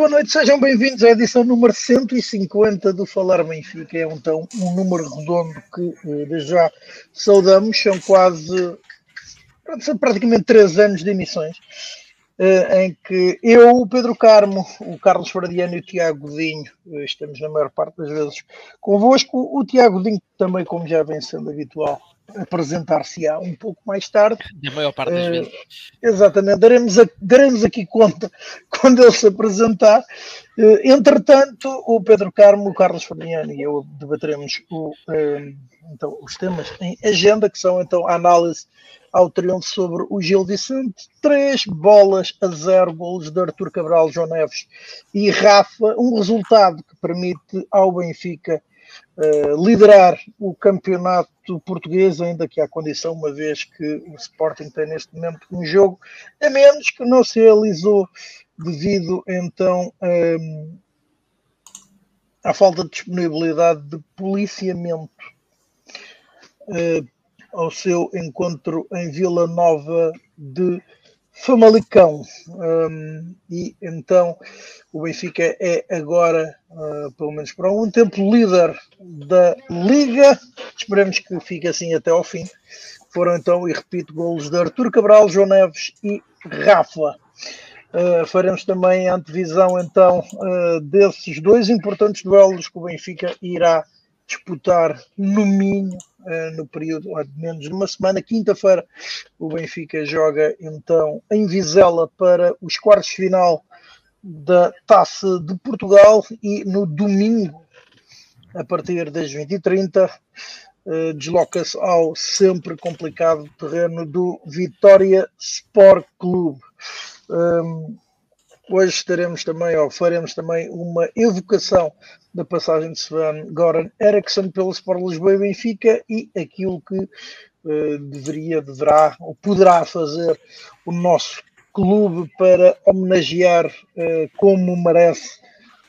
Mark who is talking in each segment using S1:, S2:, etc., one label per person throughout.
S1: boa noite, sejam bem-vindos à edição número 150 do Falar Benfica. É então um número redondo que eh, desde já saudamos, são quase são praticamente três anos de emissões. Eh, em que eu, o Pedro Carmo, o Carlos Faradiano e o Tiago Godinho eh, estamos na maior parte das vezes convosco. O Tiago Godinho também, como já vem sendo habitual, apresentar-se-á um pouco mais tarde.
S2: Na maior parte das uh, vezes.
S1: Exatamente, daremos, a, daremos aqui conta quando ele se apresentar. Uh, entretanto, o Pedro Carmo, o Carlos Fabiano e eu debateremos o, uh, então, os temas em agenda, que são então a análise ao triunfo sobre o Gil Vicente, três bolas a zero golos de Artur Cabral, João Neves e Rafa, um resultado que permite ao Benfica uh, liderar o campeonato português, ainda que há condição, uma vez que o Sporting tem neste momento um jogo a menos que não se realizou devido então um, ehm, à falta de disponibilidade de policiamento uh, ao seu encontro em Vila Nova de Famalicão. Um, e então o Benfica é agora, uh, pelo menos por algum tempo, líder da Liga. Esperemos que fique assim até ao fim. Foram então, e repito, golos de Artur Cabral, João Neves e Rafa. Uh, faremos também a antevisão então uh, desses dois importantes duelos que o Benfica irá disputar no Minho uh, no período de menos de uma semana. Quinta-feira o Benfica joga então em Vizela para os quartos de final da Taça de Portugal e no domingo, a partir das 20h30, uh, desloca-se ao sempre complicado terreno do Vitória Sport Clube. Um, hoje estaremos também, ou faremos também, uma evocação da passagem de Sven Goran Eriksson pelo Sport Lisboa e Benfica e aquilo que uh, deveria, deverá ou poderá fazer o nosso clube para homenagear uh, como merece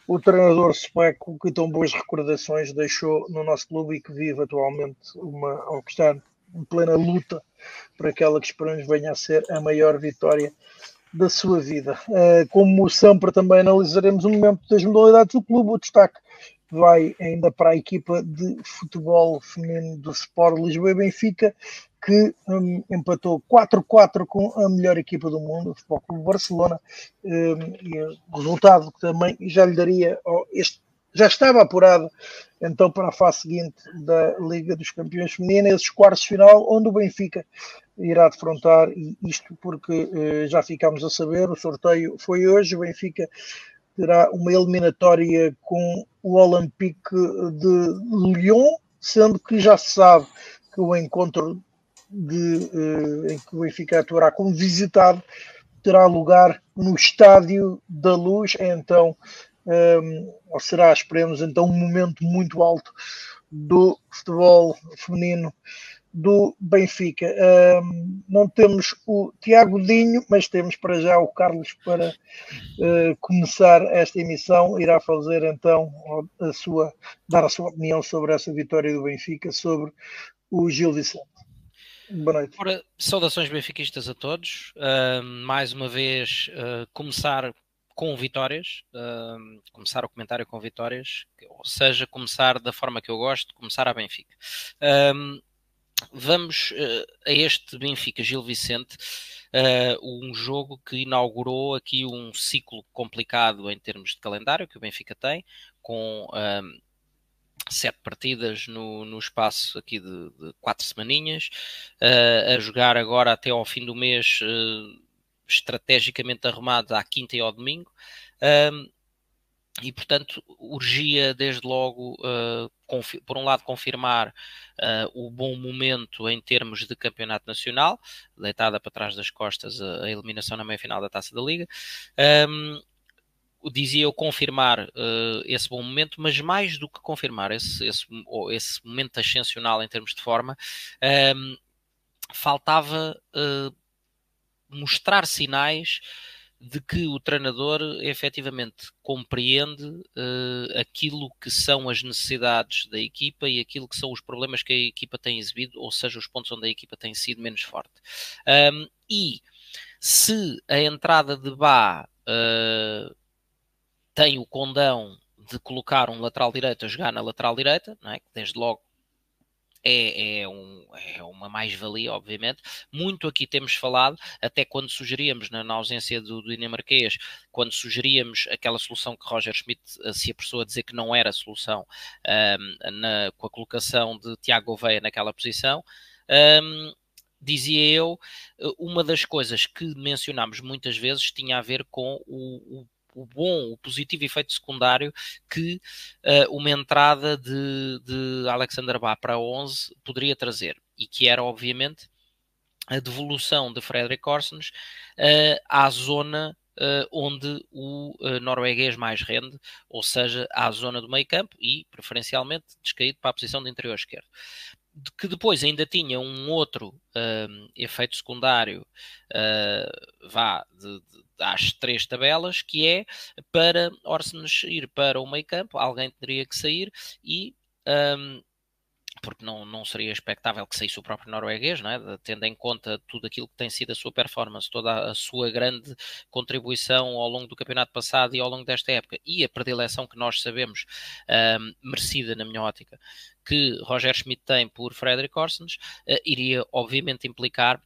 S1: o treinador sueco que tão boas recordações deixou no nosso clube e que vive atualmente uma, ou que está em plena luta por aquela que esperamos venha a ser a maior vitória da sua vida. Uh, como sempre, também analisaremos o momento das modalidades do clube, o destaque vai ainda para a equipa de futebol feminino do Sport Lisboa e Benfica, que um, empatou 4-4 com a melhor equipa do mundo, o Futebol Clube Barcelona, um, e resultado que também já lhe daria, este, já estava apurado então para a fase seguinte da Liga dos Campeões Feminina, esses quartos de final, onde o Benfica irá defrontar, e isto porque uh, já ficámos a saber, o sorteio foi hoje, o Benfica terá uma eliminatória com o Olympique de Lyon, sendo que já se sabe que o encontro de, eh, em que o Benfica atuará como visitado terá lugar no Estádio da Luz, é então, um, ou será, esperemos, então, um momento muito alto do futebol feminino do Benfica. Um, não temos o Tiago Dinho, mas temos para já o Carlos para uh, começar esta emissão. Irá fazer então a sua, dar a sua opinião sobre essa vitória do Benfica, sobre o Gil Vicente. Boa noite.
S2: Ora, saudações benfiquistas a todos. Uh, mais uma vez, uh, começar com vitórias, uh, começar o comentário com vitórias, ou seja, começar da forma que eu gosto, começar a Benfica. Vamos uh, a este Benfica Gil Vicente, uh, um jogo que inaugurou aqui um ciclo complicado em termos de calendário que o Benfica tem, com sete partidas no, no espaço aqui de, de quatro semaninhas, uh, a jogar agora até ao fim do mês estrategicamente arrumado à quinta e ao domingo. Um, e portanto urgia desde logo, uh, por um lado, confirmar uh, o bom momento em termos de campeonato nacional, deitada para trás das costas a, a eliminação na meia-final da Taça da Liga. Um, dizia eu confirmar uh, esse bom momento, mas mais do que confirmar esse, esse, esse momento ascensional em termos de forma, um, faltava mostrar sinais de que o treinador efetivamente compreende uh, aquilo que são as necessidades da equipa e aquilo que são os problemas que a equipa tem exibido, ou seja, os pontos onde a equipa tem sido menos forte. Um, e se a entrada de Bá uh, tem o condão de colocar um lateral direito a jogar na lateral direita, não é? que desde logo é, é, um, é uma mais-valia, obviamente. Muito aqui temos falado, até quando sugeríamos, na, na ausência do, do dinamarquês, quando sugeríamos aquela solução que Roger Schmidt eh, se apressou a dizer que não era a solução um, na, com a colocação de Tiago Gouveia naquela posição. Um, dizia eu, eh, uma das coisas que mencionámos muitas vezes tinha a ver com o, o o bom, o positivo efeito secundário que uh, uma entrada de, de Alexander Bá para 11 poderia trazer e que era obviamente a devolução de Frederick Orsens uh, à zona uh, onde o uh, norueguês mais rende, ou seja, à zona do meio campo e preferencialmente descaído para a posição de interior esquerdo. Que depois ainda tinha um outro uh, efeito secundário, vá, de, de, às três tabelas, que é para Orsens ir para o meio campo, alguém teria que sair e um, porque não, não seria expectável que saísse o próprio norueguês, não é? tendo em conta tudo aquilo que tem sido a sua performance, toda a sua grande contribuição ao longo do campeonato passado e ao longo desta época, e a predileção que nós sabemos um, merecida, na minha ótica, que Roger Schmidt tem por Frederick Orsens, uh, iria obviamente implicar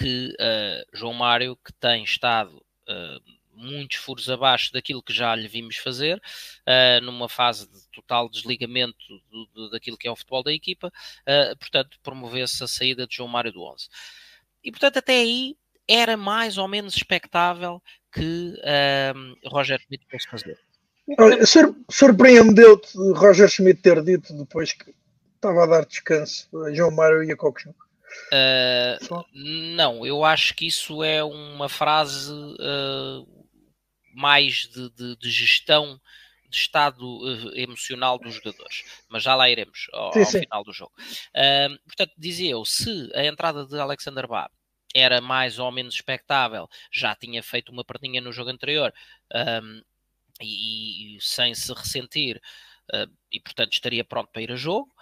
S2: que uh, João Mário, que tem estado uh, muitos furos abaixo daquilo que já lhe vimos fazer, uh, numa fase de total desligamento do, do, daquilo que é o futebol da equipa, portanto, promovesse a saída de João Mário do 11. E, portanto, até aí era mais ou menos expectável que Roger Schmidt fosse fazer.
S1: Surpreendeu-te Roger Schmidt ter dito depois que estava a dar descanso a João Mário e a Coxon?
S2: Uh, não, eu acho que isso é uma frase uh, mais de, de, de, gestão de estado uh, emocional dos jogadores, mas já lá iremos ao, sim, ao sim. final do jogo. portanto, dizia eu, se a entrada de Alexander Bá era mais ou menos expectável, já tinha feito uma perninha no jogo anterior um, e, e, sem se ressentir, e portanto estaria pronto para ir a jogo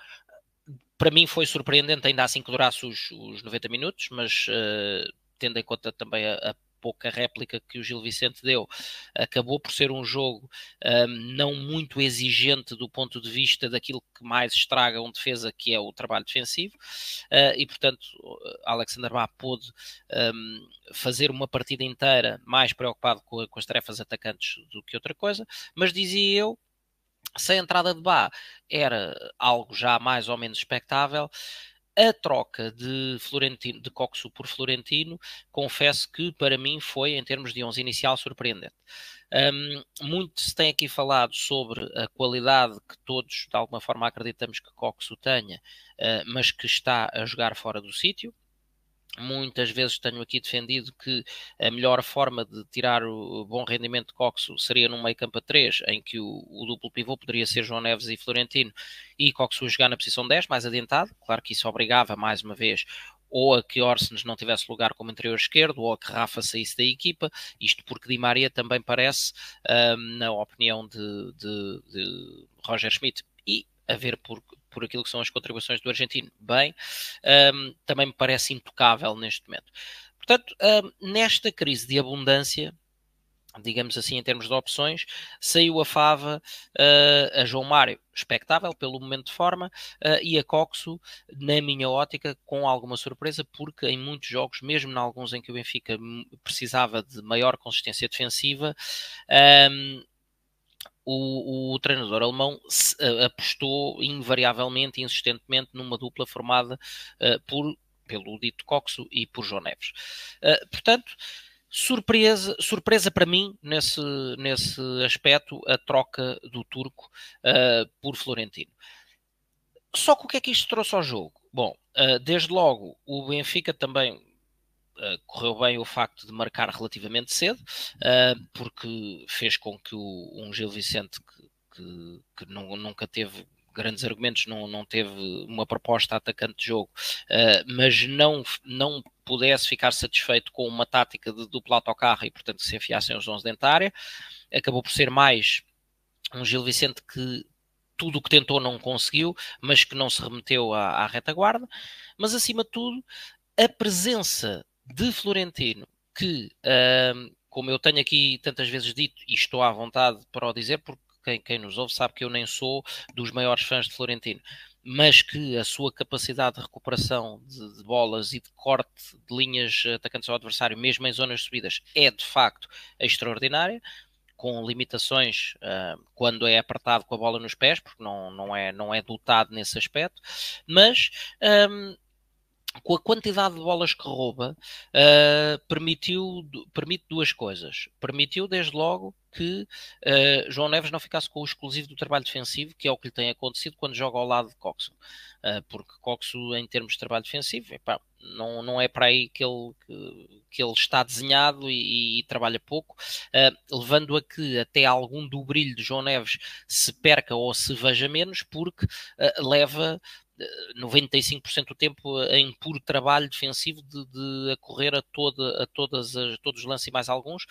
S2: para mim foi surpreendente ainda assim que durasse os, os 90 minutos, mas uh, tendo em conta também a, a, pouca réplica que o Gil Vicente deu, acabou por ser um jogo ehm, não muito exigente do ponto de vista daquilo que mais estraga um defesa, que é o trabalho defensivo, uh, e portanto Alexander Bá pôde um, ehm, fazer uma partida inteira mais preocupado com, com as tarefas atacantes do que outra coisa, mas dizia eu se a entrada de Bá era algo já mais ou menos expectável, a troca de Florentino, de Coxo por Florentino, confesso que para mim foi, em termos de 11 inicial, surpreendente. Um, muito se tem aqui falado sobre a qualidade que todos, de alguma forma, acreditamos que Coxo tenha, uh, mas que está a jogar fora do sítio. Muitas vezes tenho aqui defendido que a melhor forma de tirar o bom rendimento de Coxo seria num meio campo a 3, em que o, o, duplo pivô poderia ser João Neves e Florentino, e Coxo jogar na posição 10, mais adiantado. Claro que isso obrigava, mais uma vez, ou a que Orsens não tivesse lugar como interior esquerdo, ou a que Rafa saísse da equipa, isto porque Di Maria também parece, um, na opinião de, de, de Roger Schmidt, e a ver por, por aquilo que são as contribuições do argentino, bem, um, também me parece intocável neste momento. Portanto, um, nesta crise de abundância, digamos assim, em termos de opções, saiu a Fava uh, a João Mário, expectável pelo momento de forma, uh, e a Coxo, na minha ótica, com alguma surpresa, porque em muitos jogos, mesmo em alguns em que o Benfica precisava de maior consistência defensiva, um, o, o, treinador alemão uh, apostou invariavelmente, insistentemente, numa dupla formada uh, por, pelo dito Coxo e por João Neves. Uh, portanto, surpresa, surpresa para mim nesse, nesse aspecto a troca do turco por Florentino. Só que o que é que isto trouxe ao jogo? Bom, desde logo o Benfica também Uh, correu bem o facto de marcar relativamente cedo, uh, porque fez com que o, um Gil Vicente que, que, que não, nunca teve grandes argumentos, não, não teve uma proposta atacante de jogo, uh, mas não, não pudesse ficar satisfeito com uma tática de duplo autocarro e, portanto, se enfiassem os 11 dentro da área. Acabou por ser mais um Gil Vicente que tudo o que tentou não conseguiu, mas que não se remeteu à, à retaguarda. Mas, acima de tudo, a presença de Florentino, que uh, como eu tenho aqui tantas vezes dito, e estou à vontade para o dizer, porque quem, quem nos ouve sabe que eu nem sou dos maiores fãs de Florentino, mas que a sua capacidade de recuperação de, de, bolas e de corte de linhas atacantes ao adversário, mesmo em zonas subidas, é de facto extraordinária com limitações uh, quando é apertado com a bola nos pés, porque não, não, é, não é dotado nesse aspecto, mas um, com a quantidade de bolas que rouba, uh, permitiu, permite duas coisas. Permitiu, desde logo, que uh, João Neves não ficasse com o exclusivo do trabalho defensivo, que é o que lhe tem acontecido quando joga ao lado de Coxo. Uh, porque Coxo, em termos de trabalho defensivo, epá, não, não é para aí que ele, que, que ele está desenhado e, e trabalha pouco, uh, levando a que até algum do brilho de João Neves se perca ou se veja menos, porque leva 95% do tempo em puro trabalho defensivo de, de a correr a, toda, a todas as, todos os lances e mais alguns,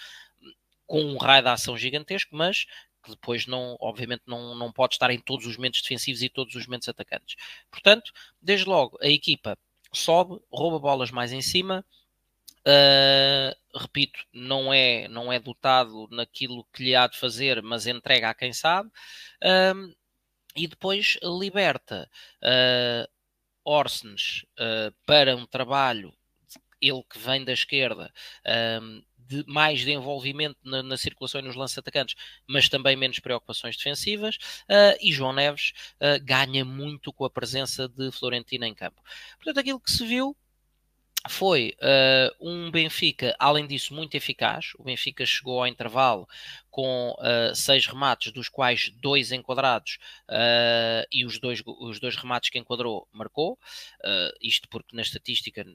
S2: com um raio de ação gigantesco, mas que depois não, obviamente não, não pode estar em todos os momentos defensivos e todos os momentos atacantes. Portanto, desde logo, a equipa sobe, rouba bolas mais em cima, uh, repito, não é, não é dotado naquilo que lhe há de fazer, mas entrega a quem sabe. Uh, e depois liberta uh, Orsens uh, para um trabalho, ele que vem da esquerda, um, de mais de envolvimento na, na circulação e nos lances-atacantes, mas também menos preocupações defensivas, uh, e João Neves uh, ganha muito com a presença de Florentino em campo. Portanto, aquilo que se viu foi uh, um Benfica, além disso, muito eficaz. O Benfica chegou ao intervalo com uh, seis remates, dos quais dois enquadrados, uh, e os dois, os dois remates que enquadrou marcou. isto porque na estatística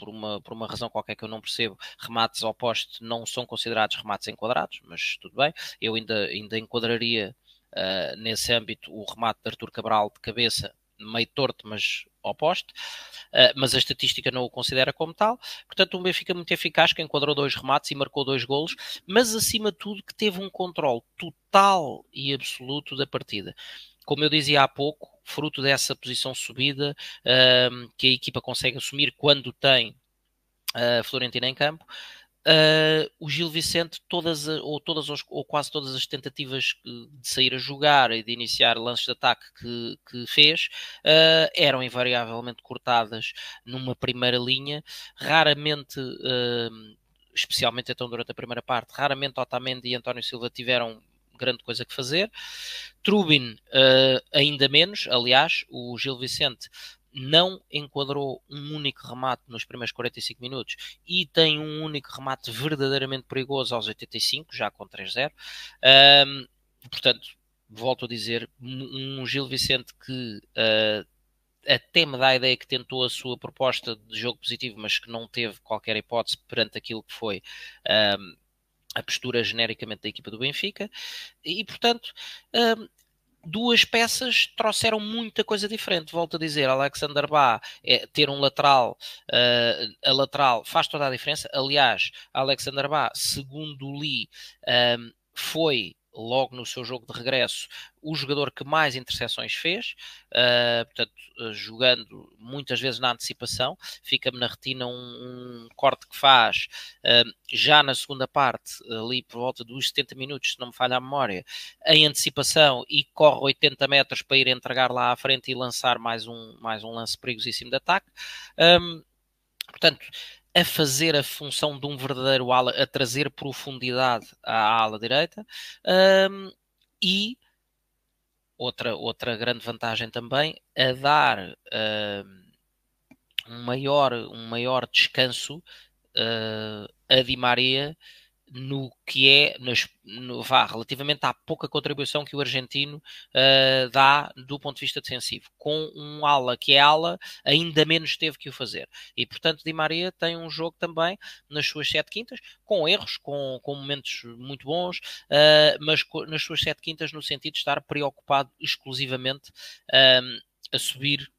S2: por uma, por uma razão qualquer que eu não percebo, remates ao poste não são considerados remates enquadrados, mas tudo bem. Eu ainda, ainda enquadraria uh, nesse âmbito o remate de Artur Cabral de cabeça, meio torto, mas ao poste, uh, mas a estatística não o considera como tal. Portanto, um Benfica muito eficaz que enquadrou dois remates e marcou dois golos, mas acima de tudo que teve um controle total e absoluto da partida. Como eu dizia há pouco, fruto dessa posição subida uh, que a equipa consegue assumir quando tem a uh, Florentina em campo, Uh, o Gil Vicente, todas, ou, todas ou quase todas as tentativas de sair a jogar e de iniciar lances de ataque que, que fez uh, eram invariavelmente cortadas numa primeira linha, raramente. Uh, especialmente então durante a primeira parte, raramente Otamendi e António Silva tiveram grande coisa que fazer. Trubin, ainda menos, aliás, o Gil Vicente não enquadrou um único remate nos primeiros 45 minutos e tem um único remate verdadeiramente perigoso aos 85, já com 3-0. Um, portanto, volto a dizer, um Gil Vicente que uh, até me dá a ideia que tentou a sua proposta de jogo positivo, mas que não teve qualquer hipótese perante aquilo que foi um, a postura genericamente da equipa do Benfica, e portanto um, duas peças trouxeram muita coisa diferente. Volto a dizer, Alexander Bá é, ter um lateral, uh, a lateral faz toda a diferença. Aliás, Alexander Bá, segundo li, um, foi logo no seu jogo de regresso, o jogador que mais interseções fez, uh, portanto, uh, jogando muitas vezes na antecipação, fica-me na retina um, um, corte que faz uh, já na segunda parte, ali por volta dos 70 minutos, se não me falha a memória, em antecipação e corre 80 metros para ir entregar lá à frente e lançar mais um, mais um lance perigosíssimo de ataque. Um, portanto, a fazer a função de um verdadeiro ala, a trazer profundidade à ala direita um, e outra, outra grande vantagem também, a dar um, um maior, um maior descanso uh, a Di Maria no que é, nas, no, vá, relativamente à pouca contribuição que o argentino uh, dá do ponto de vista defensivo. Com um ala que é ala, ainda menos teve que o fazer. E, portanto, Di Maria tem um jogo também nas suas sete quintas, com erros, com, com momentos muito bons, uh, mas nas suas sete quintas no sentido de estar preocupado exclusivamente uh, a subir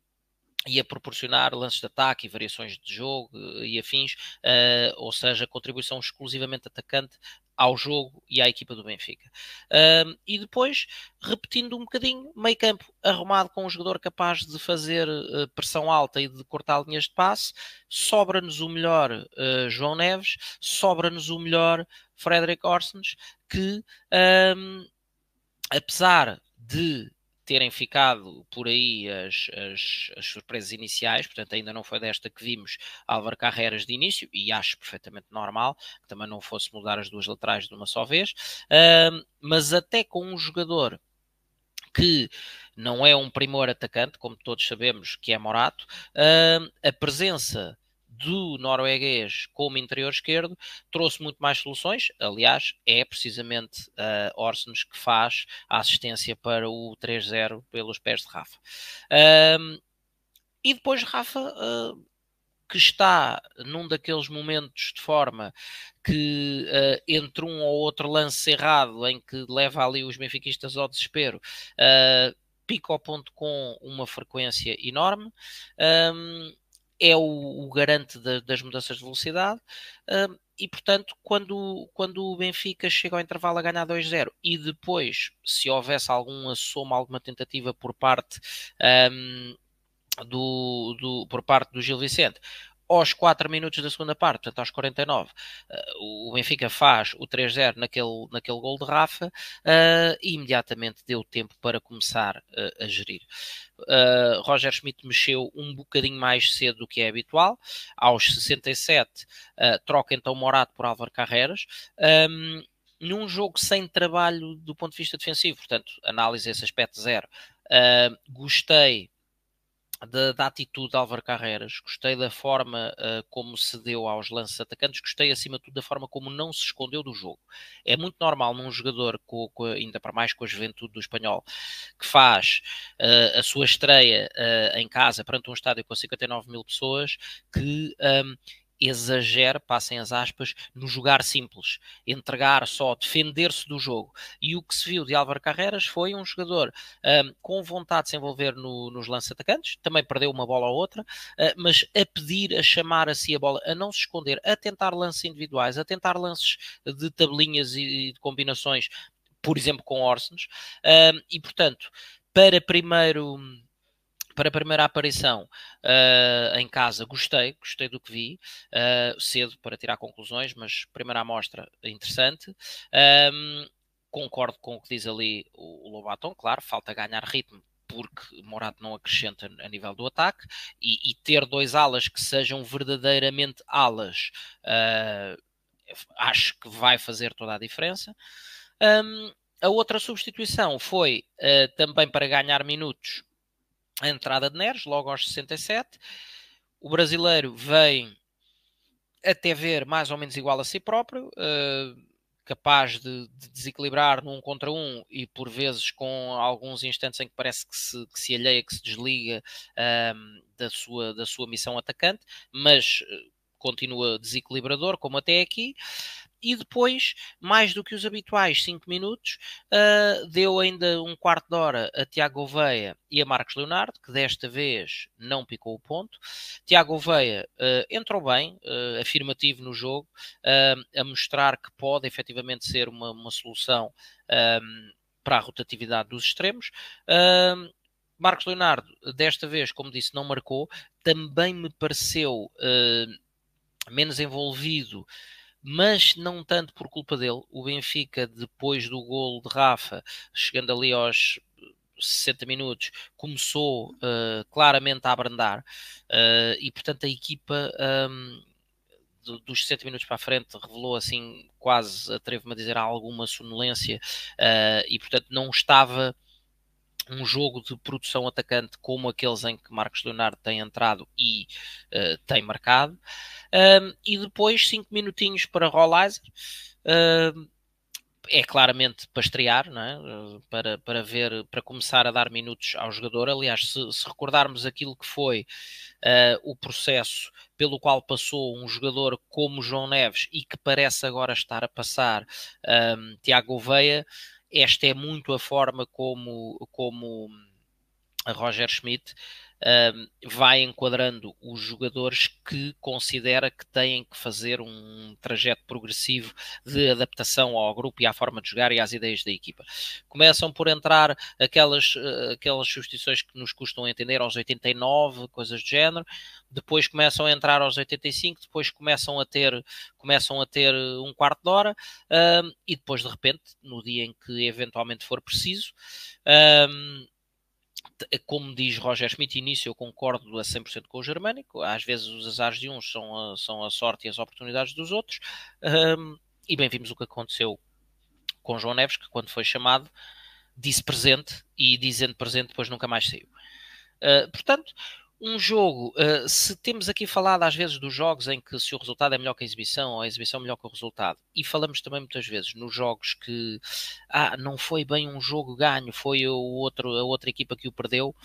S2: e a proporcionar lances de ataque e variações de jogo eh, e afins, uh, ou seja, contribuição exclusivamente atacante ao jogo e à equipa do Benfica. Um, e depois, repetindo um bocadinho, meio campo arrumado com um jogador capaz de fazer uh, pressão alta e de cortar linhas de passe, sobra-nos o melhor uh, João Neves, sobra-nos o melhor Frederic Orsens, que apesar de terem ficado por aí as, as, as, surpresas iniciais, portanto ainda não foi desta que vimos Álvaro Carreiras de início, e acho perfeitamente normal que também não fosse mudar as duas laterais de uma só vez, uh, mas até com um jogador que não é um primor atacante, como todos sabemos que é Morato, uh, a presença do norueguês como interior esquerdo trouxe muito mais soluções. Aliás, é precisamente uh, Orsens que faz a assistência para o 3-0 pelos pés de Rafa. Uh, e depois Rafa, uh, que está num daqueles momentos de forma que uh, entre um ou outro lance errado em que leva ali os benfiquistas ao desespero, uh, pica ao ponto com uma frequência enorme. Um, é o, o garante de, das mudanças de velocidade. Uh, e portanto, quando, quando o Benfica chega ao intervalo a ganhar 2-0 e depois, se houvesse algum assomo, alguma tentativa por parte um, do, do, por parte do Gil Vicente, aos 4 minutos da segunda parte, portanto aos 49, uh, eh, o Benfica faz o 3-0 naquele, naquele gol de Rafa uh, e imediatamente deu tempo para começar uh, a gerir. Roger Schmidt mexeu um bocadinho mais cedo do que é habitual, aos 67 troca então Morato por Álvaro Carreras. Um, num jogo sem trabalho do ponto de vista defensivo, portanto, análise esse aspecto zero. gostei da, da, atitude de Álvaro Carreiras, gostei da forma uh, como se deu aos lances atacantes, gostei acima de tudo da forma como não se escondeu do jogo. É muito normal num jogador, com, com, ainda para mais com a juventude do espanhol, que faz uh, a sua estreia uh, em casa perante um estádio com 59 mil pessoas, que um, exagera, passem as aspas, no jogar simples, entregar só, defender-se do jogo. E o que se viu de Álvaro Carreras foi um jogador um, com vontade de se envolver no, nos lances atacantes, também perdeu uma bola ou outra, uh, mas a pedir, a chamar a si a bola, a não se esconder, a tentar lances individuais, a tentar lances de tabelinhas e de combinações, por exemplo, com Orsens, uh, e portanto, para primeiro para a primeira aparição uh, em casa, gostei, gostei do que vi, uh, cedo para tirar conclusões, mas primeira amostra interessante. Um, concordo com o que diz ali o, Lobaton, claro, falta ganhar ritmo, porque Morato não acrescenta a nível do ataque, e, e ter dois alas que sejam verdadeiramente alas, uh, acho que vai fazer toda a diferença. Um, a outra substituição foi também para ganhar minutos a entrada de Neres, logo aos 67. O brasileiro vem até ver mais ou menos igual a si próprio, uh, capaz de, de, desequilibrar num contra um e por vezes com alguns instantes em que parece que se, que se alheia, que se desliga uh, da, sua, da sua missão atacante, mas uh, continua desequilibrador, como até aqui e depois, mais do que os habituais 5 minutos, uh, deu ainda um quarto de hora a Tiago Oveia e a Marcos Leonardo, que desta vez não picou o ponto. Tiago Oveia uh, entrou bem, uh, afirmativo no jogo, a mostrar que pode efetivamente ser uma, uma solução um, para a rotatividade dos extremos. Marcos Leonardo, desta vez, como disse, não marcou, também me pareceu menos envolvido mas não tanto por culpa dele. O Benfica, depois do golo de Rafa, chegando ali aos 60 minutos, começou uh, claramente a abrandar uh, e, portanto, a equipa. Um, dos 60 minutos para a frente revelou assim quase, atrevo-me a dizer, alguma sonolência uh, e portanto não estava um jogo de produção atacante como aqueles em que Marcos Leonardo tem entrado e uh, tem marcado. E depois, cinco minutinhos para Rollizer. Uh, é claramente para estrear, é? para, para ver, para começar a dar minutos ao jogador. Aliás, se, se recordarmos aquilo que foi uh, o processo pelo qual passou um jogador como João Neves e que parece agora estar a passar um, Tiago Veia, esta é muito a forma como, como a Roger Schmidt uh, vai enquadrando os jogadores que considera que têm que fazer um trajeto progressivo de adaptação ao grupo e à forma de jogar e às ideias da equipa. Começam por entrar aquelas, uh, aquelas substituições que nos custam entender aos 89, coisas do género, depois começam a entrar aos 85, depois começam a ter, começam a ter um quarto de hora uh, e depois de repente, no dia em que eventualmente for preciso, como diz Roger Schmidt, início eu concordo a 100% com o germânico, às vezes os azares de uns são a, são a sorte e as oportunidades dos outros, um, e bem vimos o que aconteceu com João Neves, que quando foi chamado disse presente e dizendo presente depois nunca mais saiu. Uh, portanto, um jogo, uh, se temos aqui falado às vezes dos jogos em que se o resultado é melhor que a exibição ou a exibição é melhor que o resultado, e falamos também muitas vezes nos jogos que ah, não foi bem um jogo ganho, foi o outro, a outra equipa que o perdeu.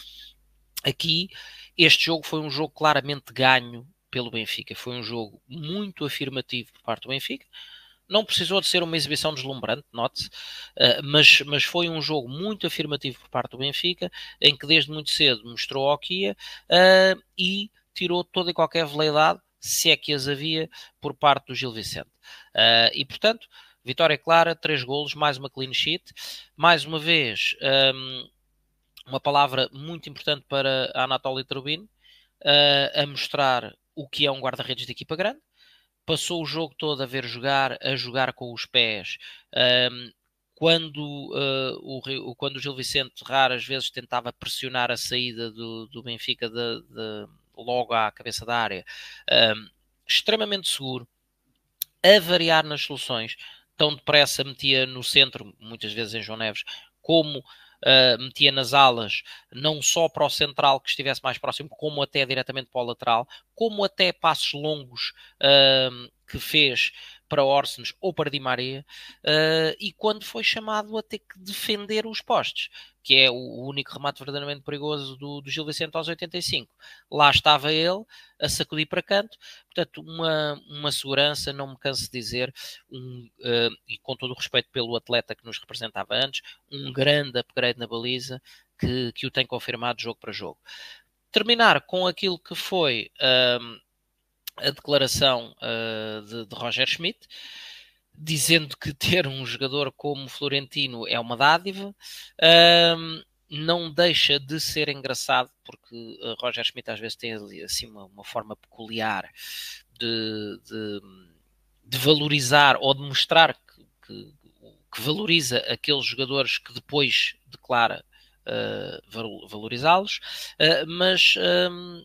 S2: Aqui, este jogo foi um jogo claramente ganho pelo Benfica. Foi um jogo muito afirmativo por parte do Benfica não precisou de ser uma exibição deslumbrante, note-se, uh, mas, mas foi um jogo muito afirmativo por parte do Benfica, em que desde muito cedo mostrou ao Kia uh, e tirou toda e qualquer veleidade, se é que as havia, por parte do Gil Vicente. Uh, e, portanto, vitória clara, três golos, mais uma clean sheet. Mais uma vez, um, uma palavra muito importante para a Anatoly Trubin, a mostrar o que é um guarda-redes de equipa grande, passou o jogo todo a ver jogar, a jogar com os pés. Um, quando, uh, o, quando o Gil Vicente raras vezes tentava pressionar a saída do, do Benfica de, de, logo à cabeça da área, um, extremamente seguro, a variar nas soluções, tão depressa metia no centro, muitas vezes em João Neves, como uh, metia nas alas, não só para o central que estivesse mais próximo, como até diretamente para o lateral, como até passos longos uh, que fez para Orsens ou para Di Maria, uh, e quando foi chamado a ter que defender os postes, que é o único remate verdadeiramente perigoso do, do Gil Vicente aos 85. Lá estava ele a sacudir para canto, portanto, uma, uma segurança, não me canso de dizer, um, uh, e com todo o respeito pelo atleta que nos representava antes, um grande upgrade na baliza que, que o tem confirmado jogo para jogo. Terminar com aquilo que foi. Uh, a declaração uh, de, de, Roger Schmidt, dizendo que ter um jogador como Florentino é uma dádiva. Não deixa de ser engraçado, porque uh, Roger Schmidt às vezes tem assim uma, uma forma peculiar de, de, de, valorizar ou de mostrar que, que, que, valoriza aqueles jogadores que depois declara uh, valorizá-los, uh, mas um,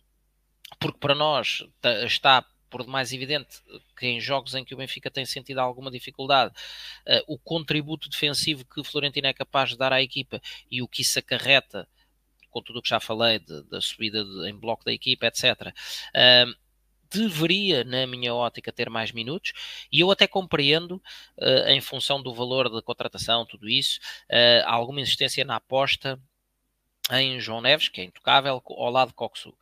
S2: porque para nós está por demais evidente que em jogos em que o Benfica tem sentido alguma dificuldade, uh, o contributo defensivo que o Florentino é capaz de dar à equipa e o que isso acarreta, com tudo o que já falei, de, da subida de, em bloco da equipa, etc., uh, deveria, na minha ótica, ter mais minutos, e eu até compreendo, uh, em função do valor da contratação, tudo isso, uh, alguma insistência na aposta em João Neves, que é intocável, ao lado de Coxu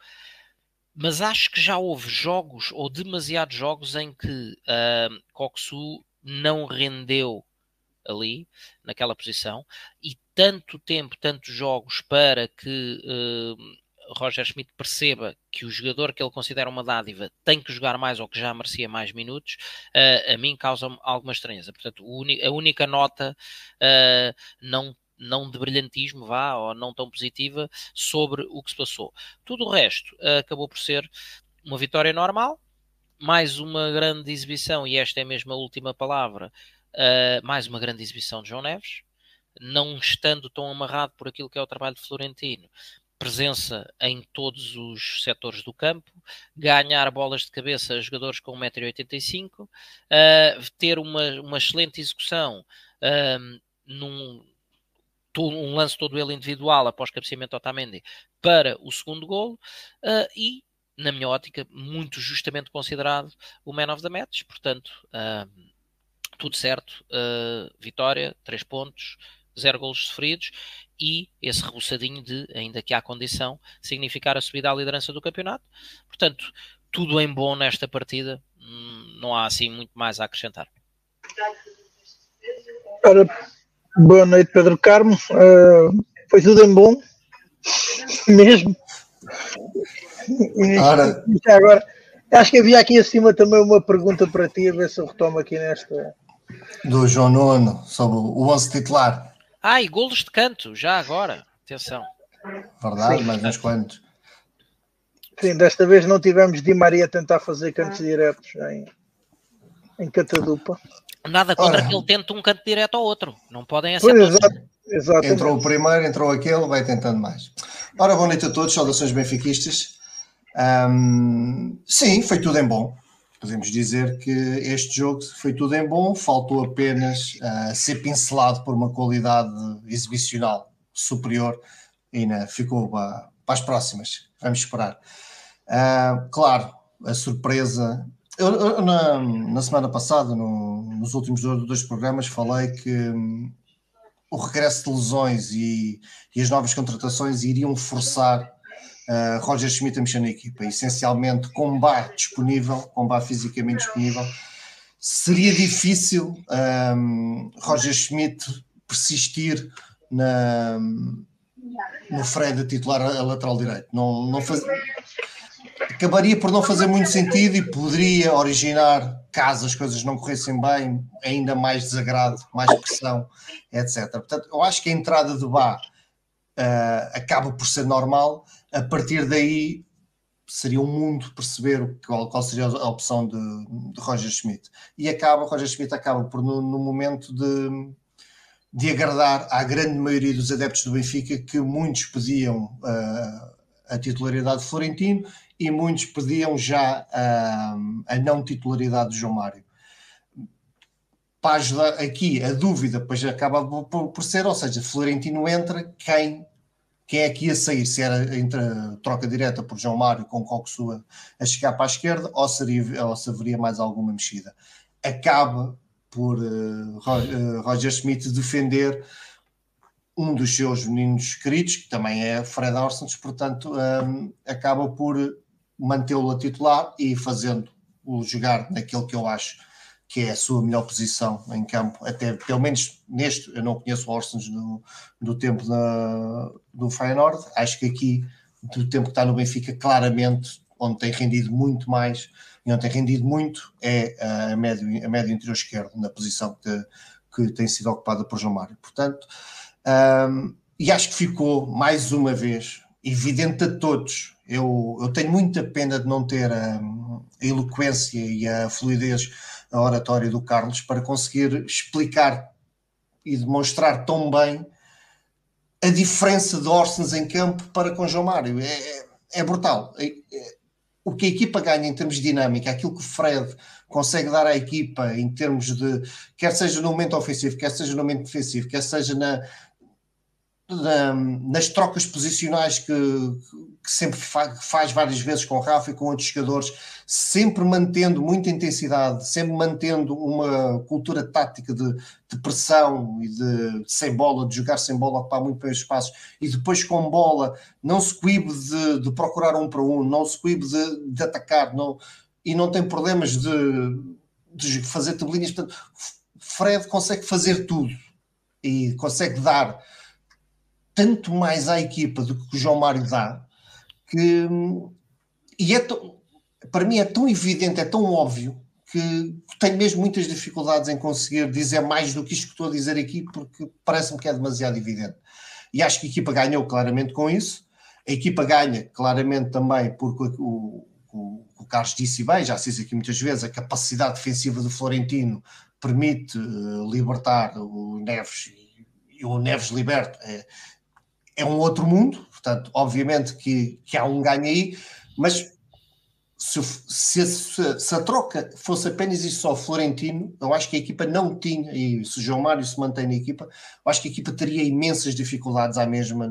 S2: mas acho que já houve jogos, ou demasiados jogos, em que uh, Coxu não rendeu ali, naquela posição, e tanto tempo, tantos jogos para que uh, Roger Schmidt perceba que o jogador que ele considera uma dádiva tem que jogar mais ou que já merecia mais minutos, uh, a mim causa alguma estranheza. Portanto, a única nota uh, não não de brilhantismo, vá, ou não tão positiva, sobre o que se passou. Tudo o resto uh, acabou por ser uma vitória normal, mais uma grande exibição, e esta é mesmo a última palavra, uh, mais uma grande exibição de João Neves, não estando tão amarrado por aquilo que é o trabalho de Florentino, presença em todos os setores do campo, ganhar bolas de cabeça a jogadores com 1,85m, uh, ter uma, uma excelente execução uh, num, um lance todo ele individual após cabeceamento Otamendi para o segundo gol uh, e, na minha ótica, muito justamente considerado o man of the match. Portanto, uh, tudo certo, uh, vitória, três pontos, zero golos sofridos e esse rebuçadinho de, ainda que há condição, significar a subida à liderança do campeonato. Portanto, tudo em bom nesta partida, hum, não há assim muito mais a acrescentar.
S1: Ora, Boa noite, Pedro Carmo. Uh, foi tudo em bom. Mesmo. Ora. agora, acho que havia aqui acima também uma pergunta para ti, a ver se eu retomo aqui nesta.
S3: Do João Nono, sobre o 11 titular.
S2: Ah, e golos de canto, já agora. Atenção.
S3: Verdade, Sim. mais uns quantos.
S1: Sim, desta vez não tivemos Di Maria a tentar fazer cantos diretos em, em Catadupa.
S2: Nada contra Ora. que ele tente um canto direto ao outro. Não podem aceitar.
S3: Exato. Entrou o primeiro, entrou aquele, vai tentando mais. Ora, boa noite a todos, saudações benfiquistas. Um, sim, foi tudo em bom. Podemos dizer que este jogo foi tudo em bom, faltou apenas uh, ser pincelado por uma qualidade exibicional superior e né, ficou uh, para as próximas. Vamos esperar. Uh, claro, a surpresa. Eu, eu, na, na, semana passada, no, nos últimos dois, programas, falei que um, o regresso de lesões e, e, as novas contratações iriam forçar uh, Roger Schmidt a mexer na equipa. Essencialmente, com disponível, com fisicamente disponível, seria difícil um, Roger Schmidt persistir na, no Fred a titular a lateral direito. Não, não faz... Acabaria por não fazer muito sentido e poderia originar, caso as coisas não corressem bem, ainda mais desagrado, mais pressão, etc. Portanto, eu acho que a entrada de Bá uh, acaba por ser normal. A partir daí seria um mundo perceber qual, qual seria a opção de, de Roger Schmidt. E acaba, Roger Schmidt acaba por, no, no momento de de agradar à grande maioria dos adeptos do Benfica, que muitos pediam uh, a titularidade de Florentino e muitos pediam já uh, a não titularidade de João Mário. Para ajudar aqui a dúvida, pois acaba por, por ser, ou seja, Florentino entra, quem, quem é que ia sair? Se era entre a troca direta por João Mário com Coxua a chegar para a esquerda ou, seria, ou se haveria mais alguma mexida? Acaba por uh, Roger Schmidt defender um dos seus meninos queridos, que também é Fred Orsens, portanto, um, acaba por mantê-lo a titular e fazendo-o jogar naquele que eu acho que é a sua melhor posição em campo, até pelo menos neste, eu não conheço o Orsens do, do tempo da, do Feyenoord, acho que aqui, do tempo que está no Benfica, claramente, onde tem rendido muito mais e não tem rendido muito é a médio, a médio interior esquerdo, na posição que, que tem sido ocupada por João Mário. Portanto, um, e acho que ficou mais uma vez evidente a todos. Eu, eu tenho muita pena de não ter a, a eloquência e a fluidez, oratória do Carlos para conseguir explicar e demonstrar tão bem a diferença de Orsens em campo para com João Mário. É, é, é brutal. É o que a equipa ganha em termos de dinâmica, aquilo que o Fred consegue dar à equipa em termos de, quer seja no momento ofensivo, quer seja no momento defensivo, quer seja na, na, nas trocas posicionais que, que sempre fa, faz várias vezes com o Rafa e com outros jogadores, sempre mantendo muita intensidade, sempre mantendo uma cultura tática de, de pressão e de, de, sem bola, de jogar sem bola, ocupar muito bem os espaços, e depois com bola, não se coíbe de, de procurar um para um, não se coíbe de, de atacar, não, e não tem problemas de, de fazer tabelinhas. Portanto, Fred consegue fazer tudo e consegue dar tanto mais à equipa do que o João Mário dá, que e é para mim é tão evidente, é tão óbvio que tenho mesmo muitas dificuldades em conseguir dizer mais do que isto que estou a dizer aqui, porque parece-me que é demasiado evidente. E acho que a equipa ganhou claramente com isso. A equipa ganha claramente também porque o, o, o Carlos disse bem, já se disse aqui muitas vezes, a capacidade defensiva do Florentino permite uh, libertar o Neves e, e, o Neves liberto é, é um outro mundo, portanto, obviamente que, que há um ganho aí, mas se, se, se, a troca fosse apenas e só Florentino, eu acho que a equipa não tinha, e se o João Mário se mantém na equipa, eu acho que a equipa teria imensas dificuldades à mesma,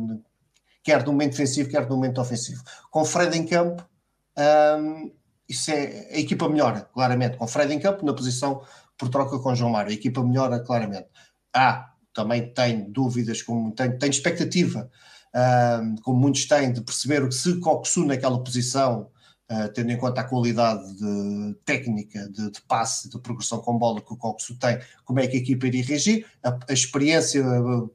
S3: quer no momento defensivo, quer no momento ofensivo. Com Fred em campo, hum, isso é, a equipa melhora, claramente. Com Fred em campo, na posição por troca com João Mário, a equipa melhora claramente. Ah, também tem dúvidas, como tem, tem expectativa, hum, como muitos têm, de perceber se Coxu naquela posição uh, tendo em conta a qualidade de técnica, de, de, passe, de progressão com bola que o Coxo tem, como é que a equipa iria reagir. A, a, experiência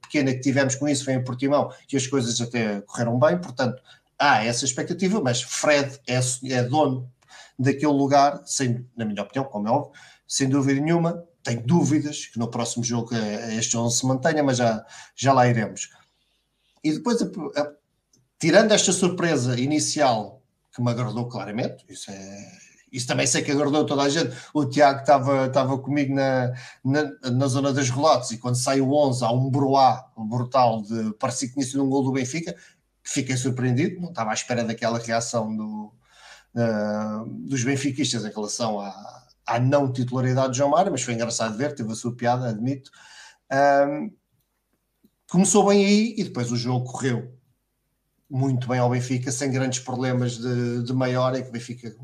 S3: pequena que tivemos com isso foi em Portimão e as coisas até correram bem, portanto, há essa expectativa, mas Fred é, é dono daquele lugar, sem, na minha opinião, como é óbvio, sem dúvida nenhuma. Tenho dúvidas que no próximo jogo este 11 se mantenha, mas já, já lá iremos. E depois, a, a, tirando esta surpresa inicial que me agradou claramente, isso é. Isso também sei que agradou toda a gente. O Tiago estava, estava comigo na, na, na zona das relotes e quando sai o 11 há um broá brutal de parecia que tinha sido um gol do Benfica. Fiquei surpreendido, não estava à espera daquela reação do, uh, dos benfiquistas em relação à, à não titularidade de João Mário, mas foi engraçado ver, teve a sua piada, admito. Um, começou bem aí e depois o jogo correu muito bem ao Benfica, sem grandes problemas de, de maior, em que o Benfica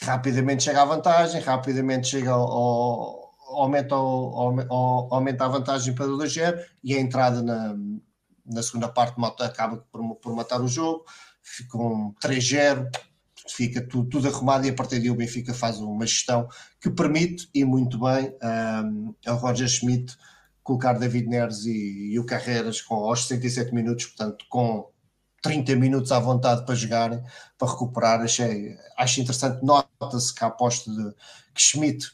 S3: rapidamente chega à vantagem, rapidamente chega ao, aumenta, aumenta a vantagem para o 2-0 e a entrada na, na segunda parte acaba por, por matar o jogo, ficam 3-0, fica tudo, tudo, arrumado e a partir daí o Benfica faz uma gestão que permite, e muito bem, um, ao Roger Schmidt colocar David Neres e, e o Carreras com, aos 67 minutos, portanto, com 30 minutos à vontade para jogarem, para recuperar. Achei, acho interessante, nota-se que a aposta de que Schmidt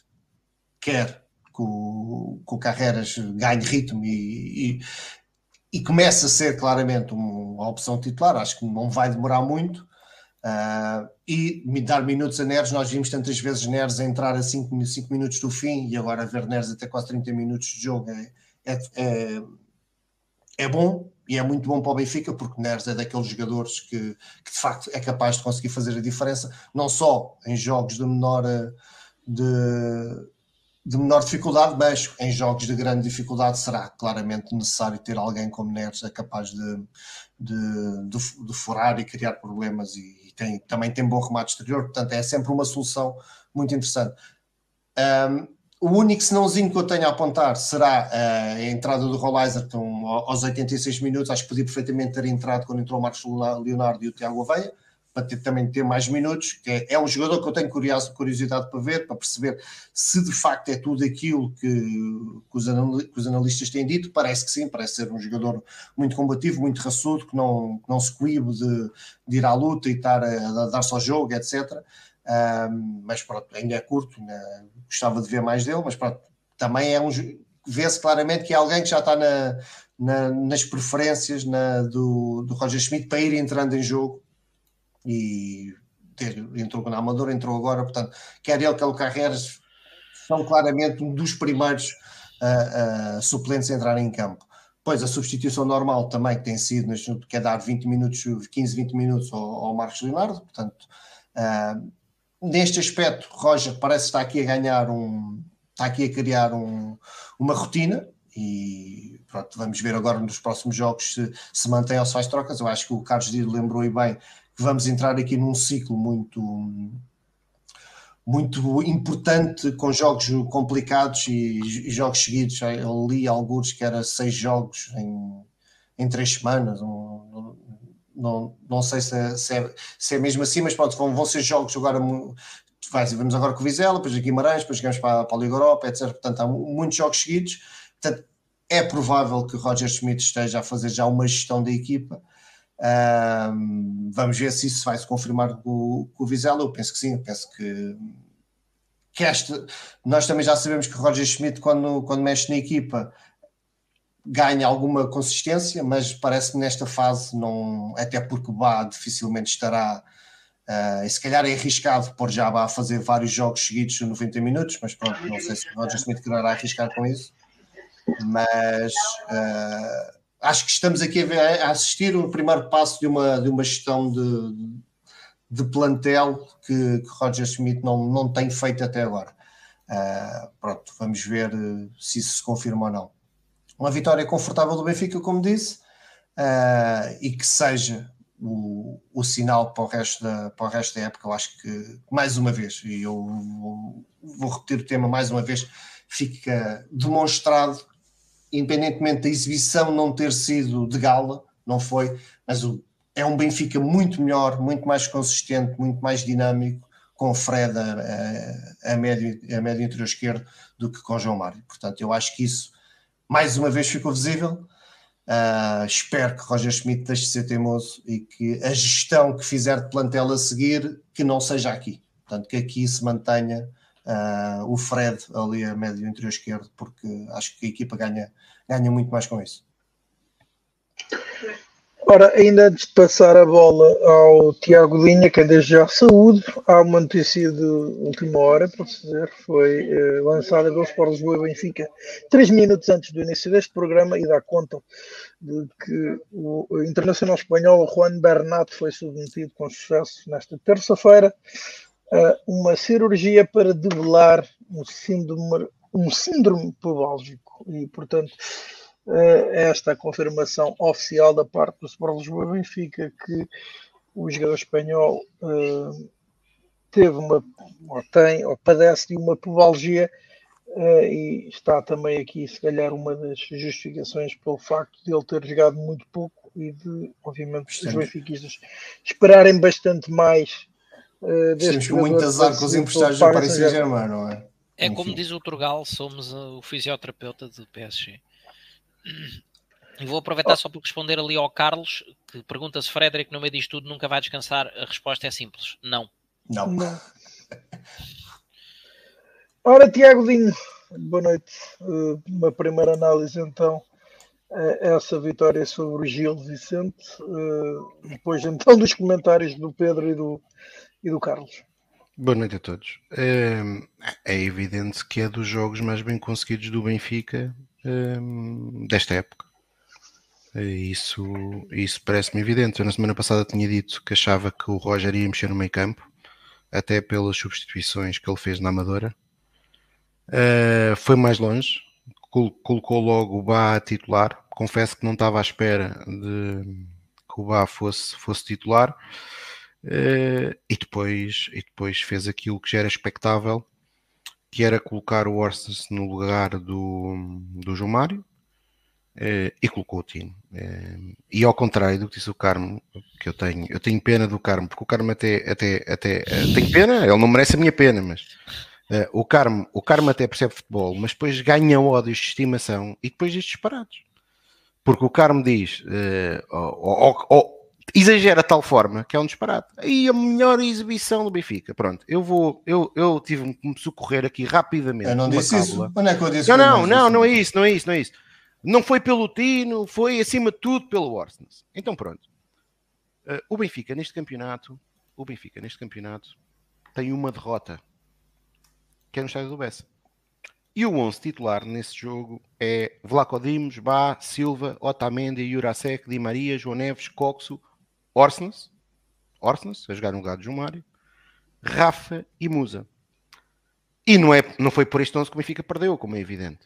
S3: quer que o, que o Carreras ganhe ritmo e, e, e começa a ser claramente uma opção titular. Acho que não vai demorar muito. Uh, e me dar minutos a Neres, nós vimos tantas vezes Neres entrar a 5 minutos do fim e agora ver Neres até quase 30 minutos de jogo é, é, é, é, bom e é muito bom para o Benfica porque Neres é daqueles jogadores que, que, de facto é capaz de conseguir fazer a diferença, não só em jogos de menor, de, de menor dificuldade, mas em jogos de grande dificuldade será claramente necessário ter alguém como Neres é capaz de, de, de, de furar e criar problemas e, tem, também tem bom remate exterior, portanto é sempre uma solução muito interessante. Um, o único senãozinho que eu tenho a apontar será a entrada do Rollizer então, aos 86 minutos. Acho que podia perfeitamente ter entrado quando entrou o Marcos Leonardo e o Tiago Aveia para ter, também ter mais minutos, que é, é, um jogador que eu tenho curiosidade para ver, para perceber se de facto é tudo aquilo que, que, os, que os, analistas têm dito. Parece que sim, parece ser um jogador muito combativo, muito raçudo, que não, que não se coíbe de, de, ir à luta e estar a, a dar-se ao jogo, etc. Um, mas pronto, ainda é curto, gostava de ver mais dele, mas pronto, também é um vê-se claramente que é alguém que já está na, na, nas preferências na, do, do Roger Schmidt para ir entrando em jogo e entrou na Amadora, entrou agora, portanto, quer ele, quer o Carreras, são claramente um dos primeiros uh, uh, suplentes a entrar em campo. Pois a substituição normal também que tem sido, que é dar 20 minutos, 15, 20 minutos ao, ao Marcos Leonardo, portanto, uh, neste aspecto, Roger parece estar aqui a ganhar um, está aqui a criar um, uma rotina e pronto, vamos ver agora nos próximos jogos se se mantém ou se faz trocas. Eu acho que o Carlos Dido lembrou bem vamos entrar aqui num ciclo muito muito importante com jogos complicados e, e jogos seguidos. Eu li alguns que era seis jogos em, em três semanas. Não, não, não sei se é, se, é, se é mesmo assim, mas pronto, vão, vão ser jogos agora. Vamos agora com o Vizela, depois Guimarães, depois chegamos para, para a Liga Europa, etc. Portanto, há muitos jogos seguidos. Portanto, é provável que o Roger Schmidt esteja a fazer já uma gestão da equipa um, vamos ver se isso vai se confirmar com, com o Vizela. Eu penso que sim, eu penso que, que nós também já sabemos que Roger Schmidt, quando, quando mexe na equipa, ganha alguma consistência, mas parece-me nesta fase, não, até porque o Bá dificilmente estará. Uh, e se calhar é arriscado pôr já a fazer vários jogos seguidos de 90 minutos, mas pronto, não sei se o Roger Smith quererá arriscar com isso. Mas uh, acho que estamos aqui a, ver, a, assistir o primeiro passo de uma, de uma gestão de, de plantel que, que Roger Schmidt não, não tem feito até agora. Uh, pronto, vamos ver uh, se isso se confirma ou não. Uma vitória confortável do Benfica, como disse, uh, e que seja o, o sinal para o, resto da, para o resto da época. Eu acho que, mais uma vez, e eu vou, vou repetir o tema mais uma vez, fica demonstrado independentemente da exibição não ter sido de gala, não foi, mas o, é um Benfica muito melhor, muito mais consistente, muito mais dinâmico, com Fred a, a, a, médio, a médio interior esquerdo do que com João Mário. Portanto, eu acho que isso mais uma vez ficou visível. Uh, espero que Roger Schmidt deixe de ser teimoso e que a gestão que fizer de plantel a seguir que não seja aqui. Portanto, que aqui se mantenha uh, o Fred ali a médio interior esquerdo, porque acho que a equipa ganha, ganha muito mais com isso.
S1: Ora, ainda antes de passar a bola ao Tiago Linha, que desde já saúde, há uma notícia de última hora, para dizer, foi eh, lançada pelo Sport Lisboa e Benfica, três minutos antes do início deste programa, e dá conta de que o internacional espanhol Juan Bernat foi submetido com sucesso nesta terça-feira uma cirurgia para debelar um síndrome, um síndrome pubálgico, e portanto esta confirmação oficial da parte do Sport Lisboa Benfica que o jogador espanhol teve uma, ou tem, ou padece de uma pubalgia e está também aqui, se calhar, uma das justificações pelo facto de ele ter jogado muito pouco e de, obviamente, os benfiquistas esperarem bastante mais
S3: uh, deste Temos muito azar com os emprestados do Paris Saint-Germain, não é?
S2: É como diz o Turgal, somos o fisioterapeuta do PSG. E vou aproveitar oh. só para responder ali ao Carlos, que pergunta se Frederic, no meio disto tudo, nunca vai descansar. A resposta é simples: não.
S3: Não. não.
S1: Ora, Tiago Dinho, boa noite. Uh, uma primeira análise então essa vitória sobre o Gil Vicente, depois então dos comentários do Pedro e do, e do Carlos.
S4: Boa noite a todos. É, é evidente que é dos jogos mais bem conseguidos do Benfica um, desta época. Isso, isso parece-me evidente. Eu na semana passada tinha dito que achava que o Roger ia mexer no meio campo, até pelas substituições que ele fez na Amadora. Uh, foi mais longe, col colocou logo o Bá a titular. Confesso que não estava à espera de que o Bá fosse, fosse titular. Uh, e, depois, e depois fez aquilo que já era expectável, que era colocar o Orsens no lugar do, do João Mário eh, e colocou o Tino. Eh, e ao contrário do que disse o Carmo, que eu tenho, eu tenho pena do Carmo, porque o Carmo até, até, até uh, tem pena, ele não merece a minha pena, mas uh, o, Carmo, o Carmo até percebe futebol, mas depois ganha ódios de estimação e depois diz disparados. Porque o Carmo diz, uh, exagera de tal forma que é um disparate. E a melhor exibição do Benfica. Pronto, eu vou, eu, eu tive que me socorrer aqui rapidamente.
S3: Eu não disse isso. Onde é que eu disse
S4: não, não, não, não é isso, não é isso, não é isso. Não foi pelo Tino, foi acima de tudo pelo Orsnes. Então pronto. Uh, o Benfica neste campeonato, o Benfica neste campeonato tem uma derrota, que é no estádio do Bessa. E o 11 titular nesse jogo é Vlaco Dimos, Bá, Silva, Otamendi, Jurasek, Di Maria, João Neves, Coxo, Orsnes, Orsnes, a jogar no lugar de João Mário, Rafa e Musa. E não, é, não foi por este 11 que o Benfica perdeu, como é evidente.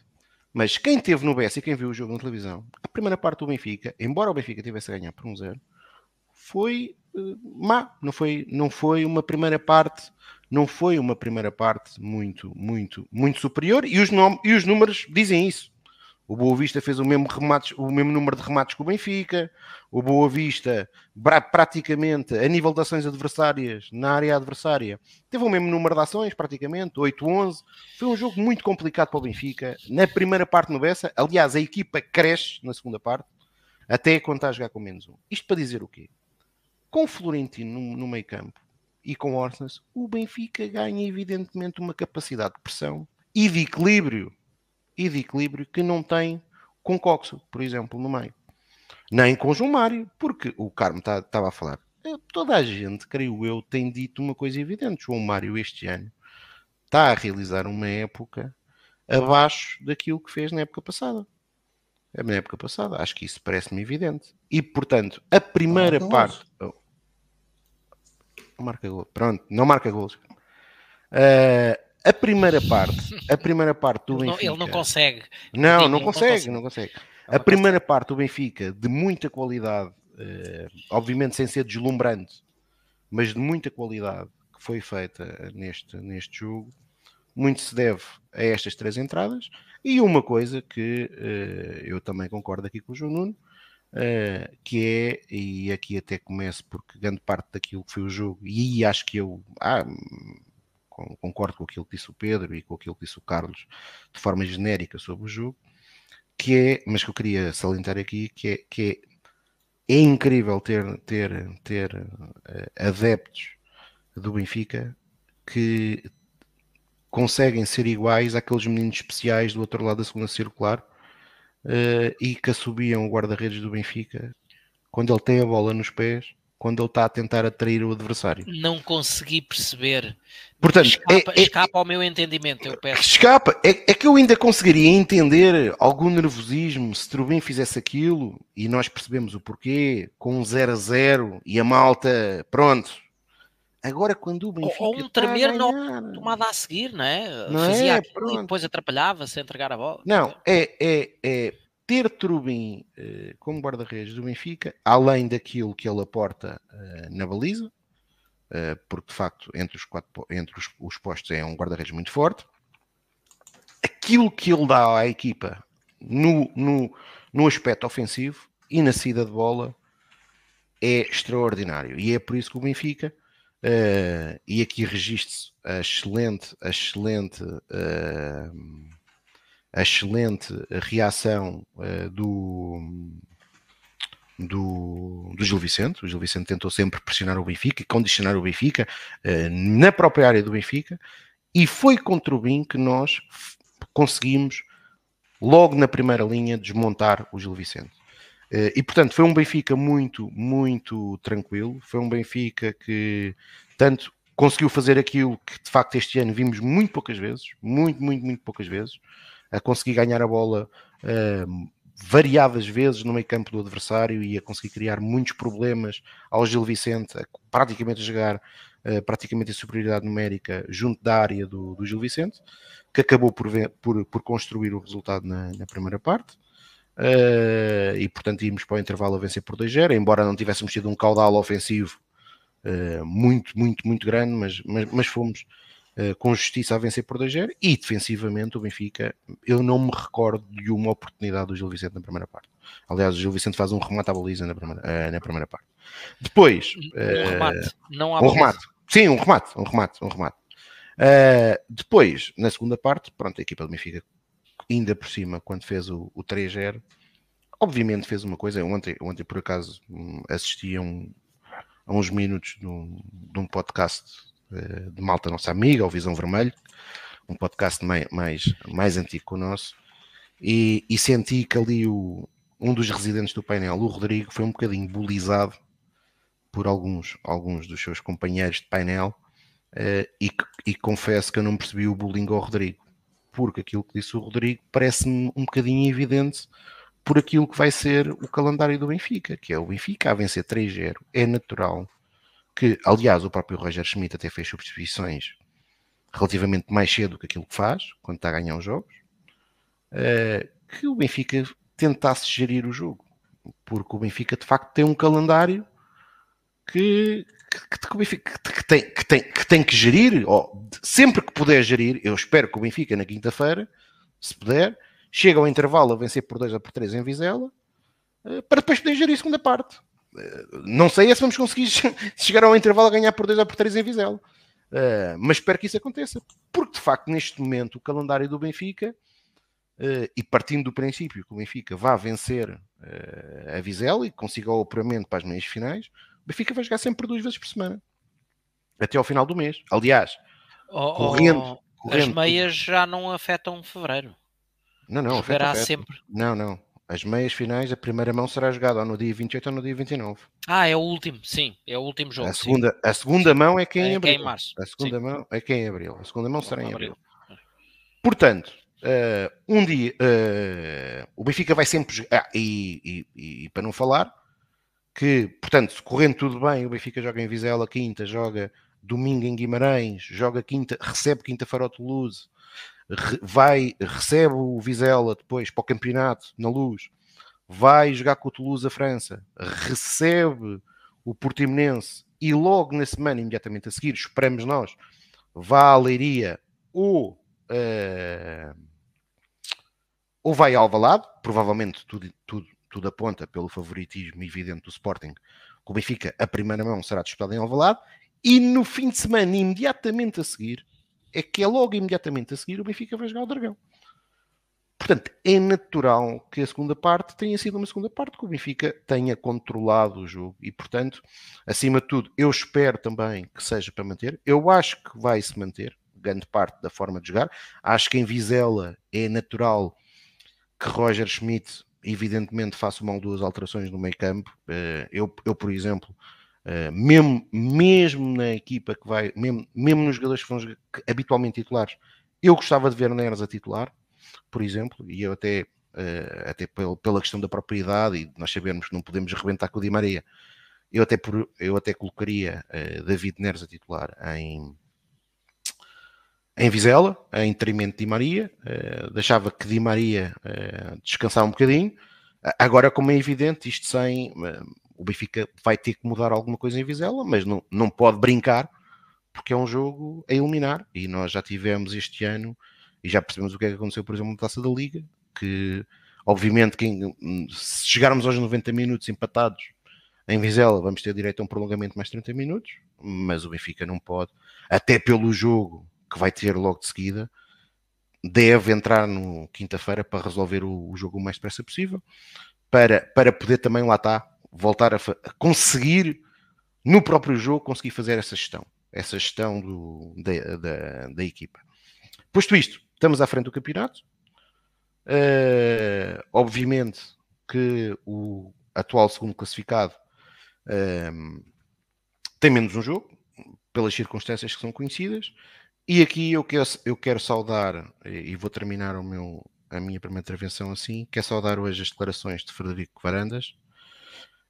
S4: Mas quem teve no BS e quem viu o jogo na televisão, a primeira parte do Benfica, embora o Benfica tivesse a ganhar por um zero, foi uh, má. Não foi, não foi uma primeira parte, não foi uma primeira parte muito, muito, muito superior e os, e os números dizem isso. O Boa Vista fez o mesmo, remates, o mesmo número de remates que o Benfica. O Boa Vista, praticamente, a nível de ações adversárias, na área adversária, teve o mesmo número de ações, praticamente, 8-11. Foi um jogo muito complicado para o Benfica. Na primeira parte no Bessa, aliás, a equipa cresce na segunda parte, até quando está a jogar com menos um. Isto para dizer o quê? Com o Florentino no, no meio campo e com o Orsnes, o Benfica ganha evidentemente uma capacidade de pressão e de equilíbrio e de equilíbrio que não tem com Coxo, por exemplo, no meio. Nem com João Mário, porque o Carmo estava tá, a falar. Toda a gente, creio eu, tem dito uma coisa evidente. João Mário, este ano, está a realizar uma época abaixo daquilo que fez na época passada. Na época passada, acho que isso parece-me evidente. E, portanto, a primeira não parte. Oh, não marca gol. Pronto, não marca gols. Uh, a primeira parte, a primeira parte do Benfica.
S2: Ele não consegue.
S4: Não, não, consegue, não consegue. A primeira parte do Benfica, de muita qualidade, eh, obviamente sem ser deslumbrante, mas de muita qualidade que foi feita neste, neste jogo, muito se deve a estas três entradas. E uma coisa que eh, eu também concordo aqui com o João Nuno, uh, que é, e aqui até começo porque grande parte daquilo que foi o jogo, e acho que eu ah, concordo com aquilo que disse o Pedro e com aquilo que disse o Carlos de forma genérica sobre o jogo, que é, mas que eu queria salientar aqui, que é, que é, é incrível ter, ter, ter uh, adeptos do Benfica que conseguem ser iguais àqueles meninos especiais do outro lado da segunda circular uh, e que assobiam o guarda-redes do Benfica quando ele tem a bola nos pés, quando ele está a tentar atrair o adversário.
S2: Não consegui perceber.
S4: Portanto,
S2: escapa, é, é, escapa ao meu entendimento, eu peço.
S4: Escapa. É, é, que eu ainda conseguiria entender algum nervosismo se Trubin fizesse aquilo e nós percebemos o porquê, com um 0 a 0 e a malta, pronto, Agora, quando o Benfica.
S2: Ou um tremer na tomada a seguir, não é?
S4: Não
S2: Fazia
S4: é?
S2: aquilo e depois atrapalhava-se a entregar a bola.
S4: Não, é, é, é ter Trubin eh, como guarda-redes do Benfica, além daquilo que ele aporta eh, na baliza, eh, porque de facto entre os, quatro, entre os, os postos é um guarda-redes muito forte. Aquilo que ele dá à equipa no, no, no aspecto ofensivo e na saída de bola é extraordinário. E é por isso que o Benfica Uh, e aqui registro a excelente, a excelente, uh, a excelente reação uh, do, do, do Gil Vicente. O Gil Vicente tentou sempre pressionar o Benfica, condicionar o Benfica na própria área do Benfica, e foi contra o BIM que nós conseguimos, logo na primeira linha, desmontar o Gil Vicente. Eh, e portanto foi um Benfica muito, muito tranquilo. Foi um Benfica que tanto conseguiu fazer aquilo que de facto este ano vimos muito poucas vezes, muito, muito, muito poucas vezes, a conseguir ganhar a bola uh, variadas vezes no meio campo do adversário e a conseguir criar muitos problemas ao Gil Vicente, a praticamente a jogar uh, praticamente em superioridade numérica junto da área do, do Gil Vicente, que acabou por, ver, por, por construir o resultado na, na primeira parte. Uh, e portanto íamos para o intervalo a vencer por 2-0, embora não tivéssemos tido um caudal ofensivo uh, muito, muito, muito grande, mas, mas, mas fomos com justiça a vencer por 2-0 e defensivamente o Benfica, eu não me recordo de uma oportunidade do Gil Vicente na primeira parte. Aliás, o Gil Vicente faz um remate à baliza na primeira, na primeira parte. Depois,
S2: um remate, não há
S4: um remate. Sim, um remate, um remate, um remate. depois, na segunda parte, pronto, a equipa do Benfica ainda por cima, quando fez o, o 3-0, obviamente fez uma coisa. Ontem, ontem por acaso, hum, assisti a, um, a uns minutos de um, de um podcast uh, de malta nossa amiga, o Visão Vermelho, um podcast mais, mais, mais antigo que o nosso, e, e senti que ali o, um dos residentes do painel, o Rodrigo, foi um bocadinho bulizado por alguns, alguns dos seus companheiros de painel, uh, e, e confesso que eu não percebi o bullying ao Rodrigo porque aquilo que disse o Rodrigo parece-me um bocadinho evidente por aquilo que vai ser o calendário do Benfica, que é o Benfica a vencer 3-0. É natural que, aliás, o próprio Roger Schmidt até fez substituições relativamente mais cedo que aquilo que faz, quando está a ganhar os jogos, uh, que o Benfica tentasse gerir o jogo. Porque o Benfica, de facto, tem um calendário que, que, que, tem, que, tem, que tem que gerir, ou sempre que puder gerir, eu espero que o Benfica na quinta-feira, se puder, chega ao intervalo a vencer por 2 ou por 3 em Vizela, eh, para depois poder gerir a segunda parte. Não sei é se vamos conseguir chegar ao intervalo a ganhar por 2 ou por 3 em Vizela. Uh, mas espero que isso aconteça, porque de facto neste momento o calendário do Benfica, uh, e partindo do princípio que o Benfica vá vencer uh, a Vizela e consiga o apuramento para as meias finais, o Benfica vai jogar sempre duas vezes por semana. Até ao final do mês. Aliás,
S2: oh, correndo, oh, correndo, As meias já não afetam fevereiro.
S4: Não, não.
S2: Jogará afeta, sempre.
S4: Não, não. As meias finais, a primeira mão será jogada ou no dia 28 ou no dia 29.
S2: Ah, é o último, sim. É o último jogo.
S4: A segunda, a segunda mão é quem é, em abril.
S2: É em março.
S4: A segunda sim. mão é quem em abril. A segunda mão será em abril. Portanto, uh, um dia uh, o Benfica vai sempre. Ah, e, e, e, para não falar, que, portanto, correndo tudo bem, o Benfica joga em Vizela quinta, joga domingo em Guimarães, joga quinta, recebe quinta-feira ao Toulouse, vai, recebe o Vizela depois para o campeonato na luz, vai jogar com o Toulouse a França, recebe o Portimonense e logo na semana, imediatamente a seguir, esperamos nós, vá à Leiria ou, uh, ou vai ao Alvalade, provavelmente tudo, tudo tudo aponta pelo favoritismo evidente do Sporting, que o Benfica, a primeira mão, será disputado em Alvalade, e no fim de semana, imediatamente a seguir, é que é logo imediatamente a seguir o Benfica vai jogar o Dragão. Portanto, é natural que a segunda parte tenha sido uma segunda parte que o Benfica tenha controlado o jogo e, portanto, acima de tudo, eu espero também que seja para manter. Eu acho que vai se manter, grande parte da forma de jogar. Acho que em Vizela é natural que Roger Schmidt, evidentemente, faça ou duas alterações no meio campo. Eh, eu, eu por exemplo, eh, mesmo, mesmo na equipa que vai, mesmo, mesmo nos jogadores que vão habitualmente titulares, eu gostava de ver Neres a titular por exemplo, e eu até, uh, até pela questão da propriedade e nós sabemos que não podemos arrebentar com o Di Maria, eu até, por, eu até colocaria uh, David Neres a titular em, em Vizela, em detrimento de Di Maria, deixava que Di Maria uh, descansar um bocadinho. Agora, como é evidente, isto sem. O Benfica vai ter que mudar alguma coisa em Vizela, mas não, não pode brincar, porque é um jogo a eliminar. E nós já tivemos este ano e já percebemos o que é que aconteceu, por exemplo, na taça da Liga, que obviamente quem, se chegarmos aos 90 minutos empatados em Vizela, vamos ter direito a um prolongamento mais 30 minutos, mas o Benfica não pode, até pelo jogo que vai ter logo de seguida, deve entrar no quinta-feira para resolver o, o, jogo o mais depressa possível, para, para poder também lá estar, voltar a, a conseguir no próprio jogo conseguir fazer essa gestão, essa gestão do, da, da, da equipa. Posto isto, Estamos à frente do campeonato. Uh, obviamente que o atual segundo classificado uh, tem menos um jogo, pelas circunstâncias que são conhecidas. E aqui eu quero, eu quero saudar, e vou terminar o meu, a minha primeira intervenção assim, quero saudar hoje as declarações de Frederico Varandas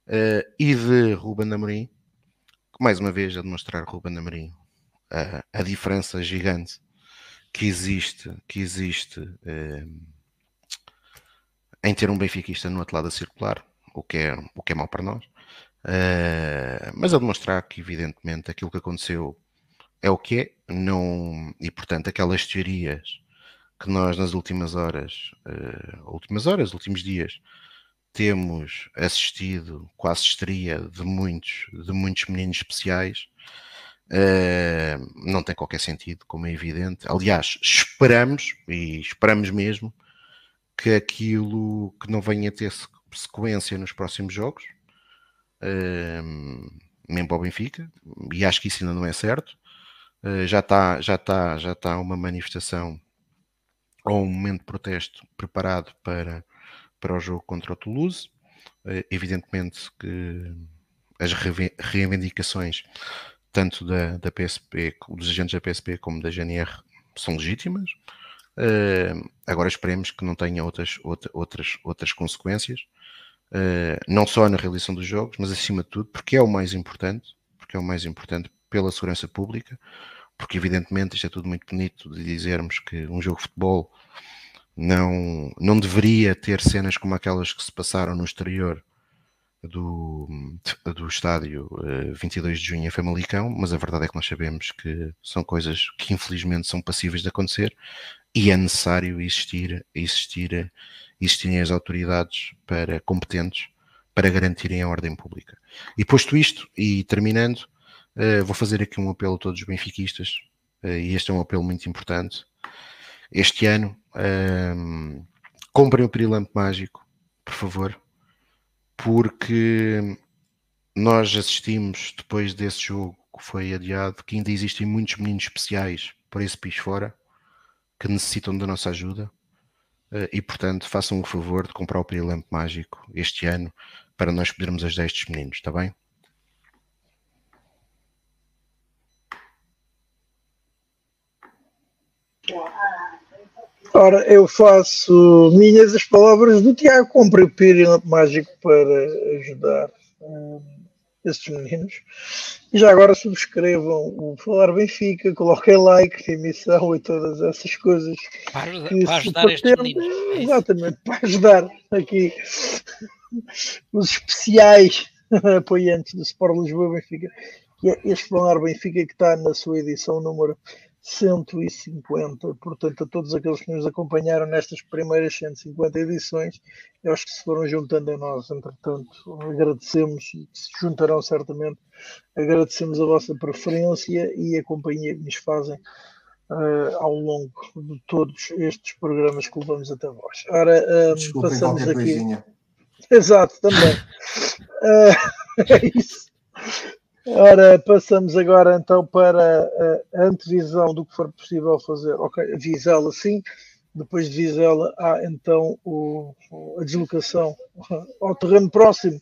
S4: uh, e de Ruben Amorim, que mais uma vez a demonstrar Ruben Amorim a, a diferença gigante que existe, que existe eh, em ter um benfiquista no outro lado a circular, o que é, o que é mau para nós, mas a demonstrar que, evidentemente, aquilo que aconteceu é o que é, não, e portanto, aquelas teorias que nós nas últimas horas, últimas horas, últimos dias, temos assistido quase histeria de muitos, de muitos meninos especiais, Uh, não tem qualquer sentido, como é evidente. Aliás, esperamos, e esperamos mesmo, que aquilo que não venha a ter sequência nos próximos jogos, uh, mesmo para o Benfica, e acho que isso ainda não é certo. Uh, já está já está já está uma manifestação ou um momento de protesto preparado para, para o jogo contra o Toulouse. Uh, evidentemente que as reivindicações tanto da, da PSP, dos agentes da PSP como da GNR são legítimas. Uh, agora esperemos que não tenha outras, outra, outras, outras consequências, uh, não só na realização dos jogos, mas acima de tudo, porque é o mais importante, porque é o mais importante pela segurança pública, porque evidentemente isto é tudo muito bonito de dizermos que um jogo de futebol não, não deveria ter cenas como aquelas que se passaram no exterior do, do estádio 22 eh, de junho em Famalicão, mas a verdade é que nós sabemos que são coisas que infelizmente são passíveis de acontecer e é necessário existir, existir, existirem as autoridades para, competentes para garantirem a ordem pública. E posto isto, e terminando, uh, vou fazer aqui um apelo a todos os benfiquistas, uh, e este é um apelo muito importante. Este ano, uh, comprem o Pirilampo Mágico, por favor, porque nós assistimos depois desse jogo que foi adiado que ainda existem muitos meninos especiais por esse país fora que necessitam da nossa ajuda eh, e portanto façam o favor de comprar o Pirilampo Mágico este ano para nós podermos ajudar estes meninos, está bem?
S1: Ora, eu faço minhas as palavras do Tiago, comprei o Pirilampo Mágico para ajudar um, esses meninos. E já agora subscrevam o Falar Benfica, coloquem like emissão e todas essas coisas.
S2: Para, para ajudar estes meninos.
S1: É exatamente, para ajudar aqui os especiais apoiantes do Sport Lisboa Benfica, que é este Falar Benfica que está na sua edição número 150. Portanto, a todos aqueles que nos acompanharam nestas primeiras 150 edições, eu acho que se foram juntando a nós. Entretanto, agradecemos e se juntarão certamente. Agradecemos a vossa preferência e a companhia que nos fazem uh, ao longo de todos estes programas que levamos até vós. Ora, uh, passamos aqui. Coisinha. Exato, também. uh, é isso. Ora, passamos agora então para a antevisão do que for possível fazer. Ok, Vizela sim, depois de Vizela há então o, a deslocação ao terreno próximo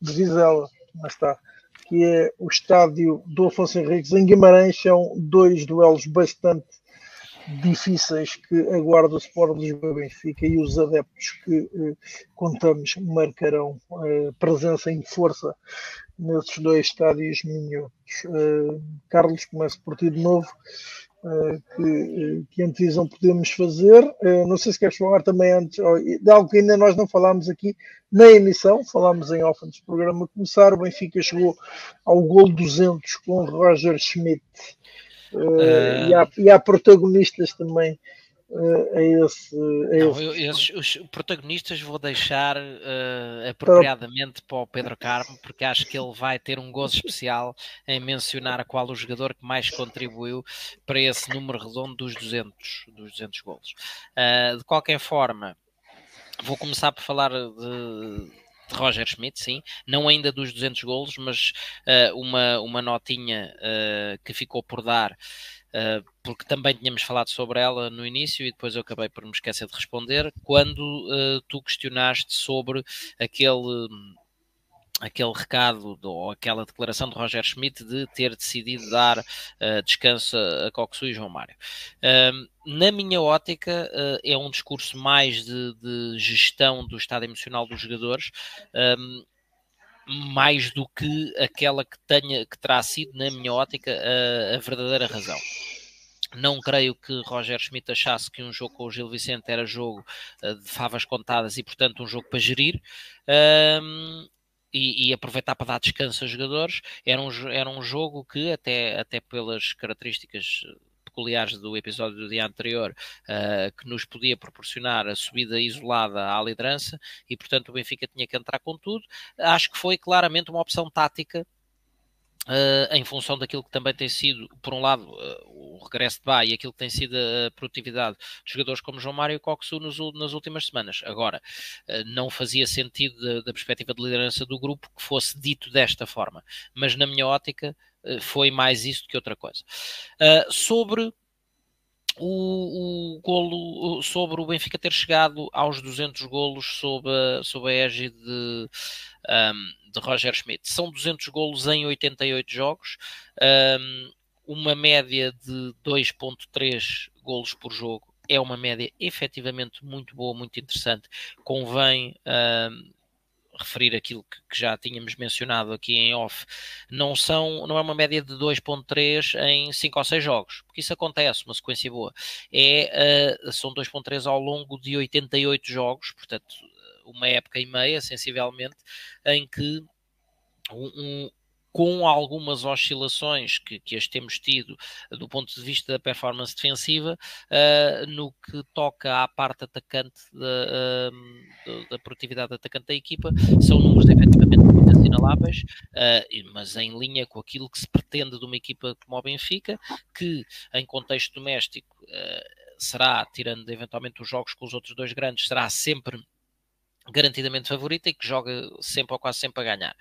S1: de Vizela, está, que é o estádio do Afonso Henriques em Guimarães, são dois duelos bastante difíceis que aguarda o Sport Lisboa Benfica e os adeptos que eh, contamos marcarão eh, presença em força nesses dois estádios minhotos. Uh, Carlos, começo por ti de novo. Uh, que, que antevisão podemos fazer? Uh, não sei se queres falar também antes de algo que ainda nós não falámos aqui na emissão, falámos em off antes do programa começar. O Benfica chegou ao gol 200 com Roger Schmidt uh, e, há, e há protagonistas também a esse. A
S2: não, eu, esses, os protagonistas vou deixar uh, apropriadamente para o Pedro Carmo, porque acho que ele vai ter um gozo especial em mencionar a qual o jogador que mais contribuiu para esse número redondo dos 200, dos 200 golos. Uh, de qualquer forma, vou começar por falar de. De Roger Schmidt, sim, não ainda dos 200 golos, mas uh, uma, uma notinha que ficou por dar Uh, porque também tínhamos falado sobre ela no início e depois eu acabei por me esquecer de responder, quando uh, tu questionaste sobre aquele aquele recado ou aquela declaração de Roger Schmidt de ter decidido dar uh, descanso a Coxu e João Mário. Uh, na minha ótica, uh, é um discurso mais de, de, gestão do estado emocional dos jogadores. Mais do que aquela que tenha que terá sido, na minha ótica, a, a verdadeira razão. Não creio que Roger Schmidt achasse que um jogo com o Gil Vicente era jogo uh, de favas contadas e, portanto, um jogo para gerir. Um, e, e, aproveitar para dar descanso aos jogadores. Era um, era um jogo que, até, até pelas características peculiares do episódio do dia anterior, uh, que nos podia proporcionar a subida isolada à liderança e, portanto, o Benfica tinha que entrar com tudo. Acho que foi claramente uma opção tática Uh, em função daquilo que também tem sido, por um lado, uh, o regresso de Bá e aquilo que tem sido a produtividade de jogadores como João Mário e Coxu nos, nas últimas semanas. Agora, uh, não fazia sentido da, da, perspectiva de liderança do grupo que fosse dito desta forma, mas na minha ótica foi mais isso do que outra coisa. sobre o, o golo sobre o Benfica ter chegado aos 200 golos sob a, sob a égide de, um, de Roger Schmidt. São 200 golos em 88 jogos, um, uma média de 2.3 golos por jogo. É uma média efetivamente muito boa, muito interessante. Convém um, referir aquilo que, que, já tínhamos mencionado aqui em off, não são, não é uma média de 2.3 em 5 ou 6 jogos, porque isso acontece, uma sequência boa. É, uh, são 2.3 ao longo de 88 jogos, portanto, uma época e meia, sensivelmente, em que um, um com algumas oscilações que, que as temos tido do ponto de vista da performance defensiva, uh, no que toca à parte atacante da, uh, da produtividade atacante da equipa, são números efetivamente muito assinaláveis, uh, mas em linha com aquilo que se pretende de uma equipa como o Benfica, que em contexto doméstico será, tirando eventualmente os jogos com os outros dois grandes, será sempre garantidamente favorita e que joga sempre ou quase sempre a ganhar.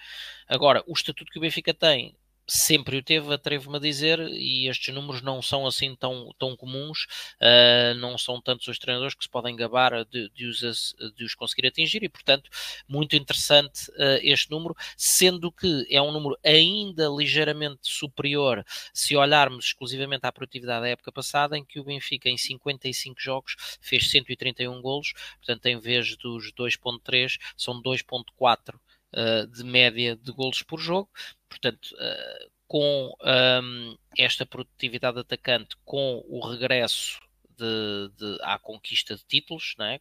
S2: Agora, o estatuto que o Benfica tem sempre o teve, atrevo-me a dizer, e estes números não são assim tão, tão comuns, uh, não são tantos os treinadores que se podem gabar de, de, os, de os conseguir atingir, e portanto, muito interessante uh, este número, sendo que é um número ainda ligeiramente superior se olharmos exclusivamente à produtividade da época passada, em que o Benfica, em 55 jogos, fez 131 golos, portanto, em vez dos 2.3, são 2.4 uh, de média de golos por jogo. Portanto, uh, com um, esta produtividade atacante, com o regresso de, de, à conquista de títulos, não, é?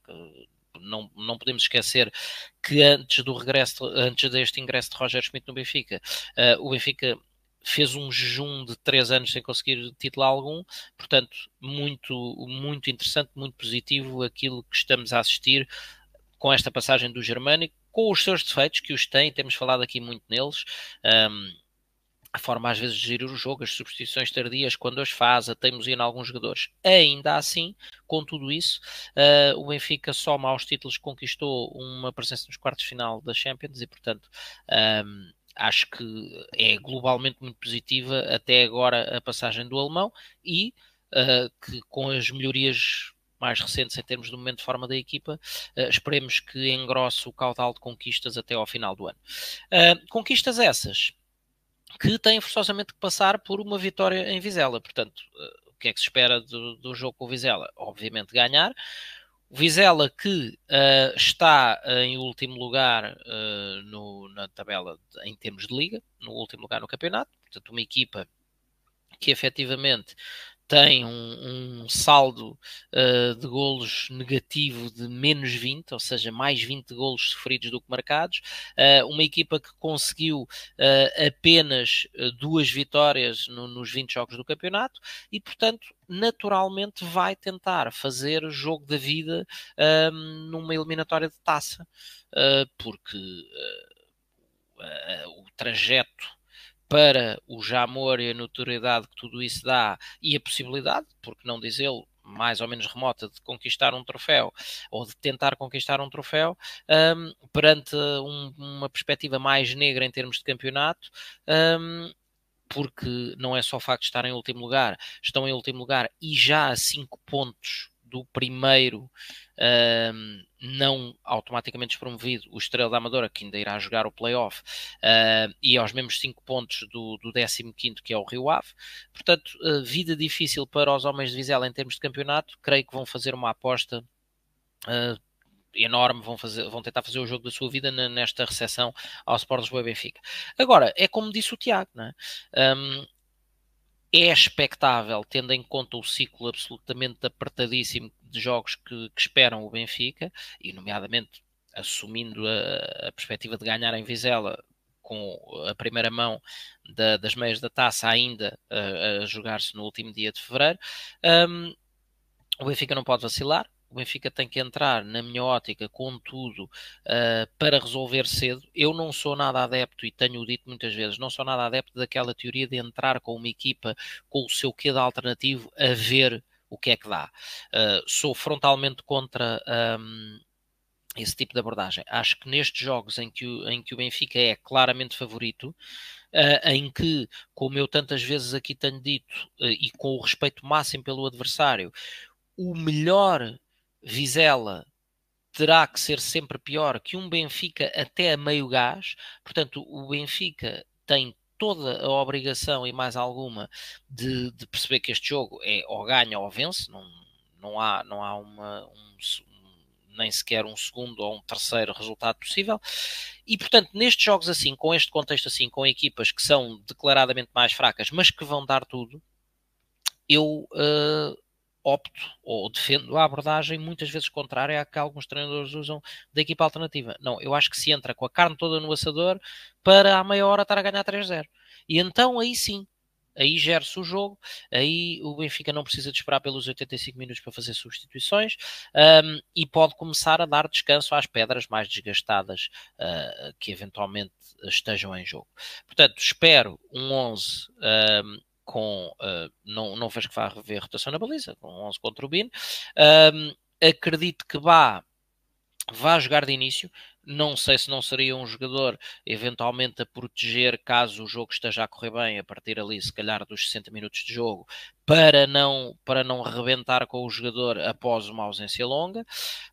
S2: não, não, podemos esquecer que antes do regresso, antes deste ingresso de Roger Schmidt no Benfica, uh, o Benfica fez um jejum de três anos sem conseguir título algum, portanto, muito, muito interessante, muito positivo aquilo que estamos a assistir com esta passagem do Germânico, com os seus defeitos, que os tem, temos falado aqui muito neles. Um, a forma às vezes de gerir o jogo, as substituições tardias, quando as faz, a teimosia em alguns jogadores. Ainda assim, com tudo isso, uh, o Benfica soma aos títulos conquistou uma presença nos quartos de final da Champions e, portanto, um, acho que é globalmente muito positiva até agora a passagem do alemão e uh, que com as melhorias mais recentes em termos do momento de forma da equipa, uh, esperemos que engrosse o caudal de conquistas até ao final do ano. Uh, conquistas essas que têm forçosamente que passar por uma vitória em Vizela, portanto, o que é que se espera do, do jogo com o Vizela? Obviamente ganhar, Vizela que uh, está em último lugar uh, no, na tabela de, em termos de liga, no último lugar no campeonato, portanto uma equipa que efetivamente tem um, um saldo uh, de golos negativo de menos 20, ou seja, mais 20 golos sofridos do que marcados. Uh, uma equipa que conseguiu uh, apenas duas vitórias no, nos 20 jogos do campeonato e, portanto, naturalmente vai tentar fazer jogo da vida ehm, numa eliminatória de taça, porque o trajeto para o Jamor e a notoriedade que tudo isso dá e a possibilidade, porque não dizê-lo, mais ou menos remota de conquistar um troféu ou de tentar conquistar um troféu um, perante um, uma perspectiva mais negra em termos de campeonato. Um, porque não é só o facto de estar em último lugar, estão em último lugar e já a 5 pontos do primeiro uh, não automaticamente despromovido, o Estrela da Amadora, que ainda irá jogar o playoff, uh, e aos mesmos 5 pontos do, do 15 que é o Rio Ave. Portanto, uh, vida difícil para os homens de Vizela em termos de campeonato, creio que vão fazer uma aposta Uh, enorme, vão, fazer, vão tentar fazer o jogo da sua vida nesta recepção ao Sport Lisboa e Benfica. Agora, é como disse o Tiago, é? um, é expectável, tendo em conta o ciclo absolutamente apertadíssimo de jogos que, que esperam o Benfica, e nomeadamente assumindo a, a, perspectiva de ganhar em Vizela com a primeira mão da, das meias da taça ainda a, a jogar-se no último dia de fevereiro, um, o Benfica não pode vacilar, o Benfica tem que entrar, na minha ótica, com tudo uh, para resolver cedo. Eu não sou nada adepto, e tenho dito muitas vezes, não sou nada adepto daquela teoria de entrar com uma equipa com o seu quê de alternativo a ver o que é que dá. Uh, sou frontalmente contra. Um, esse tipo de abordagem. Acho que nestes jogos em que o, em que o Benfica é claramente favorito, uh, em que, como eu tantas vezes aqui tenho dito, uh, e com o respeito máximo pelo adversário, o melhor Vizela terá que ser sempre pior que um Benfica até a meio gás. Portanto, o Benfica tem toda a obrigação e mais alguma de, de perceber que este jogo é ou ganha ou vence, não, não há, não há uma, um, nem sequer um segundo ou um terceiro resultado possível. E, portanto, nestes jogos assim, com este contexto assim, com equipas que são declaradamente mais fracas, mas que vão dar tudo, eu uh, opto ou defendo a abordagem muitas vezes contrária à que alguns treinadores usam da equipa alternativa. Não, eu acho que se entra com a carne toda no assador para à meia hora estar a ganhar 3-0. E então aí sim, aí gera-se o jogo, aí o Benfica não precisa de esperar pelos 85 minutos para fazer substituições um, e pode começar a dar descanso às pedras mais desgastadas uh, que eventualmente estejam em jogo. Portanto, espero um 11 um, com uh, não, não vejo que vá haver rotação na baliza, com 11 contra o Bin. Um, acredito que vá, vá jogar de início. Não sei se não seria um jogador eventualmente a proteger caso o jogo esteja a correr bem, a partir ali, se calhar, dos 60 minutos de jogo, para não, para não rebentar com o jogador após uma ausência longa.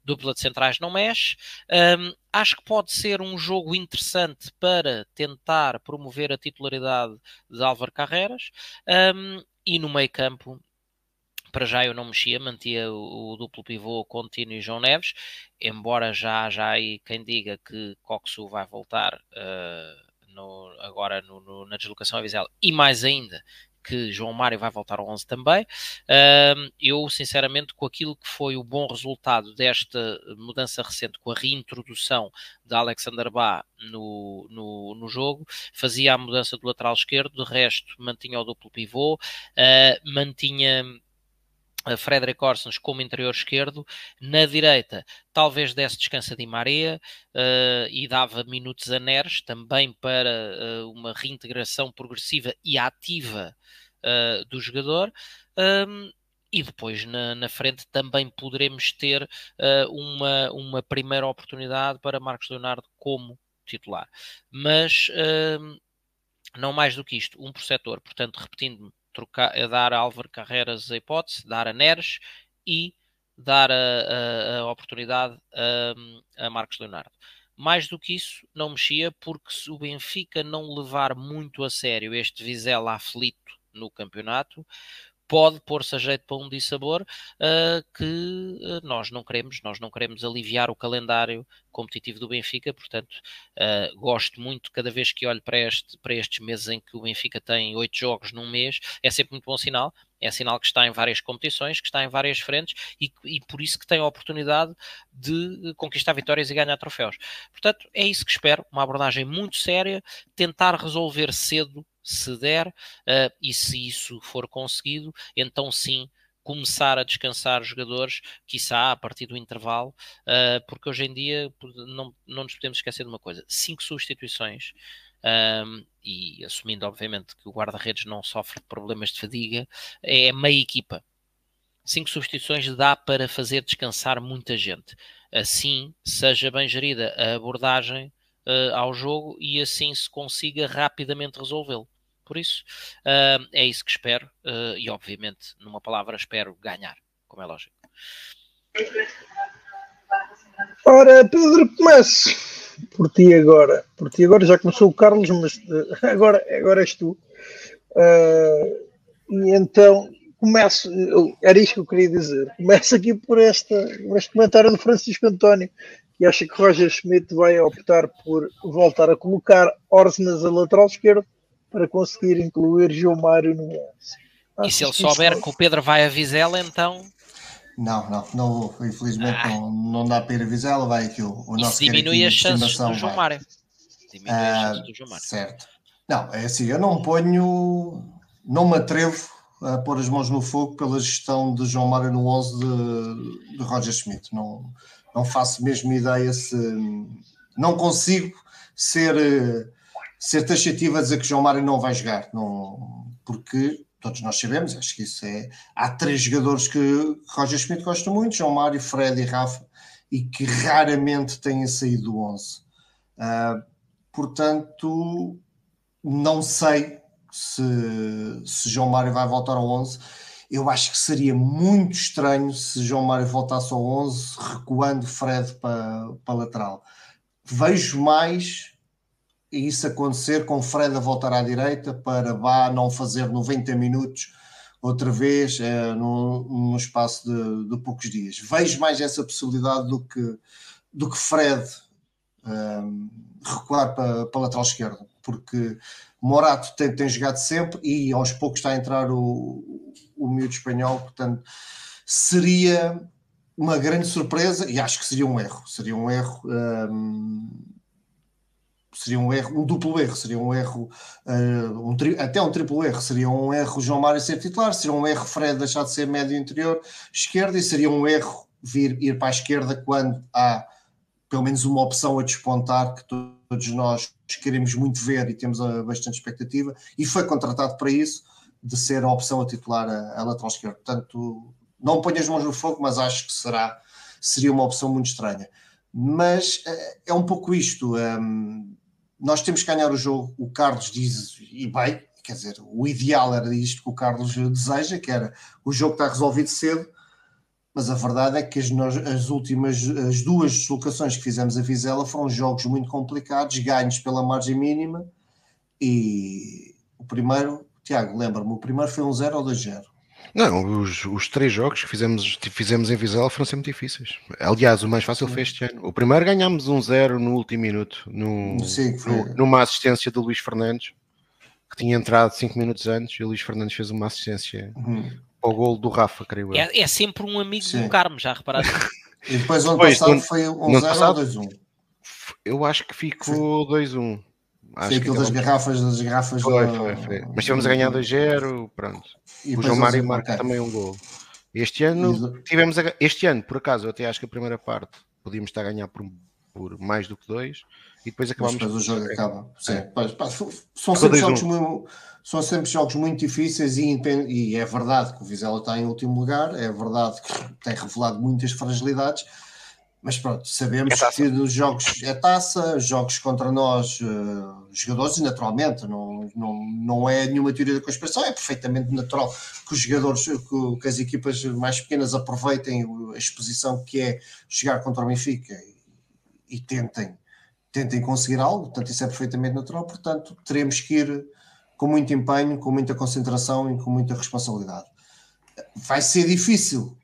S2: Dupla de centrais não mexe. Um, acho que pode ser um jogo interessante para tentar promover a titularidade de Álvaro Carreras. Um, e no meio campo, para já eu não mexia, mantia o, o duplo pivô contínuo e João Neves, embora já, já aí quem diga que Coxu vai voltar uh, no, agora no, no, na deslocação a Vizela, e mais ainda que João Mário vai voltar ao 11 também. Uh, eu, sinceramente, com aquilo que foi o bom resultado desta mudança recente, com a reintrodução de Alexander Bá no, no, no, jogo, fazia a mudança do lateral esquerdo, de resto mantinha o duplo pivô, uh, mantinha Frederic Orsens como interior esquerdo, na direita talvez desse descanso a Di Maria uh, e dava minutos a Neres também para uh, uma reintegração progressiva e ativa uh, do jogador. Um, e depois na, na, frente também poderemos ter uma, uma primeira oportunidade para Marcos Leonardo como titular. Mas não mais do que isto, um por setor. Portanto, repetindo-me, trocar, a dar a Álvaro Carreras a hipótese, dar a Neres e dar a, a, a oportunidade a, a, Marcos Leonardo. Mais do que isso, não mexia, porque se o Benfica não levar muito a sério este Vizela aflito no campeonato, pode pôr-se a jeito para um dissabor uh, que uh, nós não queremos, nós não queremos aliviar o calendário competitivo do Benfica, portanto uh, gosto muito cada vez que olho para, este, para estes meses em que o Benfica tem oito jogos num mês, é sempre muito bom sinal, é sinal que está em várias competições, que está em várias frentes e, e, por isso que tem a oportunidade de conquistar vitórias e ganhar troféus. Portanto, é isso que espero, uma abordagem muito séria, tentar resolver cedo se der, uh, e se isso for conseguido, então sim começar a descansar jogadores, quiçá a partir do intervalo, uh, porque hoje em dia não, não nos podemos esquecer de uma coisa: cinco substituições. Um, e assumindo, obviamente, que o guarda-redes não sofre de problemas de fadiga, é meia equipa. Cinco substituições dá para fazer descansar muita gente. Assim, seja bem gerida a abordagem uh, ao jogo e assim se consiga rapidamente resolvê-lo. Por isso, uh, é isso que espero uh, e, obviamente, numa palavra, espero ganhar, como é lógico.
S1: Ora, Pedro, comece por ti agora. Por ti agora já começou o Carlos, mas uh, agora, agora és tu. e então, começo, era isto que eu queria dizer. Começo aqui por, esta, este comentário do Francisco António, que acha que Roger Schmidt vai optar por voltar a colocar Orsnes a lateral esquerdo para conseguir incluir João Mário no 11.
S2: E se ele souber que o Pedro vai a Vizela, então.
S3: Não, não, não vou. Infelizmente ah. não, não dá para ir a Vizela, vai aqui o, o nosso
S2: diminui as chances do João Mário.
S3: Diminui ah, as chances do João Mário. Certo. Não, é assim, eu não ponho, não me atrevo a pôr as mãos no fogo pela gestão de João Mário no 11 de, de Roger Schmidt. Não, não faço mesmo ideia se. Não consigo ser ser taxativo a dizer que João Mário não vai jogar, não, porque todos nós sabemos, acho que isso é. Há três jogadores que Roger Schmidt gosta muito: João Mário, Fred e Rafa, e que raramente têm saído do 11. Uh, ah, portanto, não sei se, se João Mário vai voltar ao 11. Eu acho que seria muito estranho se João Mário voltasse ao 11 recuando Fred para, para lateral. Vejo mais isso acontecer com Fred a voltar à direita para Bá não fazer 90 minutos outra vez é, num, num, espaço de, de, poucos dias. Vejo mais essa possibilidade do que, do que Fred um, ehm, recuar para, para a lateral esquerda, porque Morato tem, tem jogado sempre e aos poucos está a entrar o, o miúdo espanhol, portanto seria uma grande surpresa e acho que seria um erro. Seria um erro. Um, ehm, seria um erro, um duplo erro, seria um erro, uh, um tri, até um triplo erro, seria um erro João Mário ser titular, seria um erro Fred deixar de ser médio interior esquerda e seria um erro vir ir para a esquerda quando há pelo menos uma opção a despontar que todos nós queremos muito ver e temos uh, bastante expectativa e foi contratado para isso de ser a opção a titular a, a lateral esquerda. Portanto, não ponho as mãos no fogo, mas acho que será seria uma opção muito estranha. Mas uh, é um pouco isto. Um, nós temos que ganhar o jogo. O Carlos diz, e bem, quer dizer, o ideal era isto que o Carlos deseja, que era o jogo está resolvido cedo, mas a verdade é que as, as últimas, as duas deslocações que fizemos a Vizela foram jogos muito complicados, ganhos pela margem mínima, e o primeiro, Tiago, lembra-me, o primeiro foi um 0 ou 2-0?
S4: Não, os, os três jogos que fizemos, fizemos em Vizela foram sempre difíceis. Aliás, o mais fácil foi este ano. O primeiro ganhámos um zero no último minuto, no, Sim, no, numa assistência do Luís Fernandes. que tinha entrado 5 minutos antes e o Luís Fernandes fez uma assistência uhum. ao gol do Rafa, creio
S2: eu. É, é sempre um amigo Sim. do Carmo, já reparaste?
S3: e depois o ano passado foi 1-0 ou 2-1?
S4: Eu acho que ficou 2-1.
S3: Acho foi aquilo das garrafas, das garrafas
S4: foi, foi, foi. Mas tivemos a ganhar 2-0, pronto. E o João Mário marca também um gol. Este ano tivemos a... este ano, por acaso, eu até acho que a primeira parte podíamos estar a ganhar por, por mais do que dois e depois acabamos.
S3: Mas depois o jogo acaba. Sim. É. são, sempre jogos muito, são sempre jogos muito difíceis e, e é verdade que o Vizela está em último lugar, é verdade que tem revelado muitas fragilidades mas pronto, sabemos é que nos jogos é taça, jogos contra nós, uh, jogadores, e naturalmente, não, não, não é nenhuma teoria da conspiração, é perfeitamente natural que os jogadores, que, que as equipas mais pequenas aproveitem a exposição que é jogar contra o Benfica e, e tentem, tentem conseguir algo, portanto, isso é perfeitamente natural, portanto, teremos que ir com muito empenho, com muita concentração e com muita responsabilidade. Vai ser difícil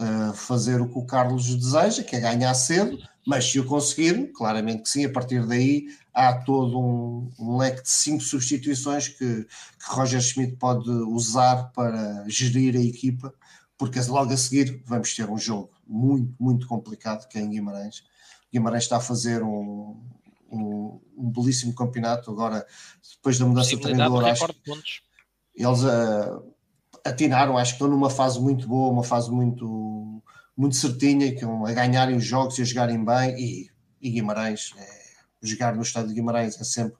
S3: uh, fazer o que o Carlos deseja, que é ganhar cedo, mas se o conseguir, claramente que sim, a partir daí há todo um, um leque de cinco substituições que, que, Roger Schmidt pode usar para gerir a equipa, porque logo a seguir vamos ter um jogo muito, muito complicado que é em Guimarães. Guimarães está a fazer um, um, um belíssimo campeonato agora, depois da mudança de treinador. Acho, eles uh, atinaram, acho que estão numa fase muito boa, uma fase muito, muito certinha, que a ganharem os jogos e a jogarem bem, e, e Guimarães, é, jogar no estádio de Guimarães é sempre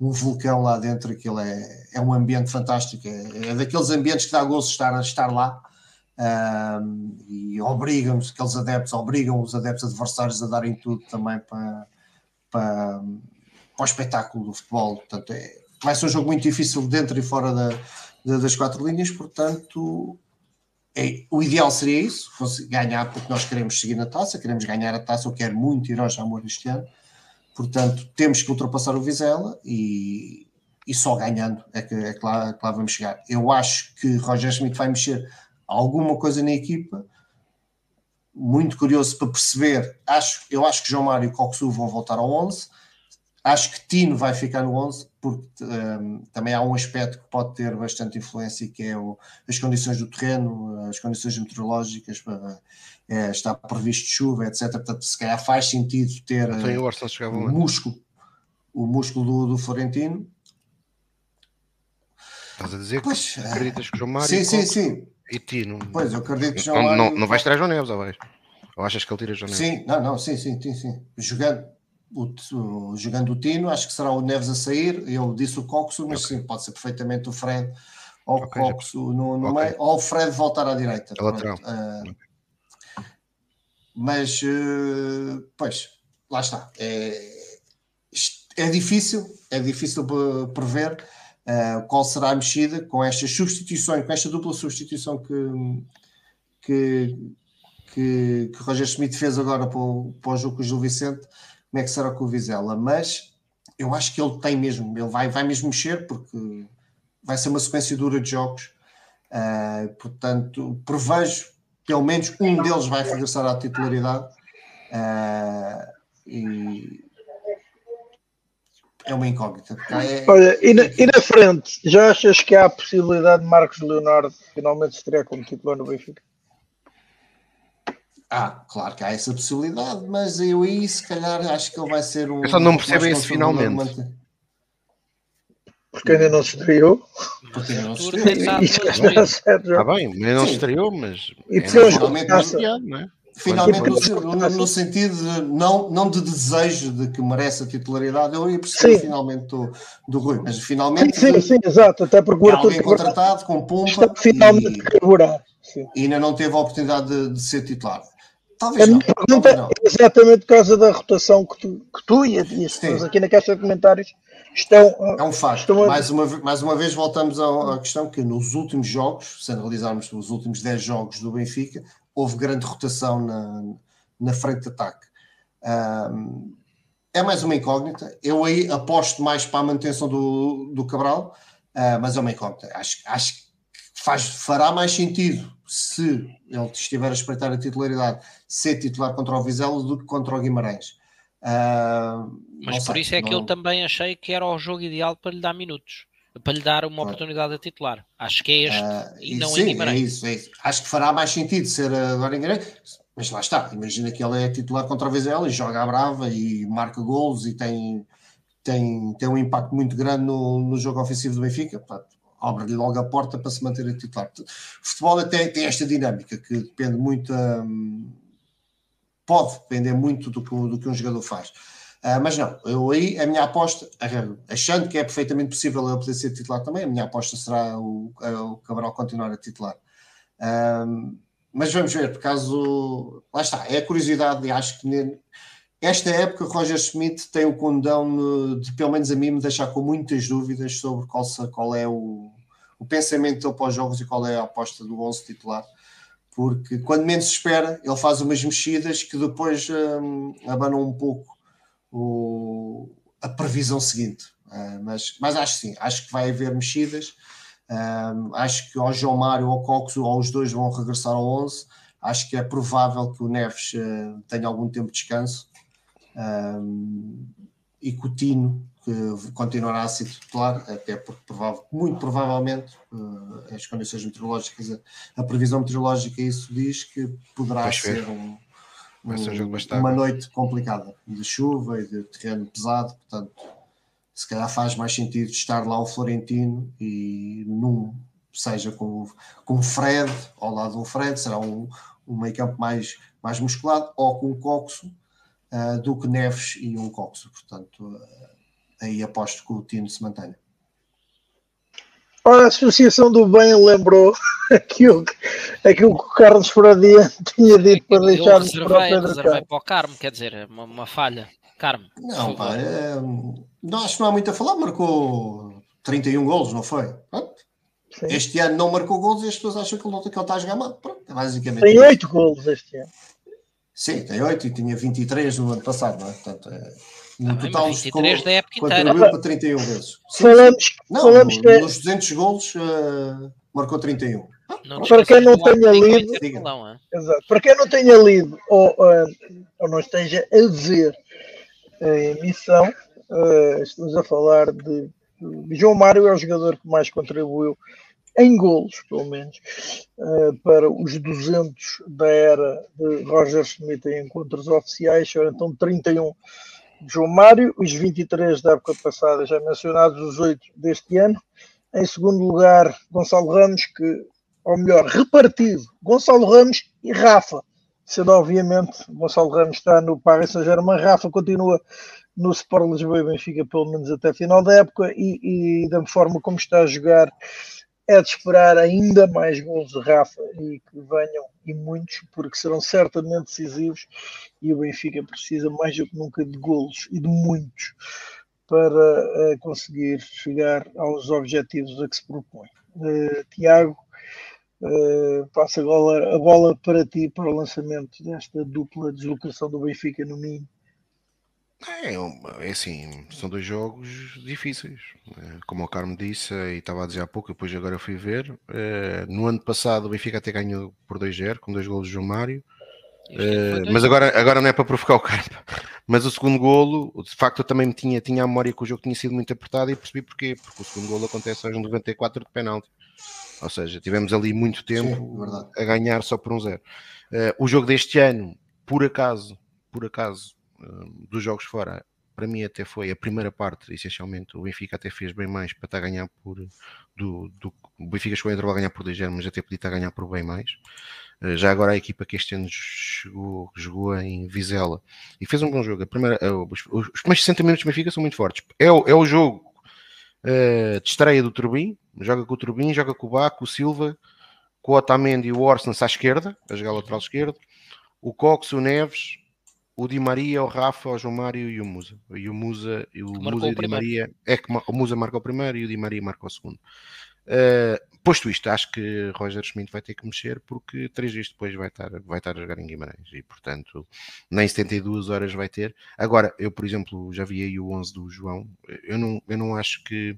S3: um vulcão lá dentro, aquilo é, é um ambiente fantástico, é, é daqueles ambientes que dá gosto estar, estar lá, um, e obrigam-nos, aqueles adeptos, obrigam os adeptos adversários a darem tudo também para, para, para o espetáculo do futebol, portanto é, vai ser um jogo muito difícil dentro e fora da, das quatro linhas, portanto, é, o ideal seria isso, fosse ganhar, porque nós queremos seguir na taça, queremos ganhar a taça, eu quero muito ir ao Jamor este ano, portanto, temos que ultrapassar o Vizela e, e só ganhando é que, é que, lá, que lá vamos chegar. Eu acho que Roger Schmidt vai mexer alguma coisa na equipa, muito curioso para perceber, acho, eu acho que João Mário e Coxu vão voltar ao 11, Acho que Tino vai ficar no 11, porque um, também há um aspecto que pode ter bastante influência, que é o, as condições do terreno, as condições meteorológicas, para, é, está previsto chuva, etc. Portanto, se calhar faz sentido ter
S4: então,
S3: o músculo, o músculo do, do Florentino.
S4: Estás a dizer pois, que acreditas que o João Mário
S3: sim, sim, sim.
S4: e Tino.
S3: Pois, eu acredito que João
S4: não,
S3: Mário.
S4: Não, não vais tirar João Neves, ou vais? Ou achas que ele tira João Neves?
S3: Sim, não, não, sim, sim, sim, sim. Jogando o, o, jogando o Tino, acho que será o Neves a sair. Eu disse o Coxo, mas okay. sim, pode ser perfeitamente o Fred ou o okay, Coxo no, no okay. meio, ou o Fred voltar à direita. Uh, mas, uh, pois, lá está. É, é difícil, é difícil prever uh, qual será a mexida com estas substituições, com esta dupla substituição que, que, que, que Roger Schmidt fez agora para o, para o jogo com o Gil Vicente como é que será com o Vizela, mas eu acho que ele tem mesmo, ele vai, vai mesmo mexer porque vai ser uma sequência dura de jogos, uh, portanto, prevejo pelo menos um deles vai regressar à titularidade uh, e é uma incógnita. É...
S1: Olha, e na, e na, frente, já achas que há a possibilidade de Marcos Leonardo finalmente estrear como titular no Benfica?
S3: Ah, claro que há essa possibilidade, mas eu aí se calhar acho que ele vai ser um.
S4: Eu só não percebo isso finalmente.
S1: Porque ainda não se estreou.
S3: Porque ainda não se estreou.
S4: Está bem, ainda não se estreou, mas.
S1: E é finalmente,
S3: não é? Finalmente, no, no, no, sentido de, não, não de desejo de que merece a titularidade, eu ia perceber finalmente do, do Rui, mas finalmente.
S1: Sim, sim, sim exato. Até porque o
S3: alguém contratado com pompa.
S1: Está finalmente e, carburar.
S3: E ainda não teve a oportunidade de, de ser titular. Talvez a
S1: não. não. é exatamente por causa da rotação que tu, que tu e as pessoas aqui na caixa de comentários estão.
S3: É um facto. A... Mais, uma, mais uma vez voltamos à, à, questão que nos últimos jogos, se analisarmos os últimos 10 jogos do Benfica, houve grande rotação na, na frente de ataque. Um, é mais uma incógnita. Eu aí aposto mais para a manutenção do, do Cabral, uh, mas é uma incógnita. Acho, acho que faz, fará mais sentido se ele estiver a espreitar a titularidade, ser titular contra o Vizela do que contra o Guimarães. Uh,
S2: Mas por sei, isso é não... que eu também achei que era o jogo ideal para lhe dar minutos. para lhe dar uma oportunidade a titular. Acho que é este uh, e não
S3: sim, em Guimarães. É isso, é isso. Acho que fará mais sentido ser agora em Guimarães, mas lá está. Imagina que ele é titular contra a Vizela e joga a brava e marca golos e tem, tem, tem um impacto muito grande no, no jogo ofensivo do Benfica. Portanto, abre-lhe logo a porta para se manter a titular. O futebol até tem esta dinâmica que depende muito. Um, pode depender muito do que, do que um jogador faz. Uh, mas não, eu aí a minha aposta, achando que é perfeitamente possível eu poder ser titular também, a minha aposta será o, o Cabral continuar a titular. Uh, mas vamos ver, por caso. Lá está, é a curiosidade, e acho que esta época Roger Schmidt tem o condão de, pelo menos a mim, me deixar com muitas dúvidas sobre qual, qual é o, o pensamento dele para os jogos e qual é a aposta do 11 titular porque quando menos se espera, ele faz umas mexidas que depois um, abanam um pouco o, a previsão seguinte. Uh, mas, mas acho sim, acho que vai haver mexidas. Uh, acho que o João Mário ou Cox, ou os dois vão regressar ao 11. Acho que é provável que o Neves uh, tenha algum tempo de descanso. E que o Tino que continuará a ser titular, até porque provável, muito provavelmente as condições meteorológicas, a, a, previsão meteorológica isso diz que poderá ser um, um. Uma noite complicada de chuva e de terreno pesado, portanto, se calhar faz mais sentido estar lá o Florentino e num, seja com, com Fred, ao lado do Fred, será um, um meio campo mais, mais musculado, ou com o Coxo, uh, do que Neves e um Coxo. Portanto, uh, aí aposto que o Tino se mantenha.
S1: Ora, a Associação do Bem lembrou aquilo, aquilo que o Carlos Furadia tinha dito para deixar
S2: de para o Pedro reservei para o Carmo, quer dizer, uma, uma falha. Carmo.
S3: Não, pá, é, não, acho que não há muito a falar, marcou 31 golos, não foi? Este ano não marcou golos e as pessoas acham que ele, que ele está a jogar mal. Pronto, é basicamente.
S1: Tem 8 golos este ano.
S3: Sim, tem 8 e tinha 23 no ano passado, não é? Portanto, é
S2: no tá total, 23 da época
S3: inteira. Contribuiu para 31 vezes.
S1: Sim, falamos,
S3: não,
S1: falamos
S3: no, que... nos 200 golos uh, marcou 31.
S1: Não para quem não tenha lido, exato, para quem não tenha lido ou, uh, ou não esteja a ver a emissão, uh, estamos a falar de João Mário é o jogador que mais contribuiu em golos, pelo menos, uh, para os 200 da era de Roger Schmidt em encontros oficiais, então 31 João Mário, os 23 da época passada já mencionados, os 8 deste ano. Em segundo lugar, Gonçalo Ramos, que, ou melhor, repartido, Gonçalo Ramos e Rafa. Sendo obviamente, Gonçalo Ramos está no Paris Saint-Germain, Rafa continua no Sport Lisboa e Benfica, pelo menos até final da época, e, e da forma como está a jogar, é de esperar ainda mais gols de Rafa e que venham e muitos, porque serão certamente decisivos e o Benfica precisa mais do que nunca de gols e de muitos para uh, conseguir chegar aos objetivos a que se propõe. Uh, Tiago, uh, passa agora a bola para ti para o lançamento desta dupla deslocação do Benfica no Minho.
S4: É, é assim, são dois jogos difíceis. É, como o Carmo disse e estava a dizer há pouco, depois agora eu fui ver. É, no ano passado o Benfica até ganhou por 2-0, com dois golos de João Mário. É, mas agora, agora não é para provocar o Carmo. Mas o segundo golo, de facto, eu também tinha, tinha a memória que o jogo tinha sido muito apertado e percebi porquê. Porque o segundo golo acontece aos 94 de penalti. Ou seja, tivemos ali muito tempo Sim, a ganhar só por um zero. o jogo deste ano, por acaso, por acaso, dos jogos fora, para mim até foi a primeira parte, essencialmente, o Benfica até fez bem mais para estar a ganhar por do, do o Benfica chegou a entrar a ganhar por 2 mas até podia estar a ganhar por bem mais. Eh, já agora a equipa que este ano chegou, jogou em Vizela e fez um bom jogo. A primeira, eh, os, os primeiros 60 minutos do Benfica são muito fortes. É o, é o jogo uh, de estreia do Turbin, joga com o Turbin, joga com o Baco, o Silva, com o Otamendi e o Orsens à esquerda, a jogar lateral esquerdo, o Cox, o Neves, o Di Maria, o Rafa, o João Mário e o Musa. E o Musa, e o Musa e o Di Maria. É que o Musa marca o primeiro e o Di Maria marca o segundo. Uh, posto isto, acho que Roger Schmidt vai ter que mexer porque três dias depois vai estar, vai estar a jogar em Guimarães e, portanto, nem 72 horas vai ter. Agora, eu, por exemplo, já vi aí o 11 do João. Eu não, eu não acho que.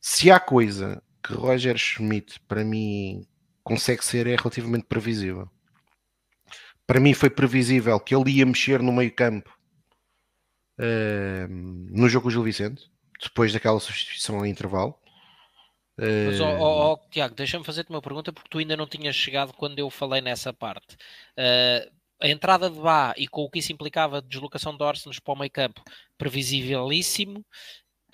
S4: Se há coisa que Roger Schmidt, para mim, consegue ser, é relativamente previsível para mim foi previsível que ele ia mexer no meio campo uh, no jogo com o Gil Vicente, depois daquela substituição em intervalo.
S2: Mas, oh, oh, oh, Tiago, deixa-me fazer-te uma pergunta porque tu ainda não tinhas chegado quando eu falei nessa parte. Uh, a entrada de Bá e com o que isso implicava de deslocação de Orsens para o meio campo, previsibilíssimo.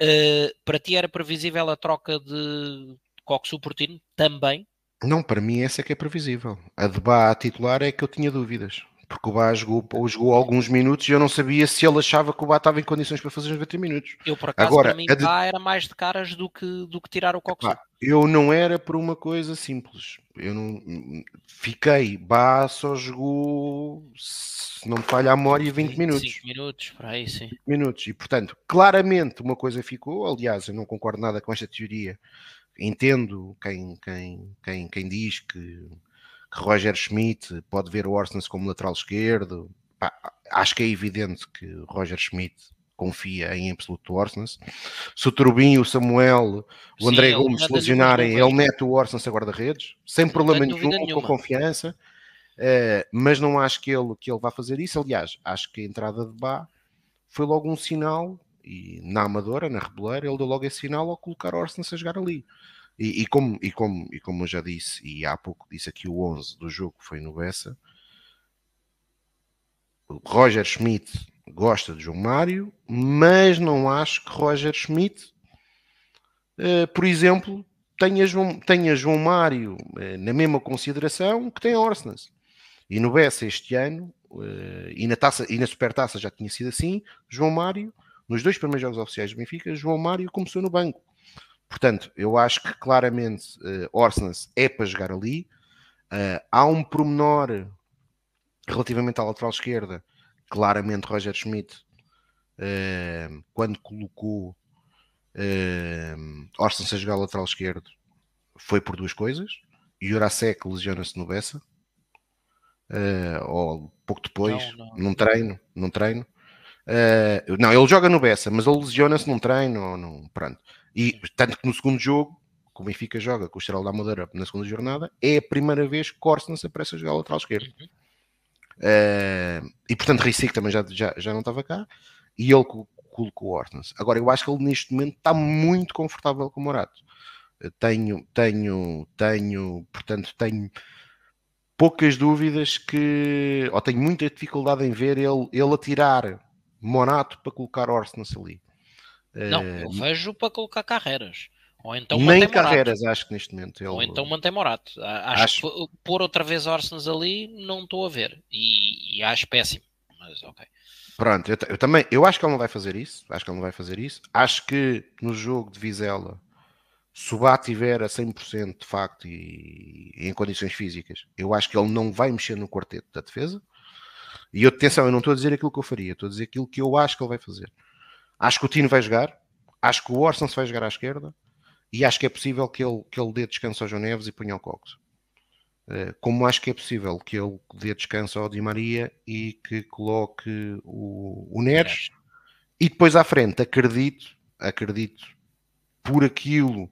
S2: Uh, para ti era previsível a troca de Coxo por Tino? Também?
S4: Não, para mim essa é que é previsível. A de Bá a titular é que eu tinha dúvidas porque o Bá jogou, jogou alguns minutos e eu não sabia se ele achava que o Bá estava em condições para fazer os 90 minutos.
S2: Eu, por acaso, Agora, para mim, de... era mais de caras do que, do que tirar o Coxo.
S4: Eu não era por uma coisa simples. Eu não fiquei. Bá só jogou, se não me falha a memória, 20 minutos.
S2: 5 minutos, para aí, sim.
S4: Minutos. E, portanto, claramente uma coisa ficou. Aliás, eu não concordo nada com esta teoria. Entendo quem, quem, quem, quem diz que que Roger Schmidt pode ver o Orsnes como lateral esquerdo. Pá, acho que é evidente que Roger Schmidt confia em absoluto Orsnes. Se o Turbin, o Samuel, o André Sim, Gomes se lesionarem, ele mete o Orsnes a guarda-redes, sem problema nenhum, nenhuma. com confiança. Uh, mas não acho que ele, que ele vá fazer isso. Aliás, acho que a entrada de Bá foi logo um sinal, e na Amadora, na Rebeleira, ele deu logo esse sinal ao colocar Orsnes a jogar ali. E, e, como, e, como, e como eu já disse, e há pouco disse aqui o 11 do jogo foi no Bessa, Roger Schmidt gosta de João Mário, mas não acho que Roger Schmidt, uh, por exemplo, tenha João, tenha João Mário uh, na mesma consideração que tem Orsnes. E no Bessa este ano, uh, e, na taça, e na Supertaça já tinha sido assim, João Mário, nos dois primeiros jogos oficiais do Benfica, João Mário começou no banco. Portanto, eu acho que claramente uh, Orsnes é para jogar ali. Uh, há um promenor relativamente à lateral esquerda. Claramente, Roger Schmidt, uh, quando colocou uh, Orsnes a jogar lateral esquerdo, foi por duas coisas. Jurasek lesiona-se no Bessa, uh, ou pouco depois, não, não. num treino, num treino. Uh, não, ele joga no Bessa, mas ele lesiona-se num treino, ou num, pronto. E tanto que no segundo jogo, que o Benfica joga com o Estrela da Madeira na segunda jornada, é a primeira vez que Corson aparece a jogar lateral esquerdo. Uh, e portanto, Ricic também já, já, já não estava cá e ele colocou o. Agora, eu acho que ele neste momento está muito confortável com o Morato. Tenho, tenho, tenho, portanto, tenho poucas dúvidas que, ou tenho muita dificuldade em ver ele, ele a tirar Morato para colocar Orsnes ali.
S2: Não, eu eh, vejo para colocar carreiras. Ou então
S4: Nem carreiras, Morato. acho que neste momento.
S2: Ele... Ou então mantém Morato. Acho, acho... que pôr outra vez Orsens ali, não estou a ver. E, e, acho péssimo. Mas ok.
S4: Pronto, eu, eu, também, eu acho que ele não vai fazer isso. Acho que ele não vai fazer isso. Acho que no jogo de Vizela, se o Bá tiver a 100% de facto e, e, em condições físicas, eu acho que ele não vai mexer no quarteto da defesa. E atenção, eu não estou a dizer aquilo que eu faria, estou a dizer aquilo que eu acho que ele vai fazer. Acho que o Tino vai jogar, acho que o Orson se vai jogar à esquerda e acho que é possível que ele, que ele dê descanso ao João Neves e ponha o Cox. Eh, como acho que é possível que ele dê descanso ao Di Maria e que coloque o, o Neres e depois à frente, acredito, acredito por aquilo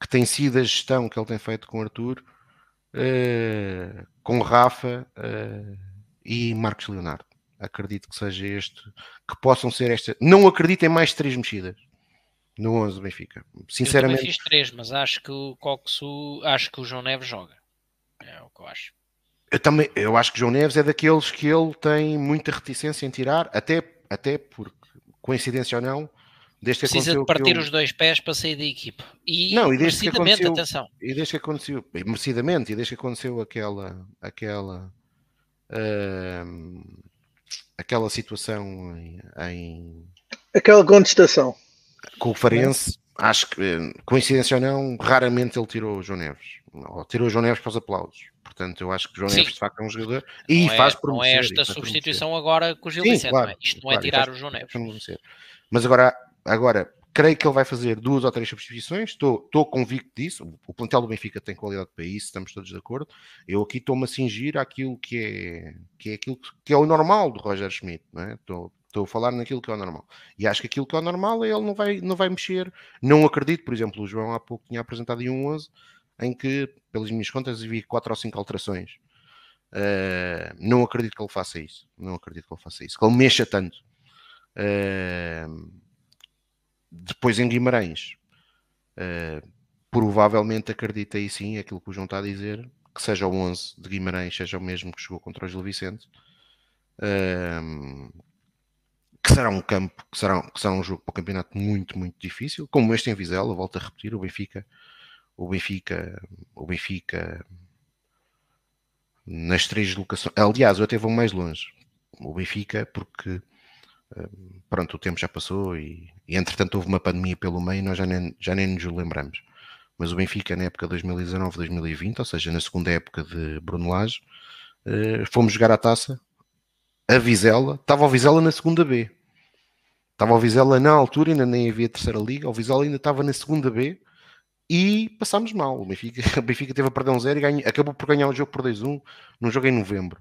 S4: que tem sido a gestão que ele tem feito com Arthur, uh, com Rafa uh, e Marcos Leonardo acredito que seja este, que possam ser esta. Não acredito em mais três mexidas no 11 do Benfica. Sinceramente.
S2: Eu fiz três, mas acho que o acho que o João Neves joga. É o que eu acho.
S4: Eu também, eu acho que o João Neves é daqueles que ele tem muita reticência em tirar, até, até porque, coincidência ou não, desde que
S2: Precisa de partir eu... os dois pés para sair da equipe. E não, e desde que aconteceu, atenção.
S4: E desde que aconteceu, merecidamente, e desde que aconteceu aquela, aquela uh, aquela situação em, em...
S1: aquela contestação
S4: com o Farense, acho que coincidência ou não, raramente ele tirou o João Neves, ou tirou o João Neves para os aplausos. Portanto, eu acho que o João Sim. Neves de facto é um jogador e não é, faz
S2: Não é esta substituição agora com o Gil Sim, Vicente, claro, não é? Isto não é tirar o João Neves.
S4: Mas agora, agora creio que ele vai fazer duas ou três substituições, estou, estou convicto disso. O plantel do Benfica tem qualidade para isso, estamos todos de acordo. Eu aqui estou-me a cingir àquilo que é, que é aquilo que é o normal do Roger Schmidt, não é? Estou, estou a falar naquilo que é o normal. E acho que aquilo que é o normal é ele não vai, não vai mexer. Não acredito, por exemplo, o João há pouco tinha apresentado em um 11 em que, pelas minhas contas, vi quatro ou cinco alterações. Uh, não acredito que ele faça isso. Não acredito que ele faça isso. Que ele mexa tanto. Uh, depois em Guimarães, uh, provavelmente acredita aí sim aquilo que o João está a dizer, que seja o 11 de Guimarães, seja o mesmo que jogou contra o Gil Vicente, um, que será um campo, que será, que será um jogo para o campeonato muito, muito difícil, como este em Vizela, volto a repetir, o Benfica, o Benfica, o Benfica nas três locações, aliás, eu até vou mais longe, o Benfica, porque pronto, o tempo já passou e, e entretanto houve uma pandemia pelo meio e nós já nem, já nem nos lembramos. Mas o Benfica na época 2019-2020, ou seja, na segunda época de Bruno Lage, eh, fomos jogar a taça a Vizela, estava o Vizela na segunda B. Estava o Vizela na altura, ainda nem havia terceira liga, o Vizela ainda estava na segunda B e passámos mal. O Benfica, o Benfica teve a perder um zero e acabou por ganhar o jogo por 2-1 num jogo em novembro.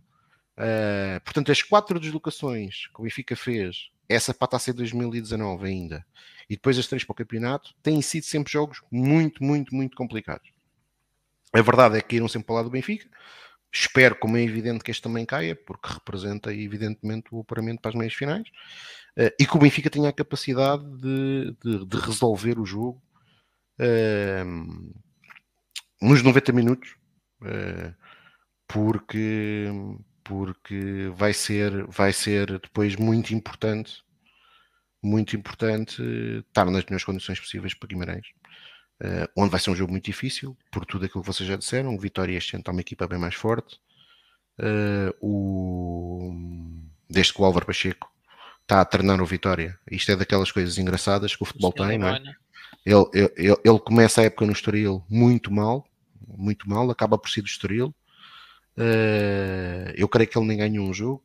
S4: Uh, portanto, as quatro deslocações que o Benfica fez, essa para a taça 2019 ainda, e depois as três para o campeonato, têm sido sempre jogos muito, muito, muito complicados. A verdade é que iram sempre para o lado do Benfica. Espero, como é evidente, que este também caia, porque representa, evidentemente, o apuramento para as meias finais. Uh, e que o Benfica tenha a capacidade de, de, de resolver o jogo uh, nos 90 minutos, uh, porque porque vai ser, vai ser depois muito importante, muito importante estar nas melhores condições possíveis para Guimarães. Uh, onde vai ser um jogo muito difícil, por tudo aquilo que vocês já disseram. O Vitória este ano está uma equipa bem mais forte. Uh, o... Desde que o Álvaro Pacheco está a treinar o Vitória, isto é daquelas coisas engraçadas que o futebol o tem, não é? Ele, ele, ele, começa a época no Estoril muito mal, muito mal, acaba por ser do Estoril, Uh, eu creio que ele nem ganhou um jogo.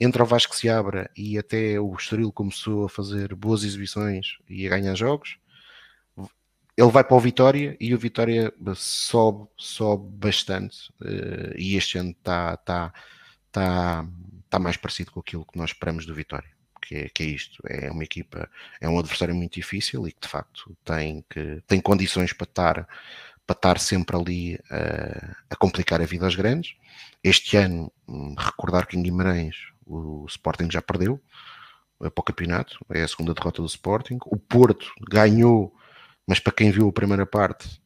S4: Entre o Vasco se abra e até o Estoril começou a fazer boas exibições e a ganhar jogos. Ele vai para o Vitória e o Vitória sobe, sobe bastante. Uh, e este ano está tá, tá, tá mais parecido com aquilo que nós esperamos do Vitória. Que é, que é, isto, é uma equipa, é um adversário muito difícil e que de facto tem, que, tem condições para estar, para estar sempre ali uh, a complicar a vida aos grandes. Este ano, hum, recordar que em Guimarães o Sporting já perdeu uh, para o campeonato, é a segunda derrota do Sporting. O Porto ganhou, mas para quem viu a primeira parte,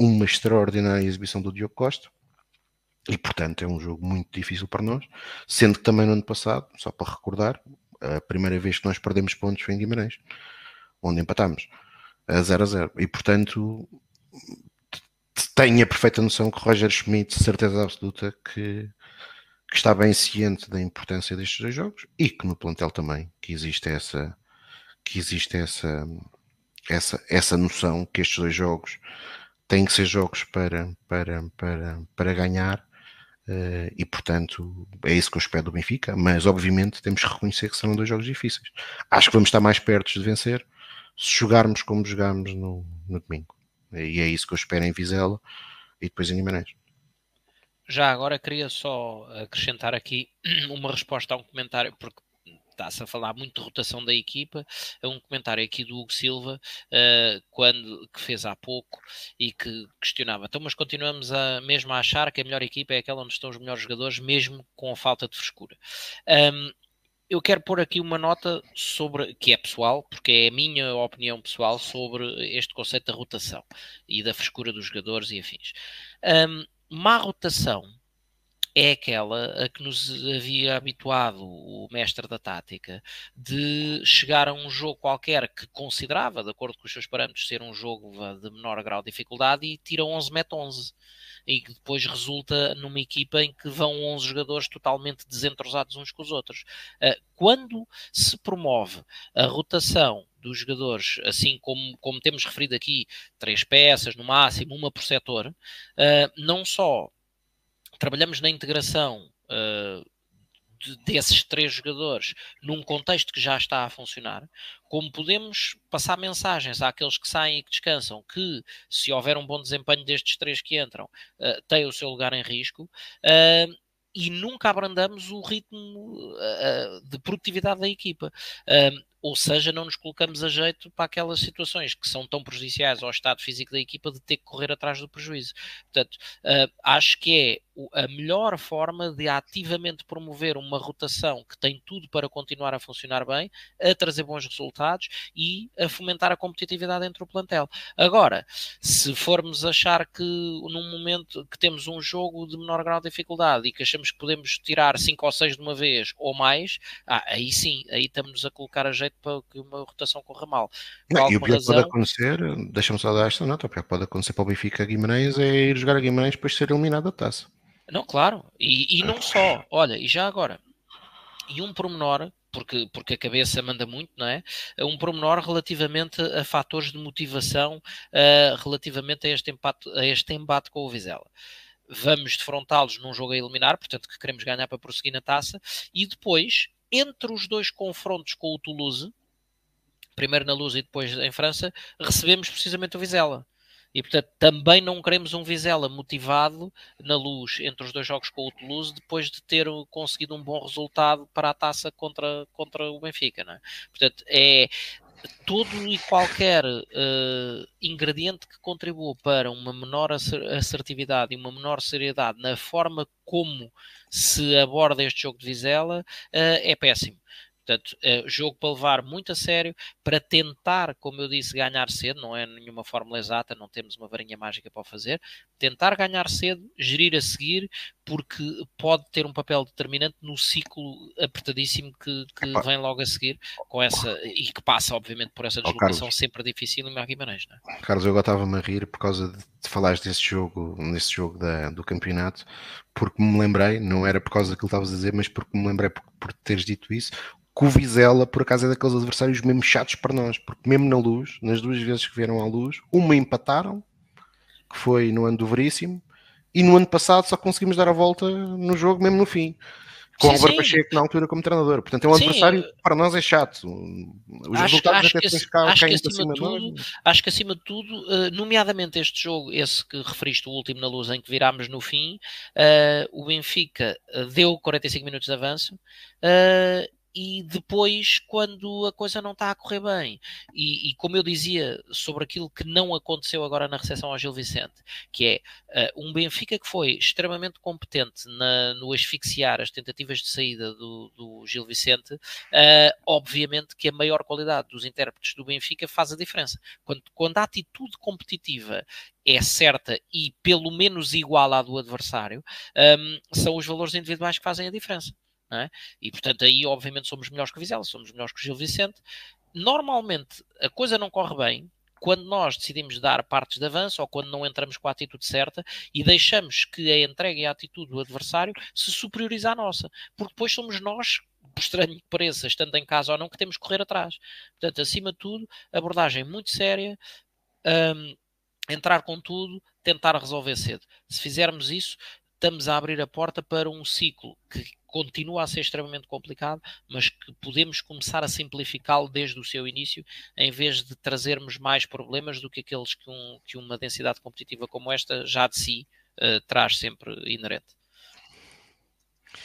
S4: uma extraordinária exibição do Diogo Costa. E portanto é um jogo muito difícil para nós, sendo que também no ano passado, só para recordar, a primeira vez que nós perdemos pontos foi em Guimarães, onde empatámos a 0 a 0. E portanto tenho a perfeita noção que Roger Schmidt, certeza absoluta, que, que, está bem ciente da importância destes dois jogos e que no plantel também que existe essa que existe essa essa, essa noção que estes dois jogos têm que ser jogos para, para, para, para ganhar uh, e portanto é isso que eu espero do Benfica, mas obviamente temos que reconhecer que serão dois jogos difíceis. Acho que vamos estar mais perto de vencer se jogarmos como jogámos no, no domingo. E é isso que eu espero em Vizela e depois em Guimarães.
S2: Já agora queria só acrescentar aqui uma resposta a um comentário, porque está-se a falar muito de rotação da equipa, é um comentário aqui do Hugo Silva, uh, quando, que fez há pouco e que questionava, então mas continuamos a, mesmo a achar que a melhor equipa é aquela onde estão os melhores jogadores, mesmo com a falta de frescura. Um, eu quero pôr aqui uma nota sobre, que é pessoal, porque é a minha opinião pessoal sobre este conceito da rotação e da frescura dos jogadores e afins. Um, má rotação é aquela a que nos havia habituado o mestre da tática de chegar a um jogo qualquer que considerava, de acordo com os seus parâmetros, ser um jogo de menor grau de dificuldade e tira 11, mete 11 e que depois resulta numa equipa em que vão 11 jogadores totalmente desentrosados uns com os outros. Ah, quando se promove a rotação dos jogadores, assim como, como temos referido aqui, três peças no máximo, uma por setor, ah, não só trabalhamos na integração uh, desses três jogadores num contexto que já está a funcionar, como podemos passar mensagens àqueles que saem e que descansam que, se houver um bom desempenho destes três que entram, uh, têm o seu lugar em risco. Uh, e nunca abrandamos o ritmo de produtividade da equipa. Ou seja, não nos colocamos a jeito para aquelas situações que são tão prejudiciais ao estado físico da equipa de ter que correr atrás do prejuízo. Portanto, uh, acho que é a melhor forma de ativamente promover uma rotação que tem tudo para continuar a funcionar bem, a trazer bons resultados e a fomentar a competitividade entre o plantel. Agora, se formos achar que num momento que temos um jogo de menor grau de dificuldade e que achamos que podemos tirar 5 ou 6 de uma vez ou mais, ah, aí sim, aí estamos a colocar a jeito para que uma rotação corra mal.
S4: Não, e o pior razão... pode acontecer, deixa-me só dar esta nota, o pior pode acontecer para o Benfica Guimarães é ir jogar a Guimarães depois de ser eliminado da taça.
S2: Não, claro, e, e não só, olha, e já agora, e um pormenor porque, porque a cabeça manda muito, não é? Um pormenor relativamente a fatores de motivação uh, relativamente a este, empate, a este embate com o Vizela. Vamos defrontá-los num jogo a eliminar, portanto que queremos ganhar para prosseguir na taça, e depois, entre os dois confrontos com o Toulouse, primeiro na Luz e depois em França, recebemos precisamente o Vizela. E portanto também não queremos um Vizela motivado na luz entre os dois jogos com o Toulouse depois de ter conseguido um bom resultado para a taça contra, contra o Benfica. Não é? Portanto, é todo e qualquer uh, ingrediente que contribua para uma menor assertividade e uma menor seriedade na forma como se aborda este jogo de Vizela uh, é péssimo. Portanto, é jogo para levar muito a sério, para tentar, como eu disse, ganhar cedo, não é nenhuma fórmula exata, não temos uma varinha mágica para fazer, tentar ganhar cedo, gerir a seguir, porque pode ter um papel determinante no ciclo apertadíssimo que, que vem logo a seguir, com essa, e que passa, obviamente, por essa deslocação oh, sempre difícil em Guimarães. Não é?
S4: Carlos, eu agora estava-me a rir por causa de, de falares desse jogo, nesse jogo da, do campeonato, porque me lembrei, não era por causa daquilo que estavas a dizer, mas porque me lembrei por, por teres dito isso, que o Vizela, por acaso, é daqueles adversários mesmo chatos para nós, porque mesmo na luz, nas duas vezes que vieram à luz, uma empataram, que foi no ano do Veríssimo, e no ano passado só conseguimos dar a volta no jogo, mesmo no fim. Com o Álvaro Pacheco na altura como treinador. Portanto, é um sim, adversário que para nós é chato. Os
S2: acho, resultados acho até que, cá, acho que acima de tudo, Acho que acima de tudo, uh, nomeadamente este jogo, esse que referiste, o último na luz, em que virámos no fim, uh, o Benfica uh, deu 45 minutos de avanço e depois quando a coisa não está a correr bem. E, e, como eu dizia sobre aquilo que não aconteceu agora na recepção ao Gil Vicente, que é uh, um Benfica que foi extremamente competente na, no asfixiar as tentativas de saída do, do Gil Vicente, uh, obviamente que a maior qualidade dos intérpretes do Benfica faz a diferença. Quando, quando a atitude competitiva é certa e pelo menos igual à do adversário, um, são os valores individuais que fazem a diferença. É? E portanto, aí obviamente somos melhores que o Vizela, somos melhores que o Gil Vicente. Normalmente a coisa não corre bem quando nós decidimos dar partes de avanço ou quando não entramos com a atitude certa e deixamos que a entrega e a atitude do adversário se superiorize à nossa, porque depois somos nós por estranho que pareça, estando em casa ou não, que temos que correr atrás. Portanto, acima de tudo, abordagem muito séria, um, entrar com tudo, tentar resolver cedo. Se fizermos isso, estamos a abrir a porta para um ciclo que continua a ser extremamente complicado, mas que podemos começar a simplificá-lo desde o seu início, em vez de trazermos mais problemas do que aqueles que, um, que uma densidade competitiva como esta já de si uh, traz sempre inerente.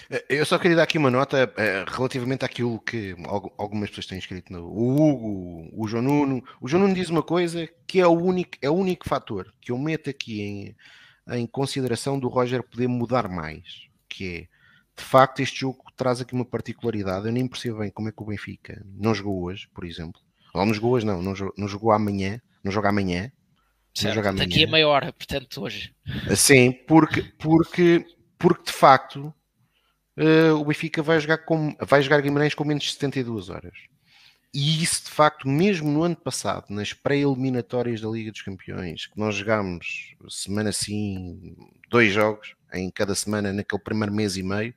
S4: Eh, eu só queria dar aqui uma nota uh, relativamente àquilo que algumas pessoas têm escrito no o Hugo, o João Nuno. O João Nuno diz uma coisa que é o único, é o único fator que eu meto aqui em, em consideração do Roger poder mudar mais, que é de facto, este jogo traz aqui uma particularidade. Eu nem percebo bem como é que o Benfica não jogou hoje, por exemplo. Ou não jogou hoje, não, não jogou, não jogou amanhã, não joga amanhã.
S2: Certo, joga amanhã. Daqui a meia hora, portanto, hoje.
S4: Sim, porque, porque, porque de facto uh, o Benfica vai jogar, com, vai jogar Guimarães com menos de 72 horas. E isso, de facto, mesmo no ano passado, nas pré-eliminatórias da Liga dos Campeões, que nós jogámos semana sim, dois jogos em cada semana naquele primeiro mês e meio,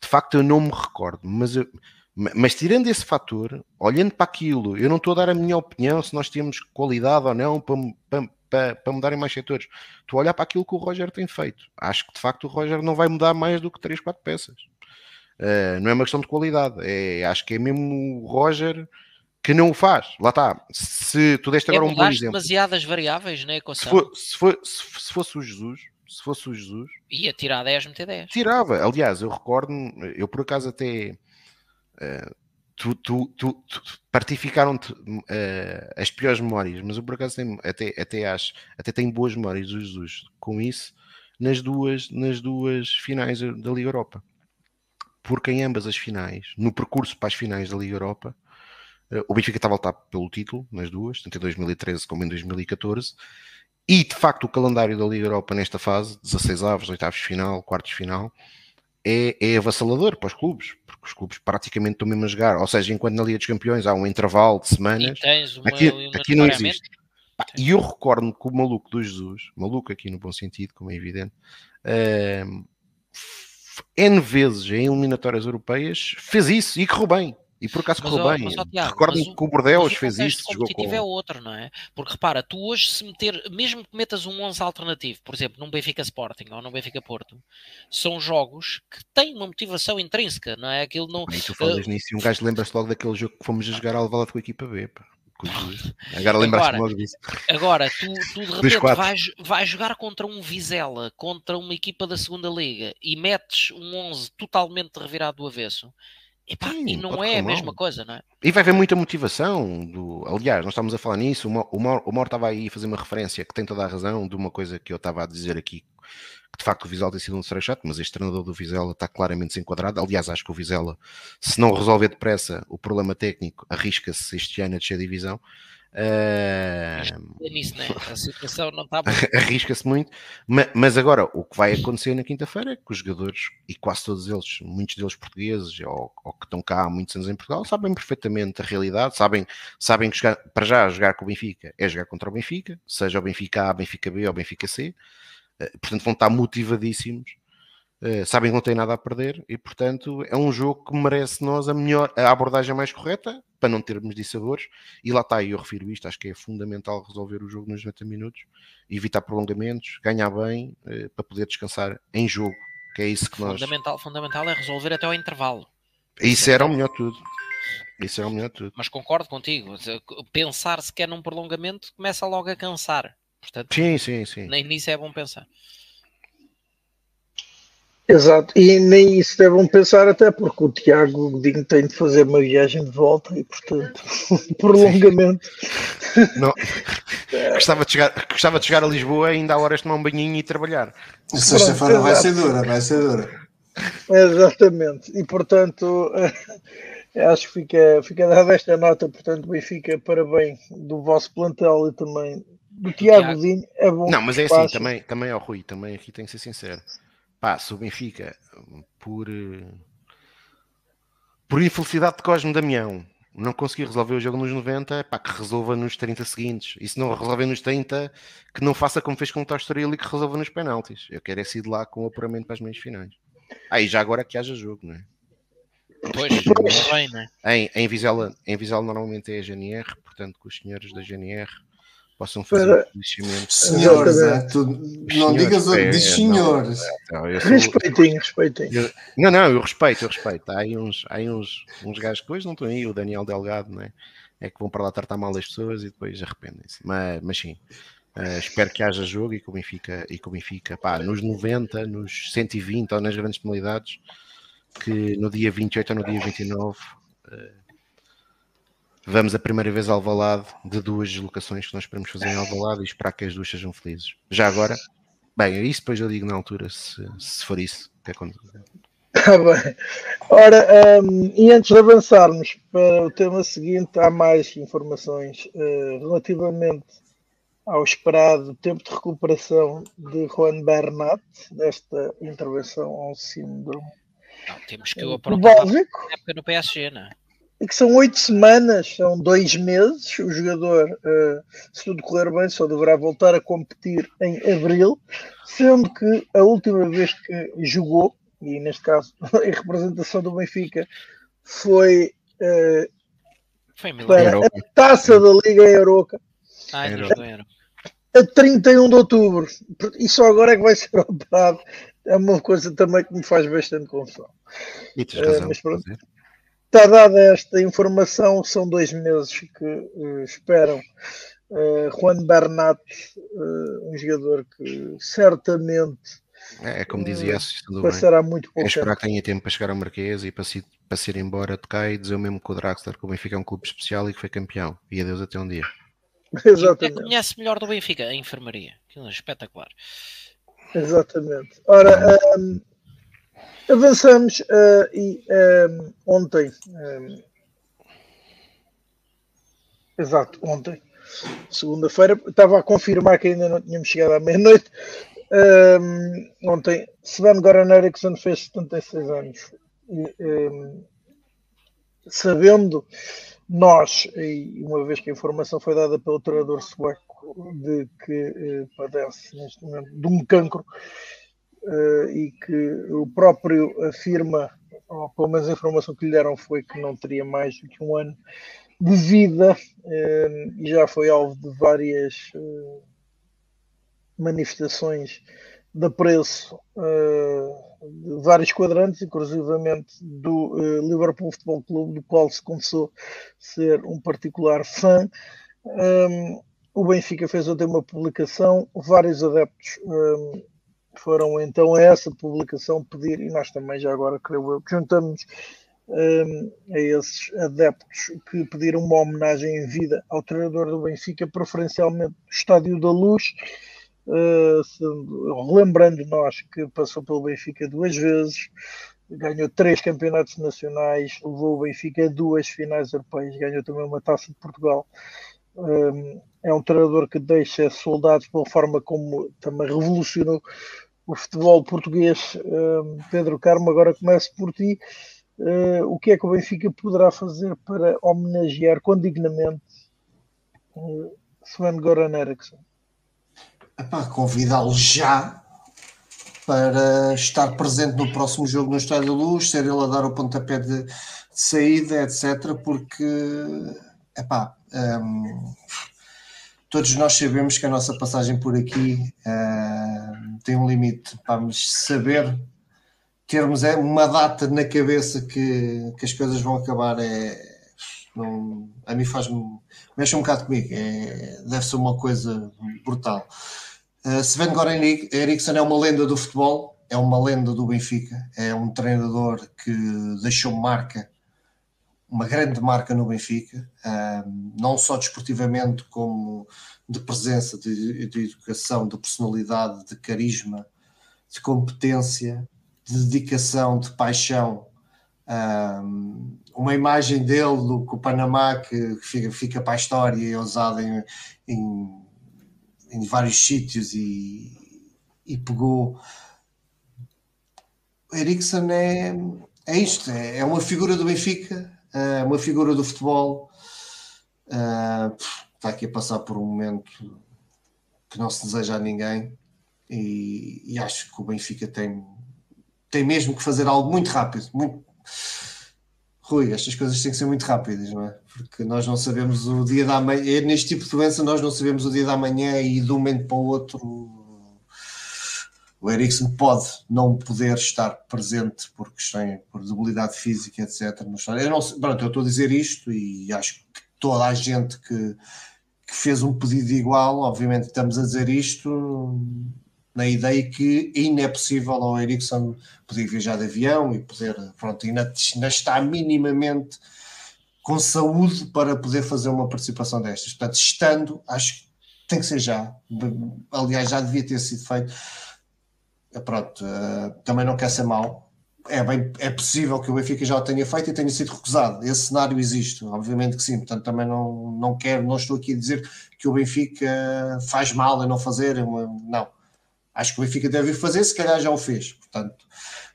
S4: de facto eu não me recordo, mas, eu, mas tirando esse fator, olhando para aquilo, eu não estou a dar a minha opinião se nós temos qualidade ou não para, para, para, para mudarem mais setores. Estou a olhar para aquilo que o Roger tem feito. Acho que de facto o Roger não vai mudar mais do que 3, 4 peças. Uh, não é uma questão de qualidade, é, acho que é mesmo o Roger que não o faz. Lá está. Se tu deste agora é um bom exemplo.
S2: demasiadas variáveis equação.
S4: Se, for, se, for, se, fosse o Jesus, se fosse o Jesus.
S2: Ia tirar 10, meter 10.
S4: Tirava. Aliás, eu recordo-me, eu por acaso até. Uh, tu, tu, tu, tu partificaram-te uh, as piores memórias, mas eu por acaso tenho, até, até acho, até tenho boas memórias do Jesus com isso. nas duas, nas duas finais da Liga Europa. Porque em ambas as finais, no percurso para as finais da Liga Europa, eh, o Benfica estava a lutar pelo título nas duas, tanto em 2013 como em 2014, e de facto o calendário da Liga Europa nesta fase, 16 avos, oitavos de final, quartos de final, é, é avassalador para os clubes, porque os clubes praticamente estão mesmo a jogar. Ou seja, enquanto na Liga dos Campeões há um intervalo de semanas, aqui, aqui não existe. E eu recordo-me que o maluco do Jesus, maluco aqui no bom sentido, como é evidente, uh, N vezes em eliminatórias europeias fez isso e correu bem. E por acaso correu bem. Recordo-me que o Bordeaux fez isso.
S2: O competitivo com... é outro, não é? Porque repara, tu hoje se meter, mesmo que metas um 11 alternativo, por exemplo, num Benfica Sporting ou num Benfica Porto, são jogos que têm uma motivação intrínseca, não é? Aquilo não.
S4: Bem, tu falas uh... nisso e um gajo lembra-se logo daquele jogo que fomos a jogar ao Alvalade com a equipa B, pá. Agora lembras-te logo disso.
S2: Agora, tu, tu de repente vais, vais jogar contra um Vizela, contra uma equipa da segunda Liga e metes um 11 totalmente revirado do avesso Epá, Sim, e não é a mesma coisa, não é?
S4: E vai haver muita motivação. Do... Aliás, nós estamos a falar nisso. O Mor, o Mor estava aí a fazer uma referência que tem toda a razão de uma coisa que eu estava a dizer aqui. Que de facto o Vizela tem sido um chato, mas este treinador do Vizela está claramente desenquadrado. Aliás, acho que o Vizela, se não resolver depressa o problema técnico, arrisca-se este ano a descer a divisão.
S2: Uh... É nisso, né? A situação não está
S4: Arrisca-se muito, mas agora o que vai acontecer na quinta-feira é que os jogadores, e quase todos eles, muitos deles portugueses ou, ou, que estão cá há muitos anos em Portugal, sabem perfeitamente a realidade, sabem, sabem que jogar, para já jogar com o Benfica é jogar contra o Benfica, seja o Benfica A, Benfica B ou Benfica C, uh, portanto vão estar motivadíssimos Uh, sabem que não têm nada a perder e, portanto, é um jogo que merece nós a melhor, a abordagem mais correta para não termos dissabores. E lá está, eu refiro isto, acho que é fundamental resolver o jogo nos 90 minutos, evitar prolongamentos, ganhar bem uh, para poder descansar em jogo, que é isso que
S2: nós. Fundamental, fundamental é resolver até ao intervalo.
S4: Isso era o melhor tudo. Isso é o melhor tudo.
S2: Mas concordo contigo, pensar sequer num prolongamento começa logo a cansar. Portanto,
S4: sim, sim, sim.
S2: Nem nisso é bom pensar.
S1: Exato, e nem isso devem pensar, até porque o Tiago Godinho tem de fazer uma viagem de volta e, portanto, prolongamento.
S4: Não. Gostava, de chegar, gostava de chegar a Lisboa e ainda há horas tomar um banhinho e trabalhar.
S3: Sexta-feira vai ser dura, vai ser dura.
S1: Exatamente, e portanto, acho que fica, fica dada esta nota. Portanto, Benfica, parabéns do vosso plantel e também do Tiago Godinho. É bom.
S4: Não, mas é assim, também, também é o Rui, também aqui tem que ser sincero pá, se o Benfica, por, eh, por infelicidade de Cosme Damião, não conseguir resolver o jogo nos 90, pá, que resolva nos 30 seguintes. E se não resolver nos 30, que não faça como fez com o Tostoril e que resolva nos penaltis. Eu quero é ser de lá com o apuramento para as meias finais. Aí ah, já agora que haja jogo, não é?
S2: Pois, bem, né?
S4: Em, em, Vizela, em Vizela normalmente é a GNR, portanto, com os senhores da GNR possam fazer Para... conhecimento.
S3: Senhores, é, tu não digas é, diz senhores.
S1: Não, não, sou... Respeitinho, respeitinho.
S4: Eu, não, não, eu respeito, eu respeito. Há aí uns, há aí uns, uns gajos que hoje não estão aí, o Daniel Delgado, não é? É que vão para lá tratar mal as pessoas e depois arrependem-se. Mas, mas sim, uh, espero que haja jogo e que o Benfica, e que o Benfica pá, nos 90, nos 120 ou nas grandes penalidades, que no dia 28 ou no dia 29. Uh, vamos a primeira vez ao Alvalade de duas deslocações que nós esperamos fazer em Alvalade e esperar que as duas sejam felizes. Já agora, bem, isso depois eu digo na altura, se, se for isso que acontece.
S1: Está bem. Ora, um, e antes de avançarmos para o tema seguinte, há mais informações uh, relativamente ao esperado tempo de recuperação de Juan Bernat, desta intervenção ao síndrome.
S2: Não, temos que o aproveitar época no PSG, não é?
S1: Que são oito semanas, são dois meses. O jogador, uh, se tudo correr bem, só deverá voltar a competir em abril, sendo que a última vez que jogou, e neste caso em representação do Benfica, foi, uh,
S2: foi
S1: para a taça da Liga Euroca.
S2: Ah,
S1: a 31 de outubro, e só agora é que vai ser operado. É uma coisa também que me faz bastante confusão.
S4: E tens razão, uh, mas pronto.
S1: Está dada esta informação, são dois meses que uh, esperam uh, Juan Bernat, uh, um jogador que certamente
S4: é, como dizia
S1: uh, passará bem. muito pouco.
S4: É esperar que tenha tempo para chegar ao Marquês e para se, para se ir embora de cá e dizer o mesmo que o Draxler, que o Benfica é um clube especial e que foi campeão. E adeus até um dia.
S1: Exatamente.
S2: conhece melhor do Benfica a enfermaria. Aquilo é espetacular.
S1: Exatamente. Ora, um, avançamos uh, e um, ontem, um, exato, ontem, segunda-feira, estava a confirmar que ainda não tínhamos chegado à meia-noite. ontem, Sven Goran Eriksson fez 76 anos. E, sabendo nós, e uma vez que a informação foi dada pelo treinador sueco de que eh, padece neste momento de um cancro eh, e que o próprio afirma, ou pelo menos a informação que lhe deram foi que não teria mais do que um ano de vida eh, e já foi alvo de várias eh, manifestações de apreço de vários quadrantes, inclusivamente do Liverpool Futebol Clube, do qual se a ser um particular fã. O Benfica fez ontem uma publicação, vários adeptos foram então a essa publicação pedir, e nós também já agora, creio eu, juntamos um, a esses adeptos que pediram uma homenagem em vida ao treinador do Benfica, preferencialmente do Estádio da Luz, Uh, sendo, lembrando nós que passou pelo Benfica duas vezes, ganhou três campeonatos nacionais, levou o Benfica a duas finais europeias, ganhou também uma taça de Portugal. Um, é um treinador que deixa soldados pela forma como também revolucionou o futebol português. Um, Pedro Carmo, agora começo por ti. Uh, o que é que o Benfica poderá fazer para homenagear condignamente uh, Sven Goran Eriksson?
S3: convidá-lo já para estar presente no próximo jogo no Estádio Luz, ser ele a dar o pontapé de, de saída, etc. Porque, epá, um, todos nós sabemos que a nossa passagem por aqui uh, tem um limite. Vamos saber termos é, uma data na cabeça que, que as coisas vão acabar é, não, a mim faz-me mexe um bocado comigo é, deve ser uma coisa brutal Uh, Sven Goran Eriksson é uma lenda do futebol, é uma lenda do Benfica, é um treinador que deixou marca, uma grande marca no Benfica, não só desportivamente, como de presença, de, de, educação, de personalidade, de carisma, de competência, de dedicação, de paixão. Um, uma imagem dele do, com o Panamá que fica, fica para a história e é usada em, em em vários sítios e, e pegou. Eriksen é, é isto, é, é uma figura do Benfica, é uma figura do futebol. Está aqui a passar por um momento que não se deseja a ninguém e, e, acho que o Benfica tem, tem mesmo que fazer algo muito rápido, muito, Rui, estas coisas têm que ser muito rápidas, não é? Porque nós não sabemos o dia da manhã, neste tipo de doença nós não sabemos o dia da manhã e de um momento para o outro o Ericsson pode não poder estar presente por questões, por debilidade física, etc. Eu não pronto, eu estou a dizer isto e acho que toda a gente que, que fez um pedido igual, obviamente estamos a dizer isto, na ideia que ainda é possível ao Ericsson poder viajar de avião e poder, pronto, ainda, ainda está minimamente com saúde para poder fazer uma participação destas. Portanto, estando, acho que tem que ser já. Aliás, já devia ter sido feito. Pronto, uh, também não quer ser mau. É, bem, é possível que o Benfica já o tenha feito e tenha sido recusado. Esse cenário existe, obviamente que sim. Portanto, também não, não quero, não estou aqui a dizer que o Benfica faz mal a não fazer. Não acho que o Benfica deve fazer, se calhar já o fez, portanto,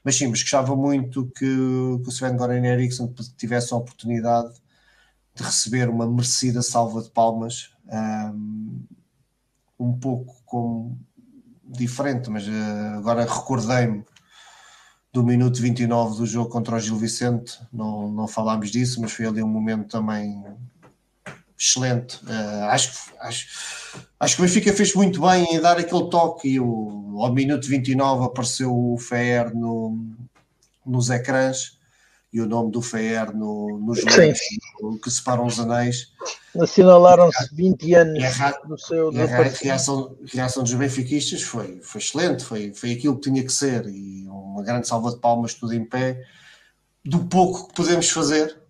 S3: mas sim, mas gostava muito que, que o Sven Goran Eriksson tivesse a oportunidade de receber uma merecida salva de palmas, um, um pouco como diferente, mas uh, agora recordei-me do minuto 29 do jogo contra o Gil Vicente, não, não falámos disso, mas foi ali um momento também excelente. Uh, acho, acho, acho que o Benfica fez muito bem em dar aquele toque e o, ao minuto 29 apareceu o Fer no, nos ecrãs e o nome do Fer no, nos livros que separam os anéis.
S1: Assinalaram-se 20 anos do seu
S3: a reação, reação dos benfiquistas foi, foi excelente, foi, foi aquilo que tinha que ser e uma grande salva de palmas, tudo em pé, do pouco que podemos fazer.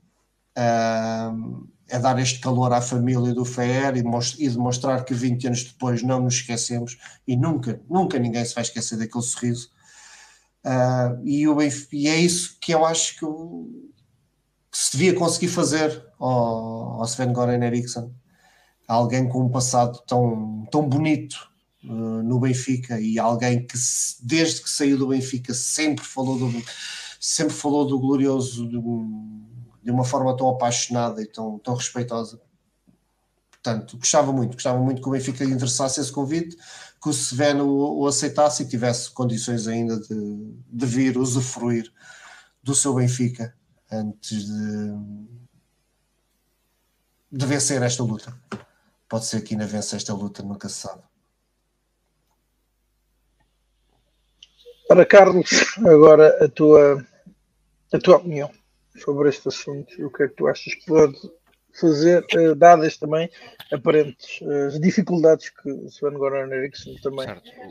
S3: Uh, é dar este calor à família do FER e, demonstrar que 20 anos depois não nos esquecemos e nunca, nunca ninguém se vai esquecer daquele sorriso. Uh, e, o, e é isso que eu acho que, que se devia conseguir fazer ao, ao Sven Goran Eriksson, alguém com um passado tão, tão bonito uh, no Benfica e alguém que desde que saiu do Benfica sempre falou do, sempre falou do glorioso de uma forma tão apaixonada e tão, tão respeitosa. Portanto, gostava muito, gostava muito que o Benfica interessasse esse convite, que o Seveno o, aceitasse e tivesse condições ainda de, de vir usufruir do seu Benfica antes de, de vencer esta luta. Pode ser que ainda vença esta luta, nunca se sabe.
S1: Para Carlos, agora a tua, a tua opinião sobre este assunto e o que é que tu achas que pode fazer, uh, dadas também aparentes uh, as dificuldades que o Sven Goran Eriksson também